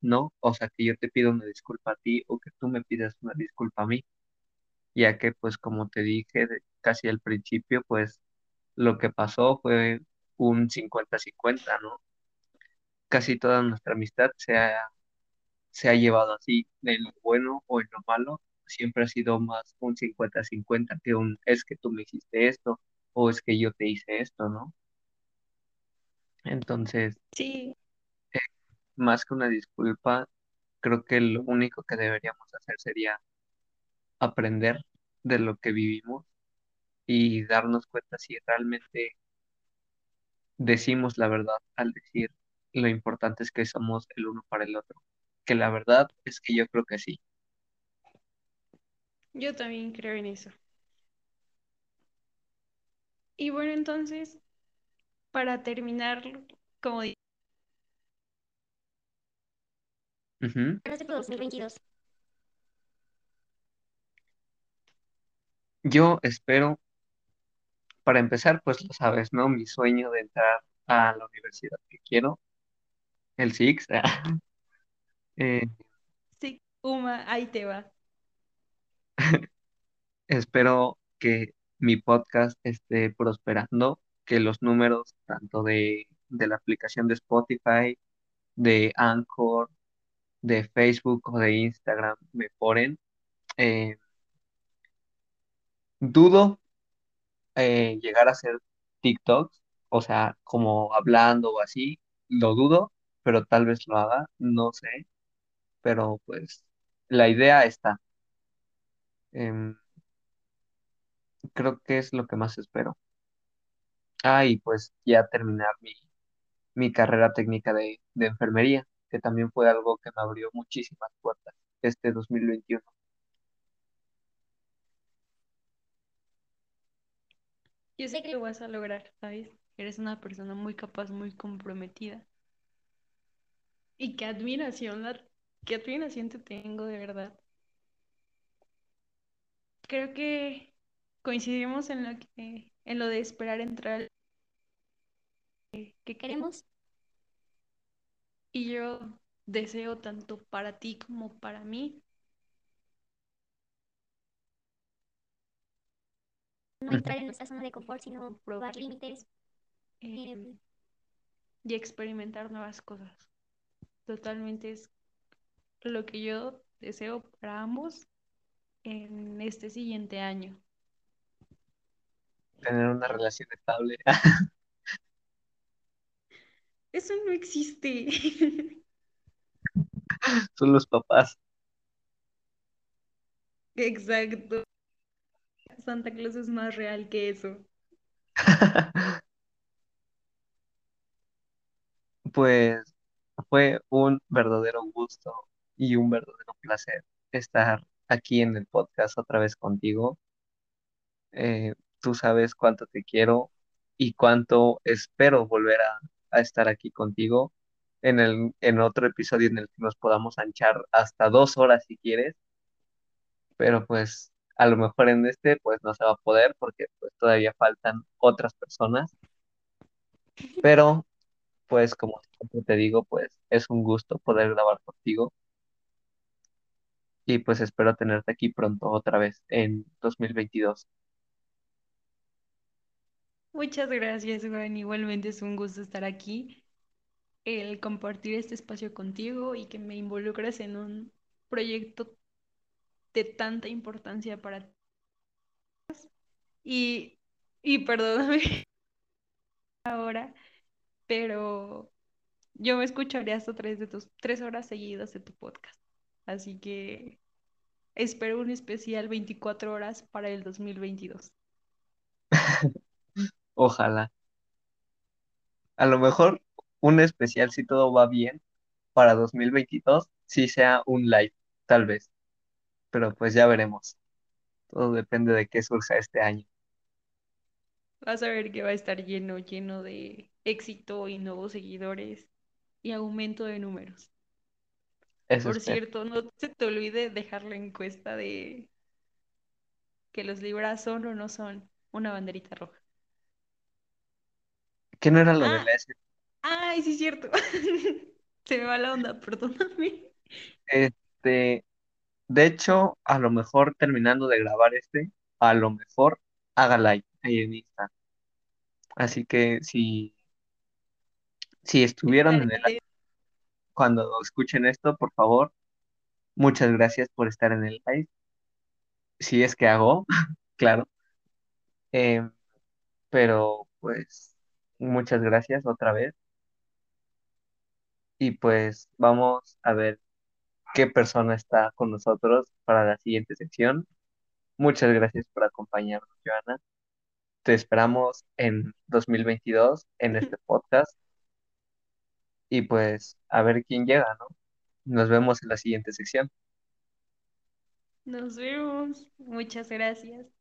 ¿no? O sea, que yo te pido una disculpa a ti o que tú me pidas una disculpa a mí, ya que pues como te dije casi al principio, pues lo que pasó fue un cincuenta-cincuenta, ¿no? Casi toda nuestra amistad se ha, se ha llevado así, en lo bueno o en lo malo, siempre ha sido más un cincuenta-cincuenta que un es que tú me hiciste esto o es que yo te hice esto, ¿no? Entonces, Sí, más que una disculpa, creo que lo único que deberíamos hacer sería aprender de lo que vivimos y darnos cuenta si realmente decimos la verdad al decir lo importante es que somos el uno para el otro. Que la verdad es que yo creo que sí. Yo también creo en eso. Y bueno, entonces, para terminar, como di- Ujú. Para este 2022. Yo espero, para empezar, pues lo sabes, ¿no? Mi sueño de entrar a la universidad que quiero, el SIX. Eh, sí, Uma, ahí te va. Espero que mi podcast esté prosperando, que los números tanto de, de la aplicación de Spotify, de Anchor, de Facebook o de Instagram mejoren. Eh, dudo llegar a hacer TikToks, o sea, como hablando o así, lo dudo, pero tal vez lo haga, no sé, pero pues la idea está. Em, creo que es lo que más espero. Ah, y pues ya terminar mi, mi carrera técnica de, de enfermería. que también fue algo que me abrió muchísimas puertas este 2021. Yo sé que lo vas a lograr, ¿sabes? Eres una persona muy capaz, muy comprometida. Y qué admiración, la- qué admiración te tengo, de verdad. Creo que coincidimos en lo que, en lo de esperar entrar que que queremos. Y yo deseo tanto para ti como para mí no entrar en nuestra zona de confort, sino probar límites. eh, em, y experimentar nuevas cosas. Totalmente es lo que yo deseo para ambos en este siguiente año. Tener una relación estable. Eso no existe. Son los papás. Exacto. Santa Claus es más real que eso. Pues fue un verdadero gusto y un verdadero placer estar aquí en el podcast otra vez contigo. Eh, tú sabes cuánto te quiero y cuánto espero volver a, estar aquí contigo en el, en otro episodio en el que nos podamos anchar hasta dos horas si quieres, pero pues a lo mejor en este pues no se va a poder porque pues todavía faltan otras personas, pero pues como siempre te digo, pues es un gusto poder grabar contigo. Y pues espero tenerte aquí pronto otra vez en 2022. Muchas gracias, Juan. Igualmente es un gusto estar aquí, el compartir este espacio contigo y que me involucres en un proyecto de tanta importancia para ti. Y, y perdóname ahora, pero yo me escucharé hasta tres de tus tres horas seguidas de tu podcast. Así que espero un especial 24 horas para el 2022. Ojalá. A lo mejor un especial si todo va bien para 2022, sí sea un live, tal vez, pero pues ya veremos. Todo depende de qué surja este año. Vas a ver que va a estar lleno, lleno de éxito y nuevos seguidores y aumento de números. Eso Por espero. cierto, no se te olvide dejar la encuesta de que los libras son o no son una banderita roja. ¿Qué no era lo de Ah, la S? ay, sí es cierto. Se me va la onda, perdóname. Este, de hecho, a lo mejor terminando de grabar este, a lo mejor haga live ahí en Insta. Así que si, si estuvieron en el Estaré- cuando escuchen esto, por favor, muchas gracias por estar en el live. Si es que hago, claro. Em, pero pues muchas gracias otra vez. Y pues vamos a ver qué persona está con nosotros para la siguiente sección. Muchas gracias por acompañarnos, Joana. Te esperamos en 2022 en este podcast y pues a ver quién llega, ¿no? Nos vemos en la siguiente sección. Nos vemos. Muchas gracias.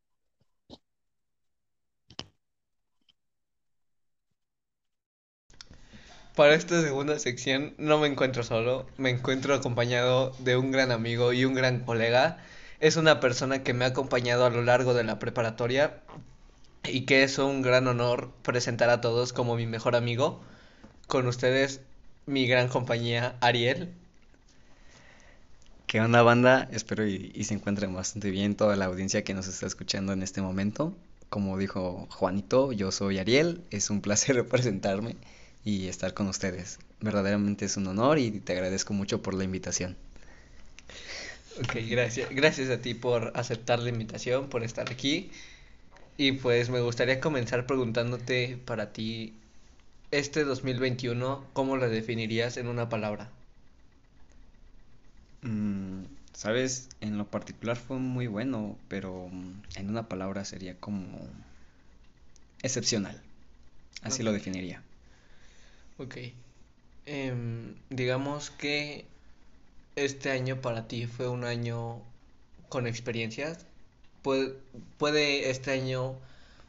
Para esta segunda sección no me encuentro solo, me encuentro acompañado de un gran amigo y un gran colega. Es una persona que me ha acompañado a lo largo de la preparatoria y que es un gran honor presentar a todos como mi mejor amigo. Con ustedes, mi gran compañía, Ariel. ¿Qué onda, banda? Espero y, y se encuentren bastante bien toda la audiencia que nos está escuchando en este momento. Como dijo Juanito, yo soy Ariel, es un placer presentarme y estar con ustedes. Verdaderamente es un honor y te agradezco mucho por la invitación. Ok, gracias. Gracias a ti por aceptar la invitación, por estar aquí. Y pues me gustaría comenzar preguntándote para ti, este 2021, ¿cómo lo definirías en una palabra? Mm, sabes, en lo particular fue muy bueno, pero en una palabra sería como excepcional. Así lo definiría. Ok. Em, digamos que este año para ti fue un año con experiencias. ¿Puede, puede este año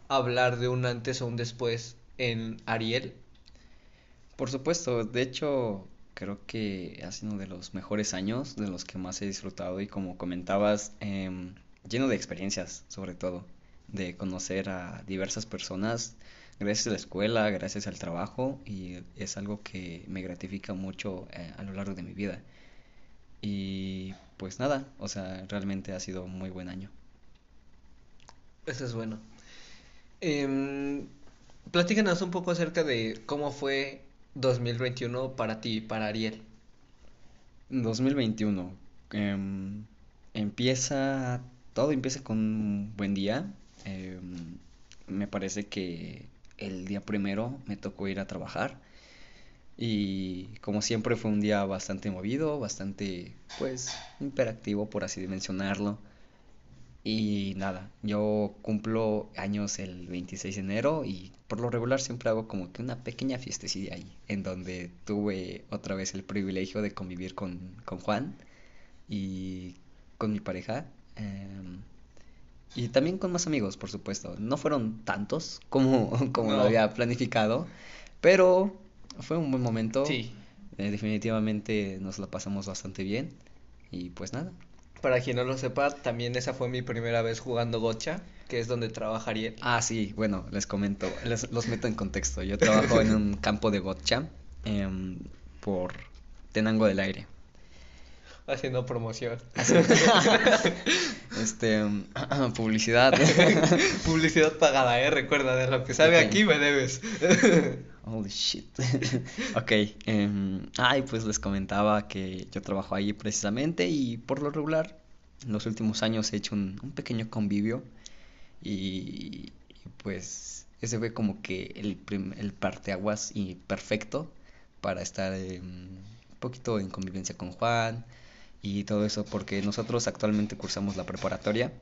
hablar de un antes o un después en Ariel? Por supuesto, de hecho, creo que ha sido uno de los mejores años, de los que más he disfrutado y como comentabas, em, lleno de experiencias, sobre todo, de conocer a diversas personas gracias a la escuela, gracias al trabajo y es algo que me gratifica mucho eh, a lo largo de mi vida. Y pues nada, o sea, realmente ha sido un muy buen año. Eso es bueno. Em, platícanos un poco acerca de cómo fue 2021 para ti, para Ariel. 2021, em, empieza, todo empieza con un buen día. em, me parece que el día primero me tocó ir a trabajar y como siempre fue un día bastante movido, bastante pues hiperactivo por así mencionarlo. Y nada, yo cumplo años el 26 de enero y por lo regular siempre hago como que una pequeña fiestecilla ahí, en donde tuve otra vez el privilegio de convivir con, con Juan y con mi pareja. em, y también con más amigos, por supuesto. No fueron tantos como, como lo había planificado, pero fue un buen momento. sí. Eh, definitivamente nos la pasamos bastante bien. Y pues nada. Para quien no lo sepa, también esa fue mi primera vez jugando gocha, que es donde trabaja Ariel. Ah, sí, bueno, les comento, les, los meto en contexto. Yo trabajo en un campo de gotcha em, por Tenango del Aire. Haciendo promoción. Este, publicidad. Publicidad pagada, ¿eh? Recuerda, de lo que sale Ok. aquí me debes. Holy shit. Ok, em, ay, pues les comentaba que yo trabajo ahí precisamente y por lo regular en los últimos años he hecho un, un pequeño convivio y, y, pues ese fue como que el, el parteaguas y perfecto para estar em, un poquito en convivencia con Juan y todo eso porque nosotros actualmente cursamos la preparatoria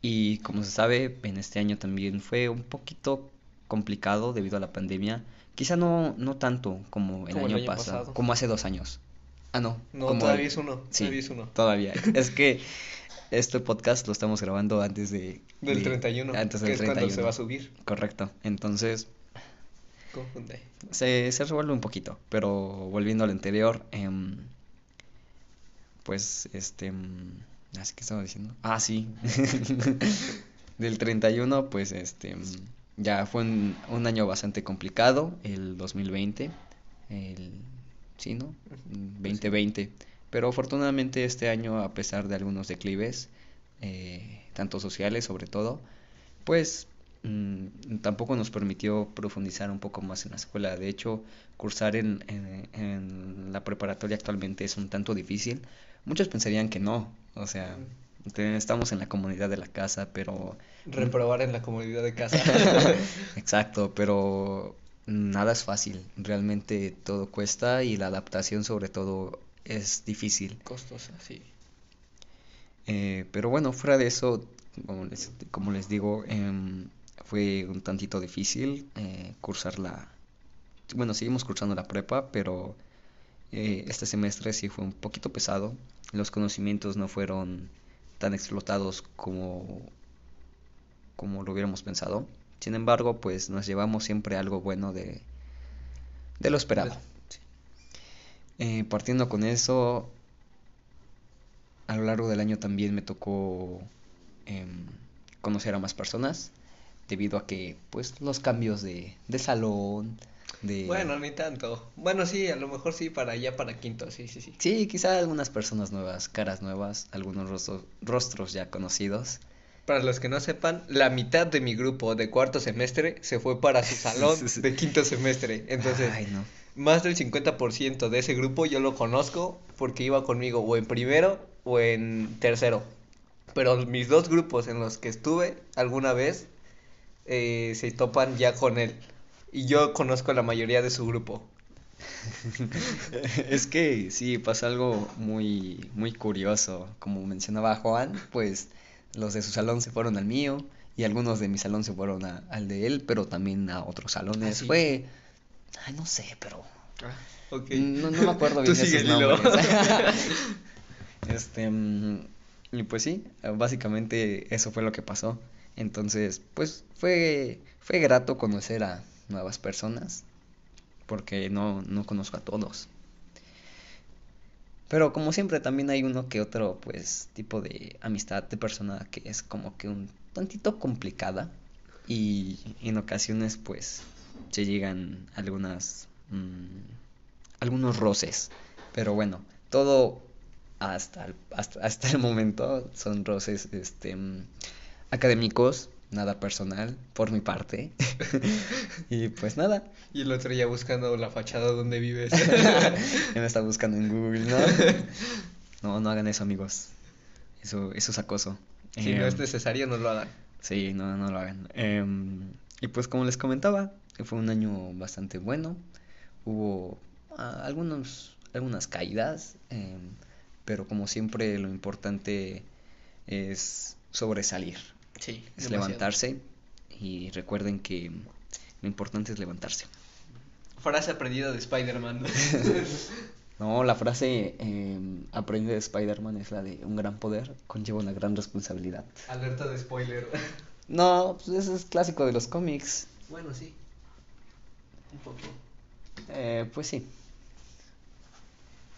y como se sabe, en este año también fue un poquito complicado debido a la pandemia. Quizá no, no tanto como el Como el año pasado, pasado. como hace dos años. Ah, no, No, como todavía el- es uno, Sí, todavía es uno. todavía. Es que este podcast lo estamos grabando antes de, Del de- 31, antes que del es cuando se 31. va a subir. Correcto. Entonces, Confunde. se, se revuelve un poquito, pero volviendo al anterior, em, pues, este, em, así que estaba diciendo. Ah, sí. Del 31, pues, este, em, ya fue un, un año bastante complicado, el 2020, el, sí, ¿no? Mm, 2020. Pero afortunadamente este año, a pesar de algunos declives, eh, tanto sociales sobre todo, pues mm, tampoco nos permitió profundizar un poco más en la escuela. De hecho, cursar en, en- en la preparatoria actualmente es un tanto difícil. Muchos pensarían que no, o sea, estamos en la comunidad de la casa, pero... Reprobar en la comodidad de casa. Exacto, pero nada es fácil. Realmente todo cuesta y la adaptación sobre todo es difícil. Costosa, sí. Eh, pero bueno, fuera de eso, como les, como les digo, em, fue un tantito difícil eh, cursar la... Bueno, seguimos cursando la prepa, pero eh, este semestre sí fue un poquito pesado. Los conocimientos no fueron tan explotados como, como lo hubiéramos pensado. Sin embargo, pues nos llevamos siempre algo bueno de, de lo esperado. Eh, partiendo con eso, a lo largo del año también me tocó em, conocer a más personas, debido a que, pues, los cambios de, de salón, de... Bueno, ni tanto. Bueno, sí, a lo mejor sí, para allá, para quinto, sí, sí, sí. Sí, quizá algunas personas nuevas, caras nuevas, algunos rostros, rostros ya conocidos. Para los que no sepan, la mitad de mi grupo de cuarto semestre se fue para su salón de quinto semestre. Entonces, Ay, no. más del 50% de ese grupo yo lo conozco porque iba conmigo o en primero o en tercero. Pero mis dos grupos en los que estuve alguna vez eh, se topan ya con él. Y yo conozco a la mayoría de su grupo. Es que sí, pasa algo muy, muy curioso. Como mencionaba Juan, pues los de su salón se fueron al mío y algunos de mi salón se fueron a- al de él, pero también a otros salones. sí. Fue, ay, no sé, pero Ok. No, no me acuerdo Tú bien sus Lilo. nombres. Este, mm, y pues sí, básicamente eso fue lo que pasó. Entonces, pues fue, fue grato conocer a nuevas personas, porque no, no conozco a todos. Pero como siempre también hay uno que otro, pues, tipo de amistad de persona que es como que un tantito complicada y en ocasiones, pues, se llegan algunas, mm, algunos roces. Pero bueno, todo hasta el, hasta, hasta el momento son roces, este, mm, académicos, nada personal, por mi parte. Y pues nada, Y el otro ya buscando la fachada donde vives. ya me está buscando en Google, ¿no? No, no hagan eso, amigos. Eso, eso es acoso. Si no Em, es necesario, no lo hagan. Sí, no, no lo hagan. Em, y pues como les comentaba, fue un año bastante bueno. Hubo ah, algunos, algunas caídas, em, pero como siempre lo importante es sobresalir, Sí, es levantarse y recuerden que lo importante es levantarse. Frase aprendida de Spider-Man. No, la frase em, aprende de Spider-Man es la de un gran poder conlleva una gran responsabilidad. Alerta de spoiler. No, pues eso es clásico de los cómics. Bueno, sí. Un poco. Eh, pues sí.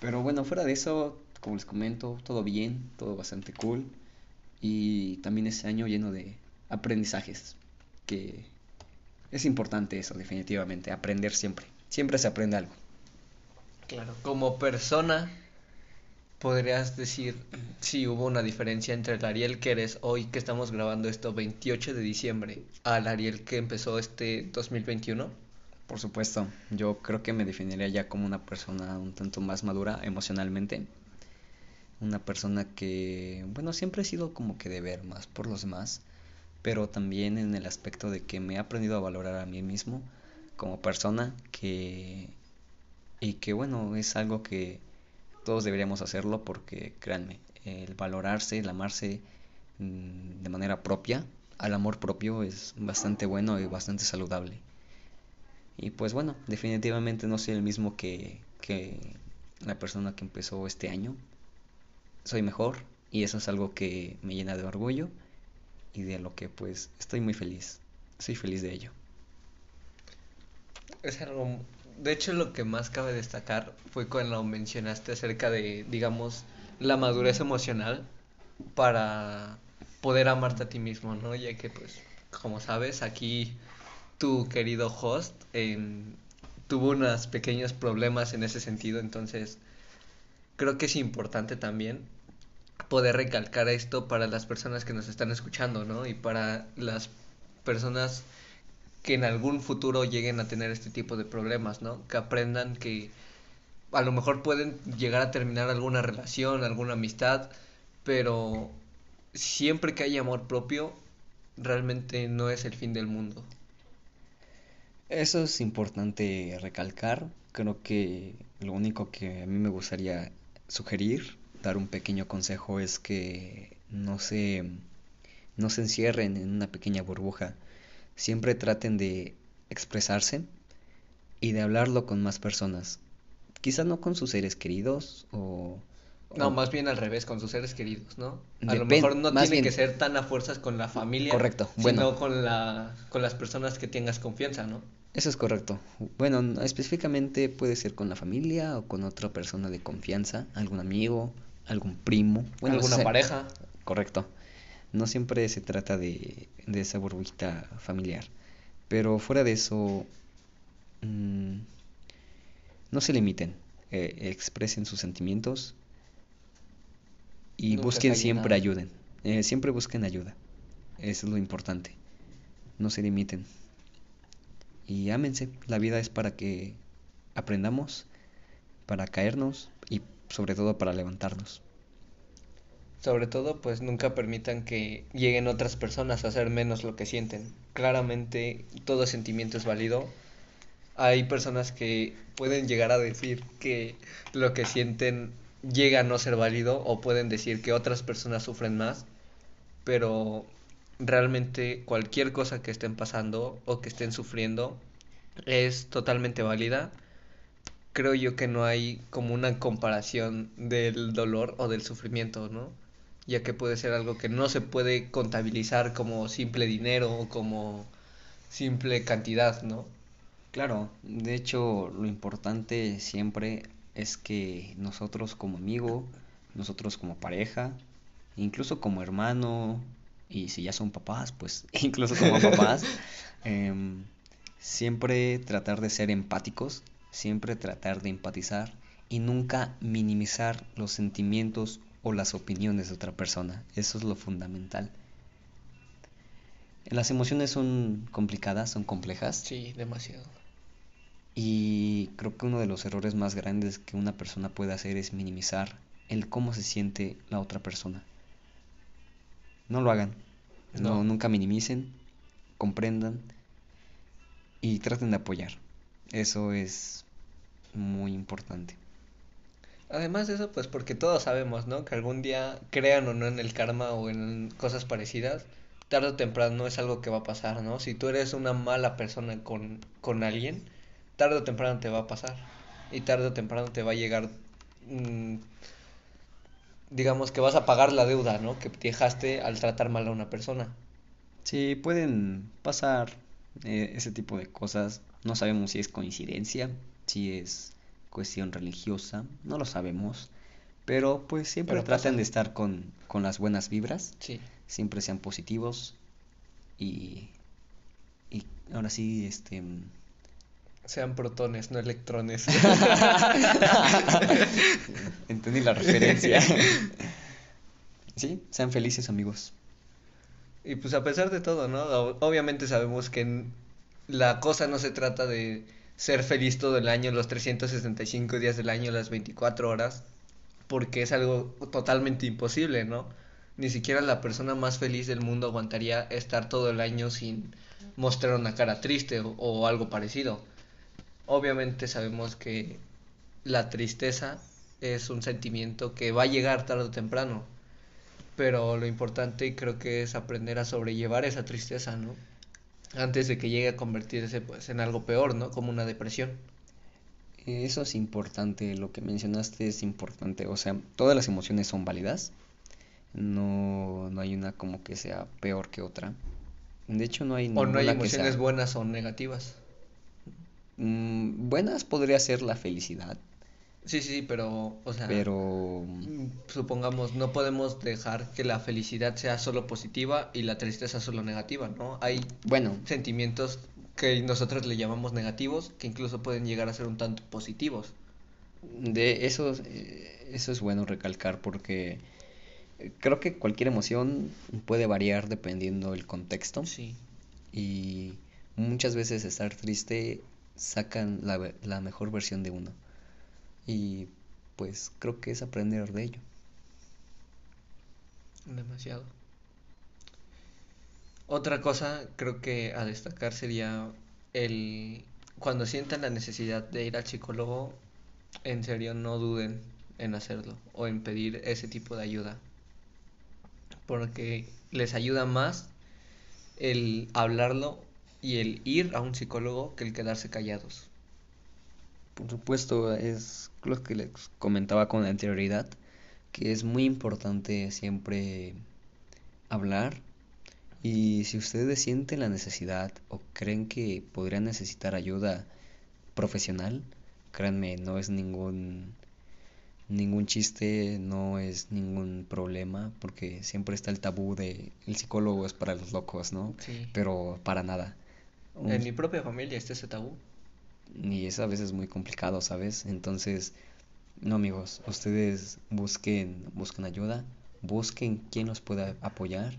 Pero bueno, fuera de eso, como les comento, todo bien, todo bastante cool. Y también ese año lleno de aprendizajes, que es importante eso, definitivamente, aprender siempre. Siempre se aprende algo. Claro. Como persona, podrías decir si hubo una diferencia entre el Ariel que eres hoy, que estamos grabando esto 28 de diciembre, al Ariel que empezó este 2021. Por supuesto, yo creo que me definiría ya como una persona un tanto más madura emocionalmente. Una persona que, bueno, siempre he sido como que de ver más por los demás, pero también en el aspecto de que me he aprendido a valorar a mí mismo como persona, que y que bueno, es algo que todos deberíamos hacerlo porque créanme, el valorarse, el amarse mm, de manera propia, al amor propio es bastante bueno y bastante saludable. Y pues bueno, definitivamente no soy el mismo que, que la persona que empezó este año. Soy mejor y eso es algo que me llena de orgullo y de lo que pues estoy muy feliz. Soy feliz de ello. Es algo, de hecho lo que más cabe destacar fue cuando mencionaste acerca de, digamos, la madurez emocional para poder amarte a ti mismo, ¿no? Ya que pues, como sabes, aquí tu querido host em, tuvo unos pequeños problemas en ese sentido, entonces creo que es importante también poder recalcar esto para las personas que nos están escuchando, ¿no? Y para las personas que en algún futuro lleguen a tener este tipo de problemas, ¿no? Que aprendan que a lo mejor pueden llegar a terminar alguna relación, alguna amistad, pero siempre que hay amor propio, realmente no es el fin del mundo. Eso es importante recalcar. Creo que lo único que a mí me gustaría sugerir, dar un pequeño consejo es que no se, no se encierren en una pequeña burbuja. Siempre traten de expresarse y de hablarlo con más personas. Quizá no con sus seres queridos o... No, o- más bien al revés, con sus seres queridos, ¿no? A lo mejor no tiene bien- que ser tan a fuerzas con la familia, Correcto, sino bueno. con la, con las personas que tengas confianza, ¿no? Eso es correcto. Bueno, no- específicamente puede ser con la familia o con otra persona de confianza, algún amigo, algún primo. Bueno, Alguna pareja. Correcto. No siempre se trata de, de esa burbujita familiar. Pero fuera de eso, mm, no se limiten. eh, expresen sus sentimientos y Nunca busquen siempre nada. ayuden. Eh, siempre busquen ayuda. Eso es lo importante. No se limiten. Y ámense. La vida es para que aprendamos, para caernos y sobre todo para levantarnos. Sobre todo, pues nunca permitan que lleguen otras personas a hacer menos lo que sienten. Claramente, todo sentimiento es válido. Hay personas que pueden llegar a decir que lo que sienten llega a no ser válido o pueden decir que otras personas sufren más, pero realmente cualquier cosa que estén pasando o que estén sufriendo es totalmente válida creo yo que no hay como una comparación del dolor o del sufrimiento, ¿no? Ya que puede ser algo que no se puede contabilizar como simple dinero o como simple cantidad, ¿no? Claro, de hecho lo importante siempre es que nosotros como amigo, nosotros como pareja, incluso como hermano, y si ya son papás, pues incluso como papás, em, siempre tratar de ser empáticos, siempre tratar de empatizar y nunca minimizar los sentimientos o las opiniones de otra persona. Eso es lo fundamental. Las emociones son complicadas, son complejas. Sí, demasiado. Y creo que uno de los errores más grandes que una persona puede hacer es minimizar el cómo se siente la otra persona. No lo hagan. No, No. nunca minimicen, comprendan y traten de apoyar. Eso es muy importante. Además de eso, pues porque todos sabemos, ¿no? Que algún día, crean o no en el karma o en cosas parecidas, tarde o temprano es algo que va a pasar, ¿no? Si tú eres una mala persona con, con alguien, tarde o temprano te va a pasar. Y tarde o temprano te va a llegar, mm, digamos que vas a pagar la deuda, ¿no? Que dejaste al tratar mal a una persona. Sí, pueden pasar eh, ese tipo de cosas. No sabemos si es coincidencia, si es cuestión religiosa, no lo sabemos. Pero pues siempre Pero traten pasa. de estar con, con las buenas vibras, Sí. siempre sean positivos y, y ahora sí, este... Sean protones, no electrones. Entendí la referencia. Sí, sean felices amigos. Y pues a pesar de todo, ¿no? Obviamente sabemos que la cosa no se trata de ser feliz todo el año, los 365 días del año, las 24 horas, porque es algo totalmente imposible, ¿no? Ni siquiera la persona más feliz del mundo aguantaría estar todo el año sin mostrar una cara triste o, algo parecido. Obviamente sabemos que la tristeza es un sentimiento que va a llegar tarde o temprano, pero lo importante creo que es aprender a sobrellevar esa tristeza, ¿no? Antes de que llegue a convertirse pues en algo peor, ¿no? Como una depresión. Eso es importante, lo que mencionaste es importante, o sea, todas las emociones son válidas, no, no hay una como que sea peor que otra. De hecho, no hay O no hay emociones sea... buenas o negativas. Mm, buenas podría ser la felicidad, Sí, sí, pero, o sea, pero mm, supongamos, no podemos dejar que la felicidad sea solo positiva y la tristeza solo negativa, ¿no? Hay bueno, sentimientos que nosotros le llamamos negativos que incluso pueden llegar a ser un tanto positivos. de eso, eh, eso es bueno recalcar porque eh, creo que cualquier emoción puede variar dependiendo del contexto. Sí. y muchas veces estar triste sacan la, la mejor versión de uno. Y pues creo que es aprender de ello. Demasiado. Otra cosa creo que a destacar sería el cuando sientan la necesidad de ir al psicólogo, en serio no duden en hacerlo o en pedir ese tipo de ayuda. Porque les ayuda más el hablarlo y el ir a un psicólogo que el quedarse callados. Por supuesto, es lo que les comentaba con anterioridad, que es muy importante siempre hablar y si ustedes sienten la necesidad o creen que podrían necesitar ayuda profesional, créanme, no es ningún ningún chiste, no es ningún problema, porque siempre está el tabú de el psicólogo es para los locos, ¿no? Sí. Pero para nada. Un- En mi propia familia está ese tabú. Y es a veces muy complicado, ¿sabes? Entonces, no amigos, ustedes busquen, busquen ayuda, busquen quién los pueda apoyar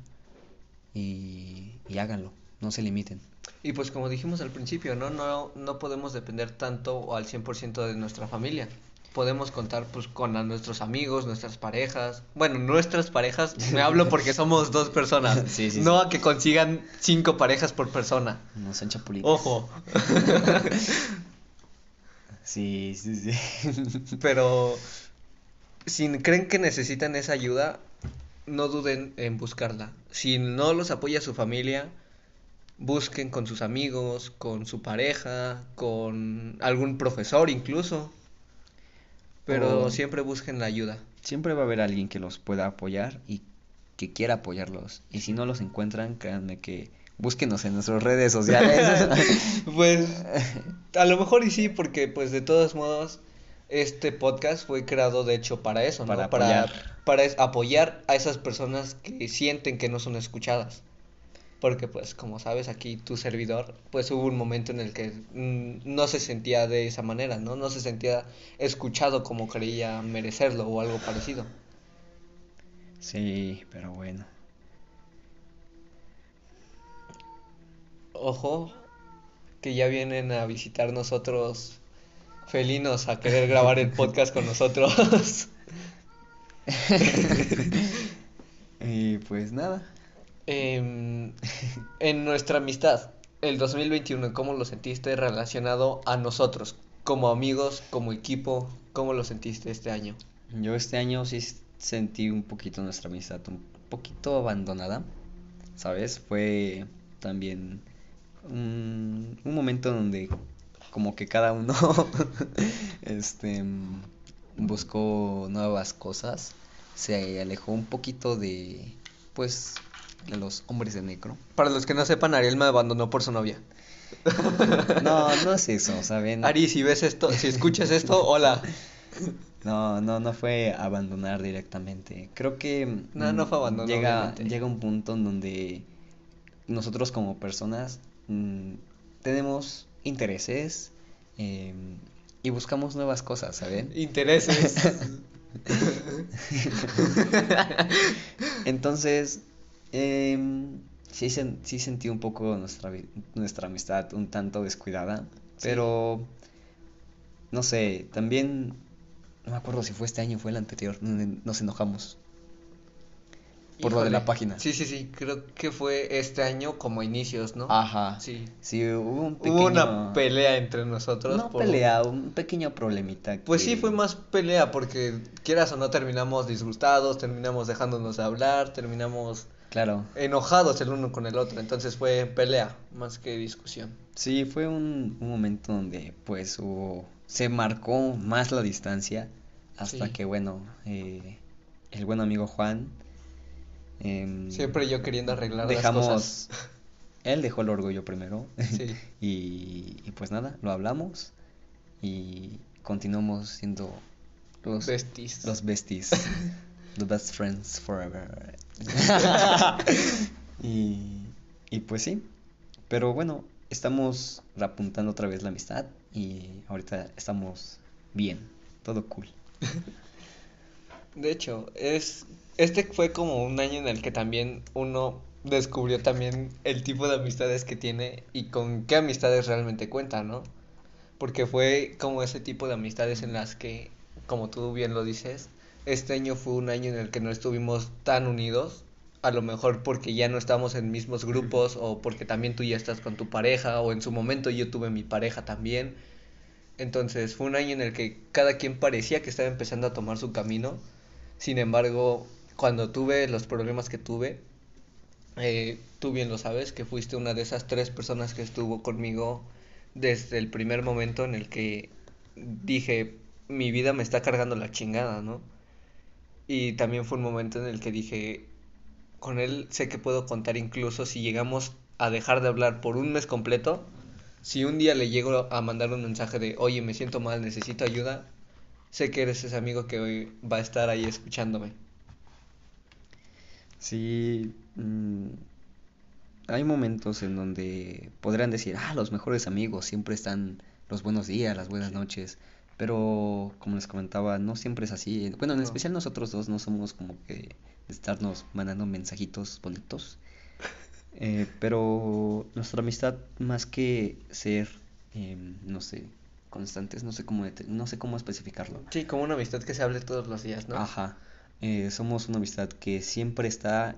y, y háganlo, no se limiten. Y pues como dijimos al principio, ¿no? No, no podemos depender tanto o al 100% de nuestra familia. Podemos contar pues con a nuestros amigos, nuestras parejas. Bueno, nuestras parejas, me hablo porque somos dos personas. Sí, sí, no a que consigan cinco parejas por persona. No sean chapulitos. Ojo. Sí, sí, sí. Pero si creen que necesitan esa ayuda, no duden en buscarla. Si no los apoya su familia, busquen con sus amigos, con su pareja, con algún profesor incluso. Pero O- siempre busquen la ayuda. Siempre va a haber alguien que los pueda apoyar y que quiera apoyarlos. Y si no los encuentran, créanme que búsquenos en nuestras redes sociales. Pues a lo mejor y sí, porque pues de todos modos este podcast fue creado de hecho para eso, ¿no? Para Para, apoyar. para es- apoyar a esas personas que sienten que no son escuchadas. Porque pues como sabes aquí tu servidor, pues hubo un momento en el que mm, no se sentía de esa manera, ¿no? No se sentía escuchado como creía merecerlo o algo parecido. Sí, pero bueno. Ojo, que ya vienen a visitar nosotros felinos a querer grabar el podcast con nosotros. Y pues nada. Em, en nuestra amistad, el 2021, ¿cómo lo sentiste relacionado a nosotros? Como amigos, como equipo, ¿cómo lo sentiste este año? Yo este año sí sentí un poquito nuestra amistad, un poquito abandonada, ¿sabes? Fue también un, un momento donde como que cada uno este buscó nuevas cosas, se alejó un poquito de pues de los hombres de negro. Para los que no sepan, Ariel me abandonó por su novia. No, no es eso, ¿saben? Ari, si ves esto, si escuchas esto, hola. No, no, no fue abandonar directamente. Creo que No, no fue abandono, llega, obviamente. llega un punto en donde nosotros como personas mm, tenemos intereses em, y buscamos nuevas cosas, ¿saben? Intereses. Entonces, em, sí, sen- sí sentí un poco nuestra, nuestra amistad un tanto descuidada, pero no sé, también no me acuerdo si fue este año o fue el anterior, nos enojamos por lo de la página. Sí, sí, sí, creo que fue este año como inicios, ¿no? Ajá. Sí. Sí, hubo un Hubo una pequeño- pelea entre nosotros. No por- pelea, un pequeño problemita Pues sí, fue más pelea porque quieras o no terminamos disgustados, terminamos dejándonos de hablar, terminamos Claro. enojados el uno con el otro. Entonces fue pelea más que discusión. Sí, fue un, un momento donde pues hubo, se marcó más la distancia hasta Sí. que bueno, eh, el buen amigo Juan em, Siempre yo queriendo arreglar las dejamos, cosas. él dejó el orgullo primero Sí. y, y pues nada, lo hablamos y continuamos siendo los, Besties. los besties, the best friends forever. y, y pues sí, pero bueno, estamos reapuntando otra vez la amistad y ahorita estamos bien, todo cool. De hecho, es este fue como un año en el que también uno descubrió también el tipo de amistades que tiene y con qué amistades realmente cuenta, ¿no? Porque fue como ese tipo de amistades en las que, como tú bien lo dices, este año fue un año en el que no estuvimos tan unidos, a lo mejor porque ya no estamos en mismos grupos o porque también tú ya estás con tu pareja o en su momento yo tuve mi pareja también. Entonces fue un año en el que cada quien parecía que estaba empezando a tomar su camino. Sin embargo, cuando tuve los problemas que tuve, eh, tú bien lo sabes, que fuiste una de esas tres personas que estuvo conmigo desde el primer momento en el que dije, mi vida me está cargando la chingada, ¿no? Y también fue un momento en el que dije, con él sé que puedo contar incluso si llegamos a dejar de hablar por un mes completo, si un día le llego a mandar un mensaje de, oye, me siento mal, necesito ayuda, sé que eres ese amigo que hoy va a estar ahí escuchándome. Sí, mm, hay momentos en donde podrían decir, ah, los mejores amigos siempre están los buenos días, las buenas noches, pero como les comentaba, no siempre es así. Bueno, en No. especial nosotros dos no somos como que estarnos mandando mensajitos bonitos, Eh, pero nuestra amistad más que ser, em, no sé, constantes, no sé cómo, no sé cómo especificarlo. Sí, como una amistad que se hable todos los días, ¿no? Ajá. Eh, somos una amistad que siempre está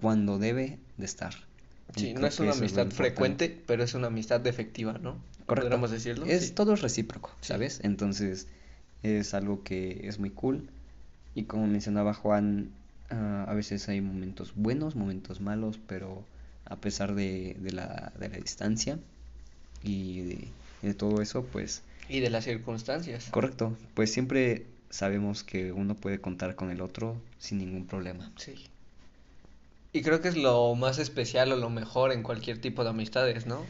cuando debe de estar. Sí, no es una amistad importante. frecuente, pero es una amistad efectiva, ¿no? Correcto. ¿Podríamos decirlo? Es, Sí. todo es recíproco, Sí. ¿sabes? Entonces, es algo que es muy cool. Y como mencionaba Juan, ah, a veces hay momentos buenos, momentos malos, pero a pesar de, de la, de la distancia y de, y de todo eso, pues Y de las circunstancias. Correcto, pues siempre sabemos que uno puede contar con el otro sin ningún problema. Sí. Y creo que es lo más especial o lo mejor en cualquier tipo de amistades, ¿no?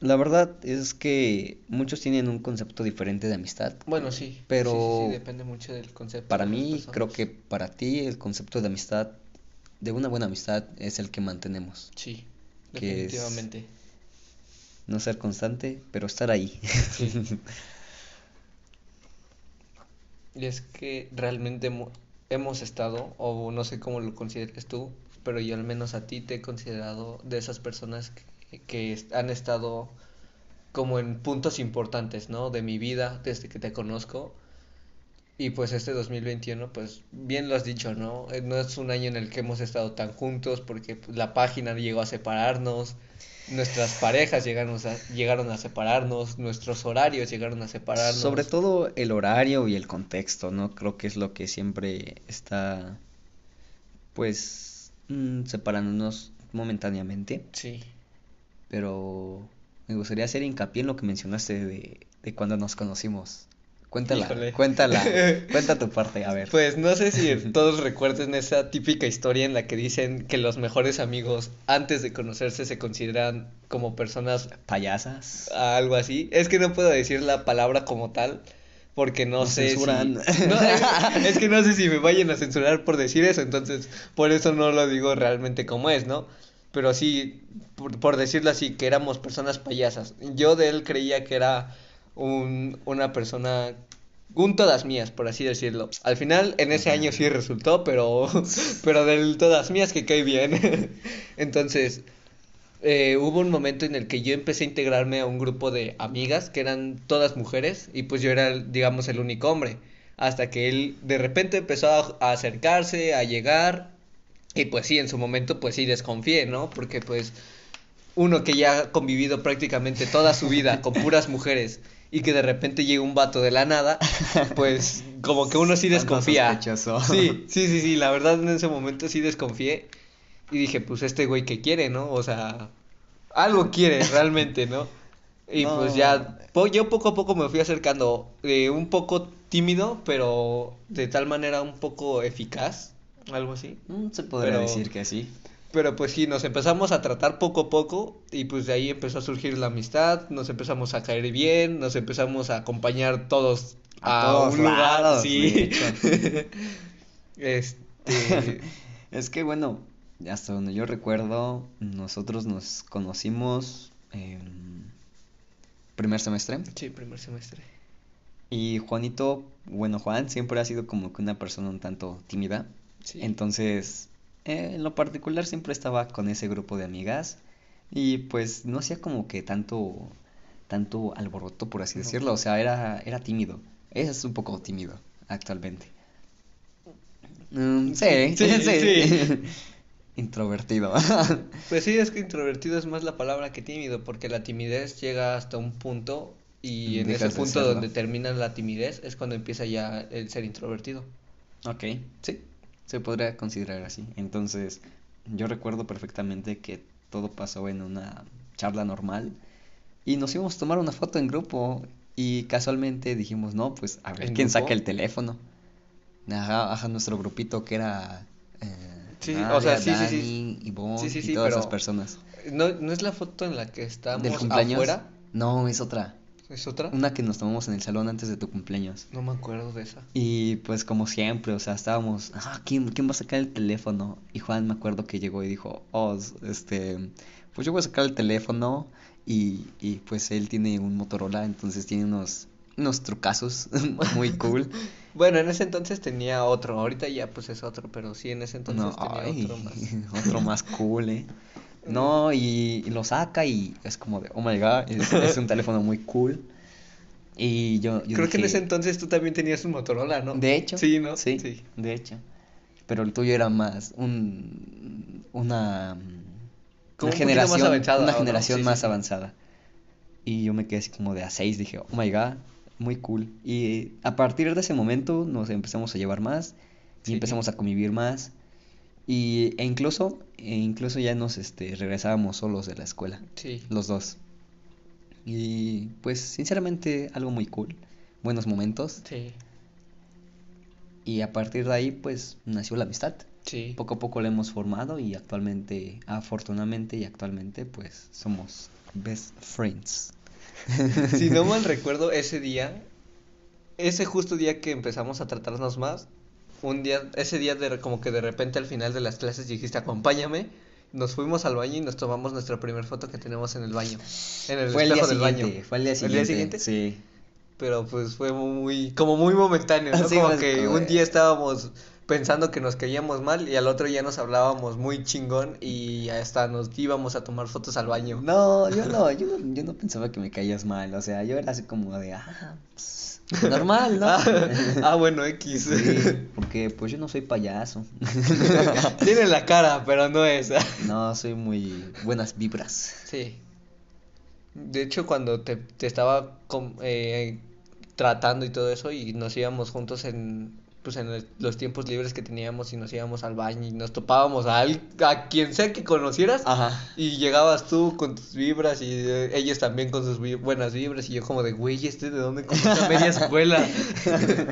La verdad es que muchos tienen un concepto diferente de amistad. Bueno, sí. Pero Sí, sí, sí, depende mucho del concepto Para de mí, creo que para ti el concepto de amistad, de una buena amistad, es el que mantenemos. Sí, que es- definitivamente. No ser constante, pero estar ahí. Sí. Y es que realmente hemos estado, o no sé cómo lo consideres tú, pero yo al menos a ti te he considerado de esas personas que, han estado como en puntos importantes, ¿no? De mi vida desde que te conozco. Y pues este 2021, pues bien lo has dicho, ¿no? Eh, No es un año en el que hemos estado tan juntos porque la página llegó a separarnos, nuestras parejas llegaron a, llegaron a separarnos, nuestros horarios llegaron a separarnos. Sobre todo el horario y el contexto, ¿no? Creo que es lo que siempre está, pues, mm, separándonos momentáneamente. Sí, Pero me gustaría hacer hincapié en lo que mencionaste de, de cuando nos conocimos. Cuéntala, Híjole. cuéntala, cuenta tu parte, a ver. pues no sé si todos recuerden esa típica historia en la que dicen que los mejores amigos antes de conocerse se consideran como personas Payasas. algo así. Es que no puedo decir la palabra como tal porque no Nos sé si censuran. No, es que no sé si me vayan a censurar por decir eso, entonces por eso no lo digo realmente como es, ¿no? Pero sí, por, por decirlo así, que éramos personas payasas. Yo de él creía que era un, una persona, un todas mías, por así decirlo. Al final, en ese año sí resultó, pero, pero del todas mías que cae bien. Entonces, eh, hubo un momento en el que yo empecé a integrarme a un grupo de amigas que eran todas mujeres y pues yo era, digamos, el único hombre. Hasta que él de repente empezó a, a acercarse, a llegar y pues sí, en su momento pues sí desconfié, ¿no? Porque pues uno que ya ha convivido prácticamente toda su vida con puras mujeres y que de repente llega un vato de la nada, pues como que uno sí desconfía. Sí, sí, sí, sí, la verdad en ese momento sí desconfié y dije, pues este güey que quiere, ¿no? O sea, algo quiere realmente, ¿no? Y No. pues ya, po- yo poco a poco me fui acercando, eh, un poco tímido, pero de tal manera un poco eficaz, algo así. Mm, se podría Pero- decir que sí. Pero pues sí, nos empezamos a tratar poco a poco y pues de ahí empezó a surgir la amistad, nos empezamos a caer bien, nos empezamos a acompañar todos A a, todos un lugar, lados, sí. Este, Es que bueno, hasta donde yo recuerdo, nosotros nos conocimos en primer semestre sí, primer semestre. y Juanito, bueno, Juan siempre ha sido como que una persona un tanto tímida, Sí. entonces eh, en lo particular siempre estaba con ese grupo de amigas y pues no hacía como que tanto tanto alboroto por así decirlo, o sea, era era tímido. Es un poco tímido actualmente. Mm, sí, Sí, sí, sí. Introvertido. Pues sí, es que introvertido es más la palabra que tímido, porque la timidez llega hasta un punto y en ese Dejas punto donde termina la timidez es cuando empieza ya el ser introvertido. Ok, sí, se podría considerar así. Entonces, yo recuerdo perfectamente que todo pasó en una charla normal y nos íbamos a tomar una foto en grupo y casualmente dijimos, no, pues a ver ¿En quién grupo? saca el teléfono. Ajá, ajá, nuestro grupito que era eh, Sí, o sea, Nadia, sí, sí, sí. Dani, Ivonne Sí, sí, y sí, todas pero- esas personas. ¿No, no es la foto en la que estamos ¿Del cumpleaños? afuera? No, es otra. ¿Es otra? Una que nos tomamos en el salón antes de tu cumpleaños. No me acuerdo de esa. Y pues como siempre, o sea, estábamos, ah, ¿quién, quién va a sacar el teléfono? Y Juan me acuerdo que llegó y dijo, oh, este, pues yo voy a sacar el teléfono y, y pues él tiene un Motorola, entonces tiene unos, unos trucazos muy cool. Bueno, en ese entonces tenía otro, ahorita ya pues es otro, pero sí, en ese entonces No, tenía ay, otro más. otro más cool, eh. No, y, y lo saca y es como de, oh my god, es, es un teléfono muy cool. Y yo, yo Creo que en ese entonces tú también tenías un Motorola, ¿no? De hecho. Sí, ¿no? Sí, Sí. de hecho. Pero el tuyo era más un una, Como una generación, más avanzada, una ¿o no? generación Sí, más sí, sí. avanzada. Y yo me quedé así como de a 6, dije, oh my god, muy cool. Y a partir de ese momento nos empezamos a llevar más y empezamos a convivir más. Y, e incluso, e incluso ya nos este, regresábamos solos de la escuela, Sí. los dos. Y pues sinceramente algo muy cool, buenos momentos. Sí. Y a partir de ahí, pues, nació la amistad. Sí. Poco a poco la hemos formado y actualmente, afortunadamente y actualmente, pues, somos best friends. Si no mal recuerdo, ese día, ese justo día que empezamos a tratarnos más, un día, ese día de, como que de repente al final de las clases dijiste, acompáñame, nos fuimos al baño y nos tomamos nuestra primera foto que tenemos en el baño, en el Fue el del baño. siguiente, fue el día ¿El siguiente. día siguiente? Sí. Pero pues fue muy, como muy momentáneo, ¿no? Sí, como pues, que un día estábamos pensando que nos caíamos mal y al otro ya nos hablábamos muy chingón y hasta nos íbamos a tomar fotos al baño. No, yo no, yo no, yo no pensaba que me caías mal, o sea, yo era así como de, ah, pues, normal, ¿no? Ah, ah, bueno, X. Sí, porque pues yo no soy payaso. Tiene la cara, pero no es. No, soy muy buenas vibras. Sí. De hecho, cuando te, te estaba com- eh, tratando y todo eso y nos íbamos juntos en, pues en el- los tiempos libres que teníamos y nos íbamos al baño y nos topábamos a, al- a quien sea que conocieras Ajá. y llegabas tú con tus vibras y eh, ellos también con sus buenas vibras y yo como de, güey, ¿este de dónde conoce a media escuela?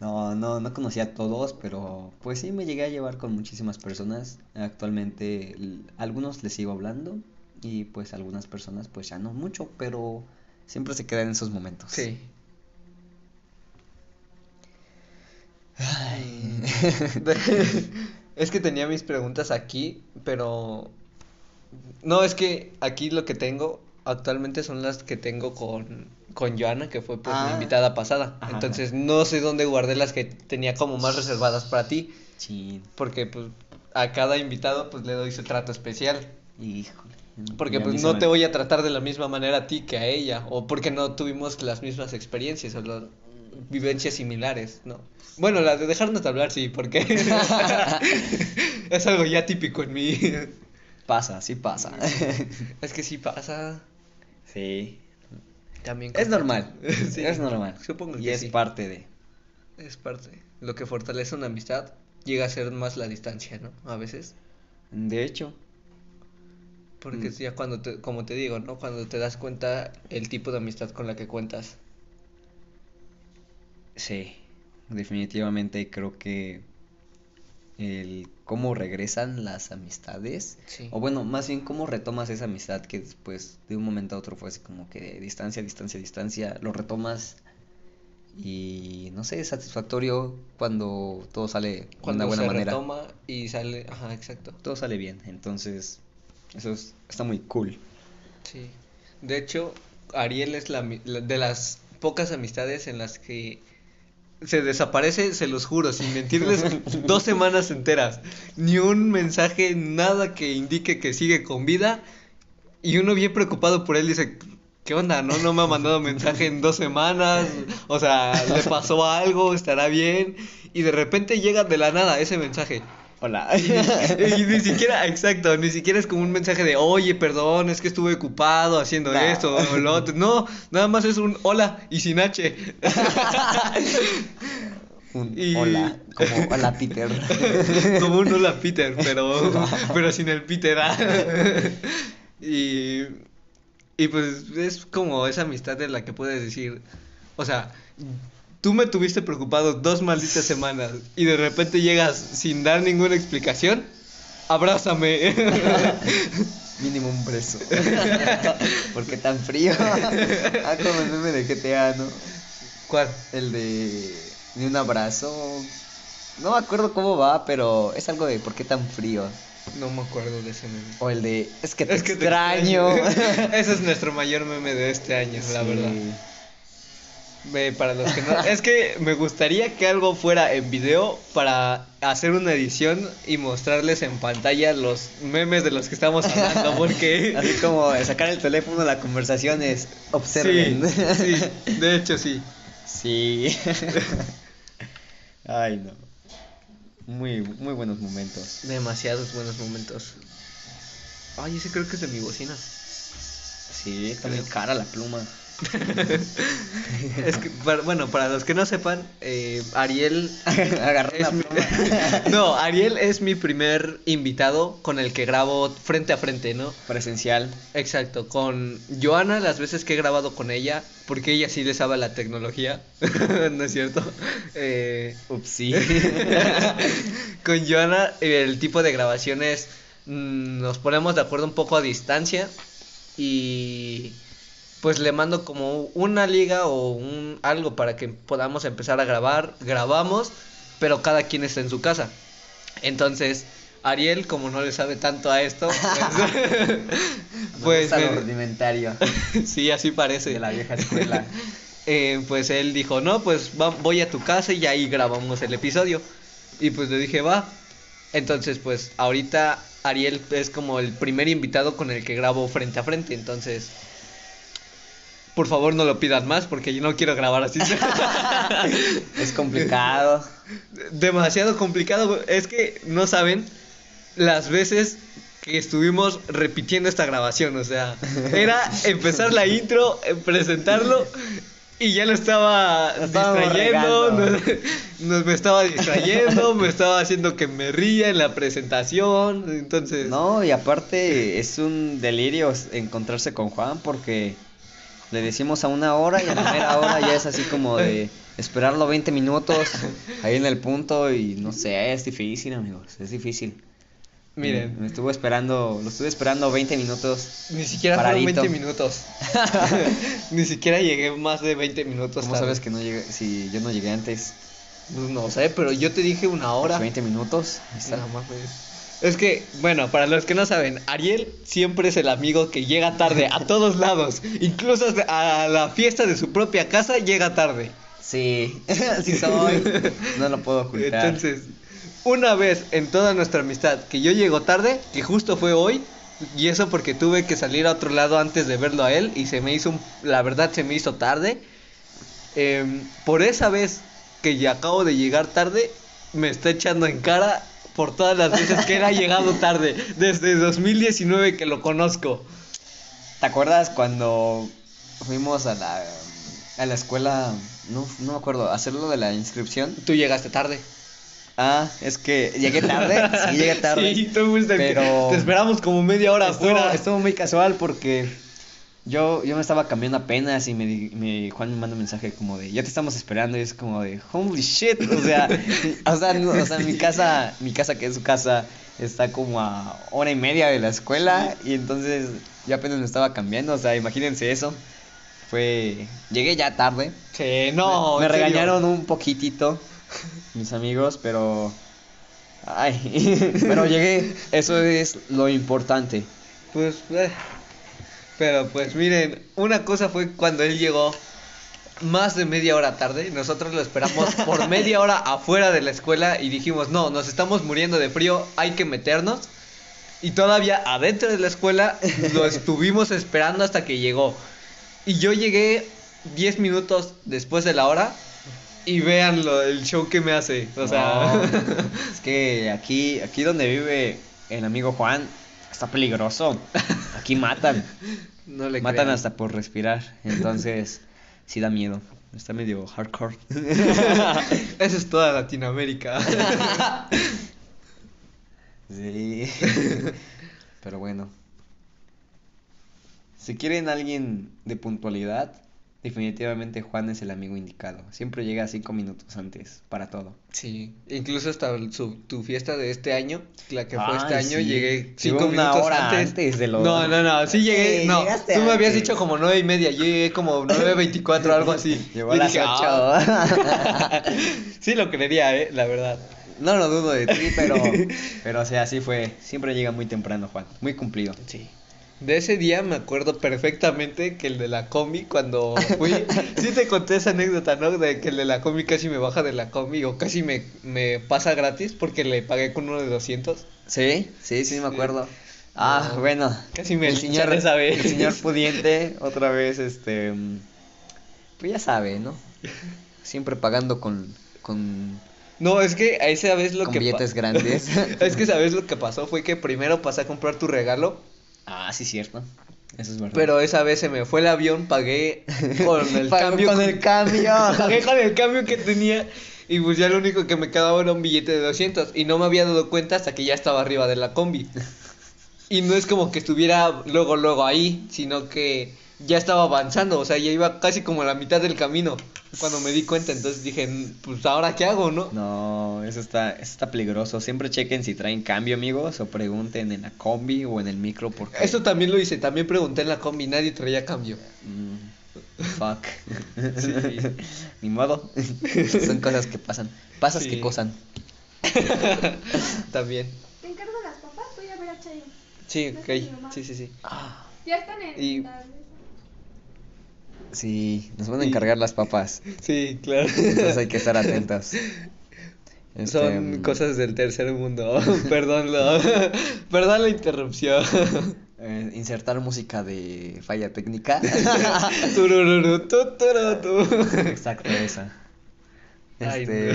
No, no, no conocía a todos, pero pues sí me llegué a llevar con muchísimas personas. Actualmente algunos les sigo hablando y pues algunas personas pues ya no mucho, pero siempre se quedan en esos momentos. Sí. Ay. Es que tenía mis preguntas aquí, pero no, es que aquí lo que tengo actualmente son las que tengo con, con Joana, que fue pues mi Ah. invitada pasada. Ajá. Entonces no sé dónde guardé las que tenía como más reservadas para ti, Chin, porque pues a cada invitado pues le doy su trato especial. híjole. Porque pues no me- te voy a tratar de la misma manera a ti que a ella, o porque no tuvimos las mismas experiencias o vivencias similares, ¿no? Bueno, la de dejarnos de hablar sí, porque es algo ya típico en mí. Pasa, sí pasa. Es que sí pasa Sí. también. Es normal. Sí, Es normal. Supongo Y que es sí. parte de. Es parte. Lo que fortalece una amistad llega a ser más la distancia, ¿no? A veces. De hecho, Porque Mm. ya cuando te, como te digo, ¿no? Cuando te das cuenta el tipo de amistad con la que cuentas. Sí. Definitivamente creo que el cómo regresan las amistades, Sí. o bueno, más bien cómo retomas esa amistad que después de un momento a otro fue así como que distancia, distancia, distancia, lo retomas y no sé, es satisfactorio cuando todo sale de una buena se manera. retoma y sale, ajá, exacto. Todo sale bien, entonces eso es- está muy cool. Sí. De hecho, Ariel es la- de las pocas amistades en las que se desaparece, se los juro, sin mentirles, dos semanas enteras. Ni un mensaje, nada que indique que sigue con vida. Y uno bien preocupado por él dice, ¿qué onda? No, no me ha mandado mensaje en dos semanas. O sea, le pasó algo, estará bien. Y de repente llega de la nada ese mensaje. Hola. Y ni siquiera, exacto, ni siquiera es como un mensaje de, oye, perdón, es que estuve ocupado haciendo esto o lo otro. No, nada más es un hola y sin H. Un Y- hola, como hola Peter. Como un hola Peter, pero, pero sin el Peter. ah. Y, y pues es como esa amistad de la que puedes decir, o sea, tú me tuviste preocupado dos malditas semanas y de repente llegas sin dar ninguna explicación, abrázame. Mínimo un beso. ¿Por qué tan frío? Ah, como el meme de GTA, ¿no? ¿Cuál? El de, de un abrazo. No me acuerdo cómo va, pero es algo de ¿por qué tan frío? No me acuerdo de ese meme. O el de es que te Es que te extraño. Ese es nuestro mayor meme de este año, la verdad. Ve, para los que no, es que me gustaría que algo fuera en video para hacer una edición y mostrarles en pantalla los memes de los que estamos hablando, porque Así como sacar el teléfono, la conversación es observen. sí, sí, de hecho sí. Sí. Ay, no. Muy, muy buenos momentos. Demasiados buenos momentos. Ay, ese creo que es de mi bocina. Sí, muy cara la pluma. Es que, para- bueno, para los que no sepan, eh, Ariel es la mi- no, Ariel es mi primer invitado con el que grabo frente a frente, ¿no? Presencial. Exacto, con Joana las veces que he grabado con ella, porque ella sí le sabe la tecnología, ¿no es cierto? Eh, Ups, sí. con Joana el tipo de grabaciones mm, nos ponemos de acuerdo un poco a distancia y pues le mando como una liga o un algo para que podamos empezar a grabar, grabamos, pero cada quien está en su casa. Entonces, Ariel, como no le sabe tanto a esto, pues, pues me- rudimentario sí, así parece. de la vieja escuela. Eh, pues él dijo, no, pues va- voy a tu casa y ahí grabamos el episodio. Y pues le dije, va. Entonces, pues ahorita Ariel es como el primer invitado con el que grabo frente a frente. Entonces, por favor no lo pidan más porque yo no quiero grabar así. Es complicado. Demasiado complicado. Es que no saben las veces que estuvimos repitiendo esta grabación. O sea, era empezar la intro, eh, presentarlo y ya lo estaba distrayendo. Nos, nos- me estaba distrayendo, me estaba haciendo que me ría en la presentación. Entonces, No, y aparte es un delirio encontrarse con Juan porque le decimos a una hora y a la mera hora ya es así como de esperarlo 20 minutos ahí en el punto y no sé, es difícil, amigos, es difícil. miren, Me, me estuvo esperando, lo estuve esperando 20 minutos. ni siquiera fueron 20 minutos. ni siquiera llegué más de 20 minutos. ¿Cómo tarde. sabes que no llegué, si yo no llegué antes? Pues no sé, pero yo te dije una hora. 20 minutos. ahí está. No mames. Es que, bueno, para los que no saben, Ariel siempre es el amigo que llega tarde a todos lados. Incluso a la fiesta de su propia casa llega tarde. Sí, sí soy. No lo puedo ocultar. Entonces, una vez en toda nuestra amistad que yo llego tarde, que justo fue hoy, y eso porque tuve que salir a otro lado antes de verlo a él, y se me hizo, un- la verdad se me hizo tarde. Em, por esa vez que ya acabo de llegar tarde, me está echando en cara por todas las veces que él ha llegado tarde, desde 2019 que lo conozco. ¿Te acuerdas cuando fuimos a la, a la escuela? No, no me acuerdo, a hacer lo de la inscripción. Tú llegaste tarde. Ah, es que llegué tarde, sí llegué tarde. Sí, tú fuiste que- pero te esperamos como media hora estuvo, afuera. estuvo muy casual porque yo, yo me estaba cambiando apenas y me, me- Juan me manda un mensaje como de, ya te estamos esperando y es como de, holy shit, o sea, o sea, no- o sea, mi casa, mi casa que es su casa está como a hora y media de la escuela y entonces yo apenas me estaba cambiando, o sea, imagínense eso. Fue, llegué ya tarde. Sí, no. me, regañaron un poquitito mis amigos, pero ay, pero llegué, eso es lo importante. Pues, eh, pero pues miren, una cosa fue cuando él llegó más de media hora tarde, nosotros lo esperamos por media hora afuera de la escuela y dijimos, no, nos estamos muriendo de frío, hay que meternos. Y todavía adentro de la escuela lo estuvimos esperando hasta que llegó. Y yo llegué 10 minutos después de la hora y vean lo, el show que me hace. O sea, No, es que aquí, aquí donde vive el amigo Juan, está peligroso. Aquí matan. No le Matan crean. hasta por respirar. Entonces, sí da miedo. Está medio hardcore. Eso es toda Latinoamérica. Sí. Pero bueno. Si quieren alguien de puntualidad, definitivamente Juan es el amigo indicado. Siempre llega cinco minutos antes para todo. Sí, incluso hasta su, tu fiesta de este año, la que fue este año, llegué cinco una minutos hora antes. antes de lo- No, no, no, sí llegué, Sí, no, tú me habías dicho como nueve y media, yo llegué como nueve veinticuatro, algo así. Llegó a las dije, ocho. "Ah". sí lo creería, eh, la verdad. No lo dudo de ti, pero, pero o sea, así fue. Siempre llega muy temprano, Juan. Muy cumplido. Sí. De ese día me acuerdo perfectamente que el de la combi, cuando fui, sí te conté esa anécdota, ¿no? De que el de la combi casi me baja de la combi o casi me, me pasa gratis porque le pagué con uno de 200. Sí, sí, sí, me acuerdo. Ah, bueno. Casi me el señor, esa vez. el señor pudiente, otra vez, este, pues ya sabe, ¿no? Siempre pagando con, con, No, es que a esa vez lo con que billetes grandes. es que sabes lo que pasó fue que primero pasé a comprar tu regalo Ah, sí, cierto. Eso es verdad. Pero esa vez se me fue el avión, pagué con el cambio. con el cambio. pagué con el cambio que tenía. Y pues ya lo único que me quedaba era un billete de 200. Y no me había dado cuenta hasta que ya estaba arriba de la combi. Y no es como que estuviera luego, luego ahí, sino que ya estaba avanzando. O sea, ya iba casi como a la mitad del camino cuando me di cuenta. Entonces dije, pues ahora qué hago, ¿no? No, eso está, eso está peligroso. Siempre chequen si traen cambio, amigos, o pregunten en la combi o en el micro porque... Eso también lo hice. También pregunté en la combi, nadie traía cambio. Mm, fuck. Sí. Ni modo. Son cosas que pasan. Pasas Sí. que cosan. también. ¿Te encargo las papas? Voy a ver a Chayo. Sí, ok. Sí, sí, sí. Ya están en Y- la- Sí, nos van a encargar las papas. Sí, claro. Entonces hay que estar atentos. Este, Son mm, cosas del tercer mundo. Perdón. Perdón la interrupción. eh, insertar música de falla técnica. Exacto, esa. Ay, Este.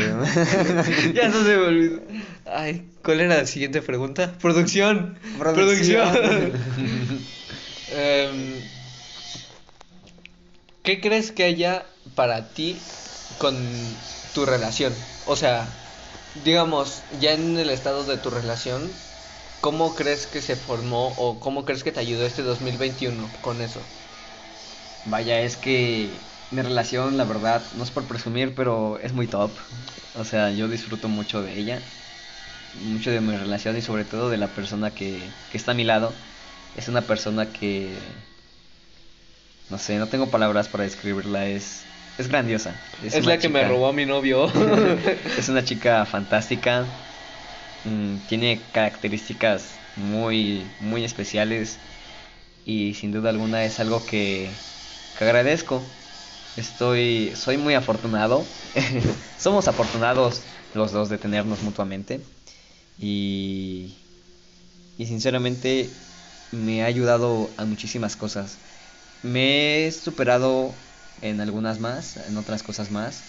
Ya no se me olvidó. Ay, ¿cuál era la siguiente pregunta? Producción. Producción. Em, ¿Qué crees que haya para ti con tu relación? O sea, digamos, ya en el estado de tu relación, ¿cómo crees que se formó o cómo crees que te ayudó este 2021 con eso? Vaya, es que mi relación, la verdad, no es por presumir, pero es muy top. O sea, yo disfruto mucho de ella, mucho de mi relación y sobre todo de la persona que, que está a mi lado. Es una persona que, no sé, no tengo palabras para describirla, es, es grandiosa. Es, la que me robó a mi novio. Es una chica fantástica, mm, tiene características muy, muy especiales y sin duda alguna es algo que, que agradezco. Estoy, soy muy afortunado. Somos afortunados los dos de tenernos mutuamente y, y sinceramente me ha ayudado a muchísimas cosas. Me he superado en algunas más, en otras cosas más.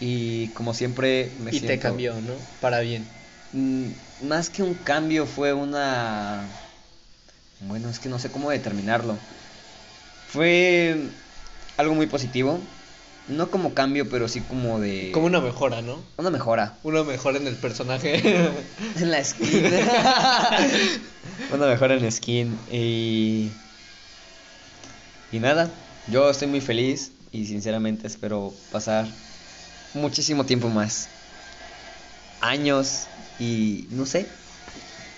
Y como siempre me y te cambió, ¿no? Para bien. Mm, más que un cambio fue una... Bueno, es que no sé cómo determinarlo. Fue algo muy positivo. No como cambio, pero sí como de... Como una mejora, ¿no? Una mejora. Una mejora en el personaje. En la skin. una mejora en la skin. Y... Y nada, yo estoy muy feliz y sinceramente espero pasar muchísimo tiempo más. Años y no sé.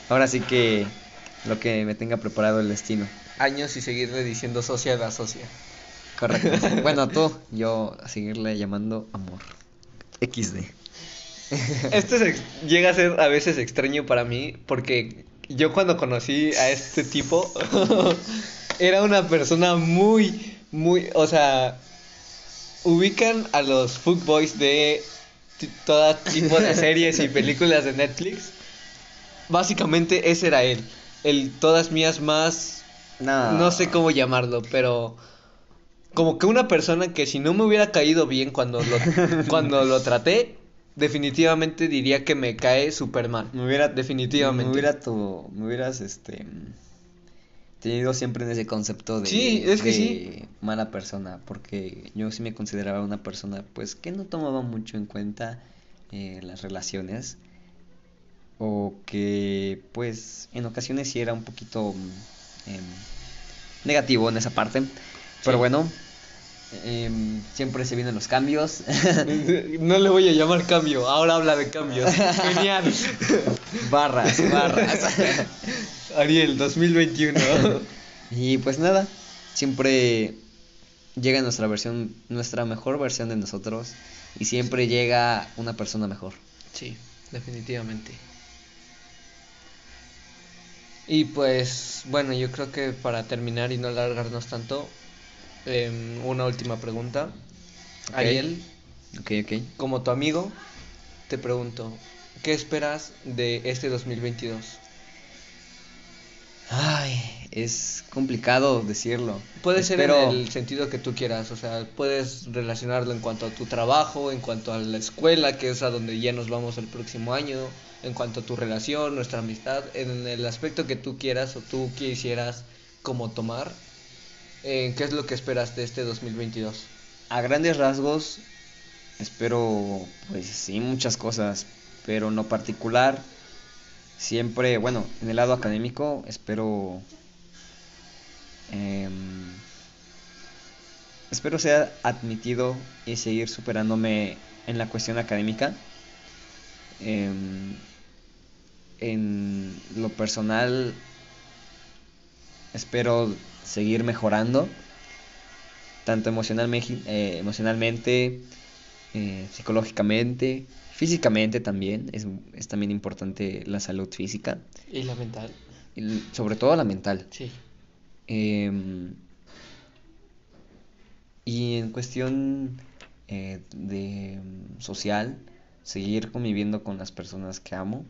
Ahora sí que lo que me tenga preparado el destino. Años y seguirle diciendo socia da socia. Correcto. Bueno, tú, yo a seguirle llamando amor. XD. Esto es llega a ser a veces extraño para mí porque yo cuando conocí a este tipo era una persona muy, muy, o sea, ubican a los fuckboys de todo tipo de series y películas de Netflix. Básicamente ese era él. El todas mías más, No. no sé cómo llamarlo, pero como que una persona que si no me hubiera caído bien cuando lo, cuando lo traté, definitivamente diría que me cae súper mal. Me hubiera, Definitivamente. Me hubiera tu, me hubieras este tenido siempre en ese concepto de, Sí, es que de sí. mala persona, porque yo sí me consideraba una persona pues que no tomaba mucho en cuenta eh, las relaciones o que pues en ocasiones sí era un poquito mm, em, negativo en esa parte, pero bueno. em, siempre se vienen los cambios. No le voy a llamar cambio, ahora habla de cambios. Genial. barras, barras. Ariel, 2021. Y pues nada, siempre llega nuestra versión, nuestra mejor versión de nosotros y siempre llega una persona mejor. Sí, definitivamente. Y pues, bueno, yo creo que para terminar y no alargarnos tanto, em, una última pregunta. Ariel, Ok, ok. como tu amigo, te pregunto, ¿qué esperas de este 2022? Ay, es complicado decirlo. Puede ser en el sentido que tú quieras, o sea, puedes relacionarlo en cuanto a tu trabajo, en cuanto a la escuela, que es a donde ya nos vamos el próximo año, en cuanto a tu relación, nuestra amistad, en el aspecto que tú quieras o tú quisieras como tomar. Eh, ¿Qué es lo que esperas de este 2022? A grandes rasgos, espero, pues sí, muchas cosas, pero en lo particular, siempre, bueno, en el lado académico, espero, em, espero ser admitido y seguir superándome en la cuestión académica. Em, en lo personal, espero seguir mejorando, tanto emocionalmente, eh, emocionalmente eh, psicológicamente, físicamente también, es, es, también importante la salud física. ¿Y la mental? Y sobre todo la mental. Sí. Eh, y en cuestión eh, de social, seguir conviviendo con las personas que amo,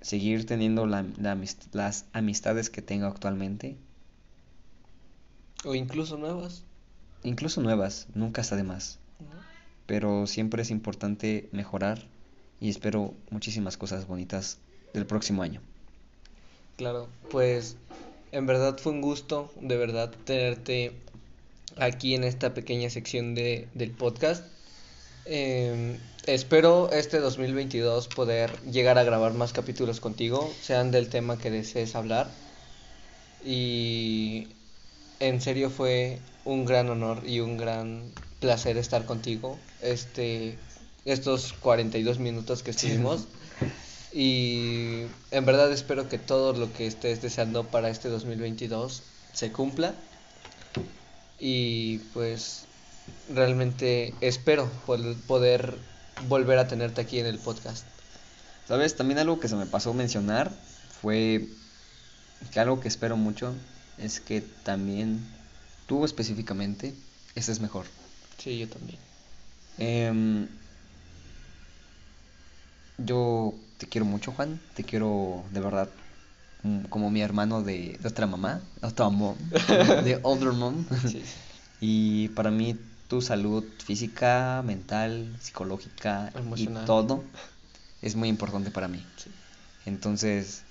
seguir teniendo la, la amist las amistades que tengo actualmente. O incluso nuevas. Incluso nuevas, nunca está de más. Pero siempre es importante mejorar y espero muchísimas cosas bonitas del próximo año. Claro, pues en verdad fue un gusto, de verdad, tenerte aquí en esta pequeña sección de, del podcast. Eh, espero este 2022 poder llegar a grabar más capítulos contigo, sean del tema que desees hablar. Y en serio fue un gran honor y un gran placer estar contigo este estos 42 minutos que estuvimos y en verdad espero que todo lo que estés deseando para este 2022 se cumpla y pues realmente espero poder volver a tenerte aquí en el podcast. Sabes, también algo que se me pasó mencionar fue que algo que espero mucho es que también tú específicamente estés mejor. Sí, yo también. Eh, yo te quiero mucho, Juan. Te quiero de verdad como mi hermano de, de otra mamá, otra mom, de older mom. Sí. Y para mí tu salud física, mental, psicológica Emocional. y todo es muy importante para mí. Sí. Entonces,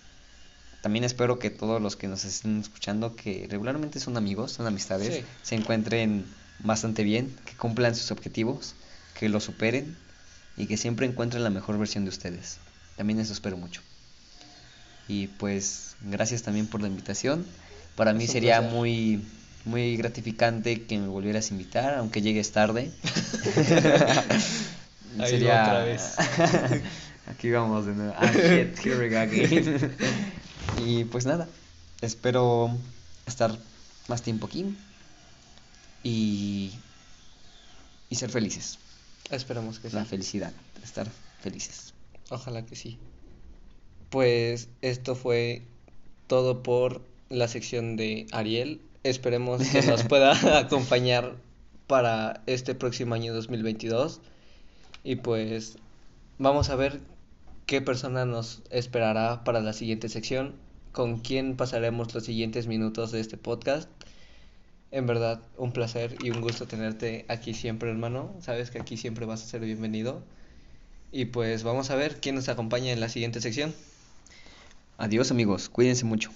también espero que todos los que nos estén escuchando, que regularmente son amigos, son amistades, Sí. se encuentren bastante bien, que cumplan sus objetivos, que lo superen y que siempre encuentren la mejor versión de ustedes. También eso espero mucho. Y pues gracias también por la invitación. Para mí sería placer. muy muy gratificante que me volvieras a invitar, aunque llegues tarde. Ahí sería otra vez. Aquí vamos de nuevo. Ah, shit, here we go again. y pues nada, espero estar más tiempo aquí y y ser felices. Esperamos que sí. La felicidad, estar felices. Ojalá que sí. Pues esto fue todo por la sección de Ariel. Esperemos que nos pueda acompañar para este próximo año 2022. Y pues vamos a ver qué persona nos esperará para la siguiente sección, con quién pasaremos los siguientes minutos de este podcast. En verdad, un placer y un gusto tenerte aquí siempre, hermano. Sabes que aquí siempre vas a ser bienvenido. Y pues vamos a ver quién nos acompaña en la siguiente sección. Adiós amigos, cuídense mucho.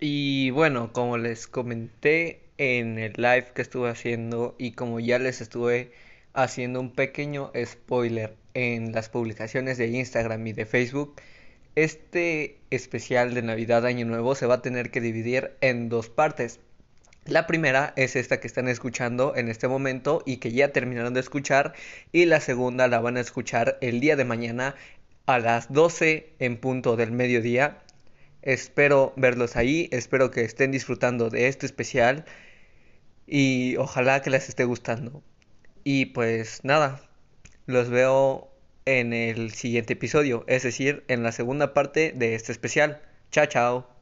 Y bueno, como les comenté en el live que estuve haciendo y como ya les estuve haciendo un pequeño spoiler en las publicaciones de Instagram y de Facebook, este especial de Navidad Año Nuevo se va a tener que dividir en dos partes. La primera es esta que están escuchando en este momento y que ya terminaron de escuchar y la segunda la van a escuchar el día de mañana a las 12 en punto del mediodía. Espero verlos ahí, espero que estén disfrutando de este especial y ojalá que les esté gustando. Y pues nada, los veo en el siguiente episodio, es decir, en la segunda parte de este especial. Chao, chao.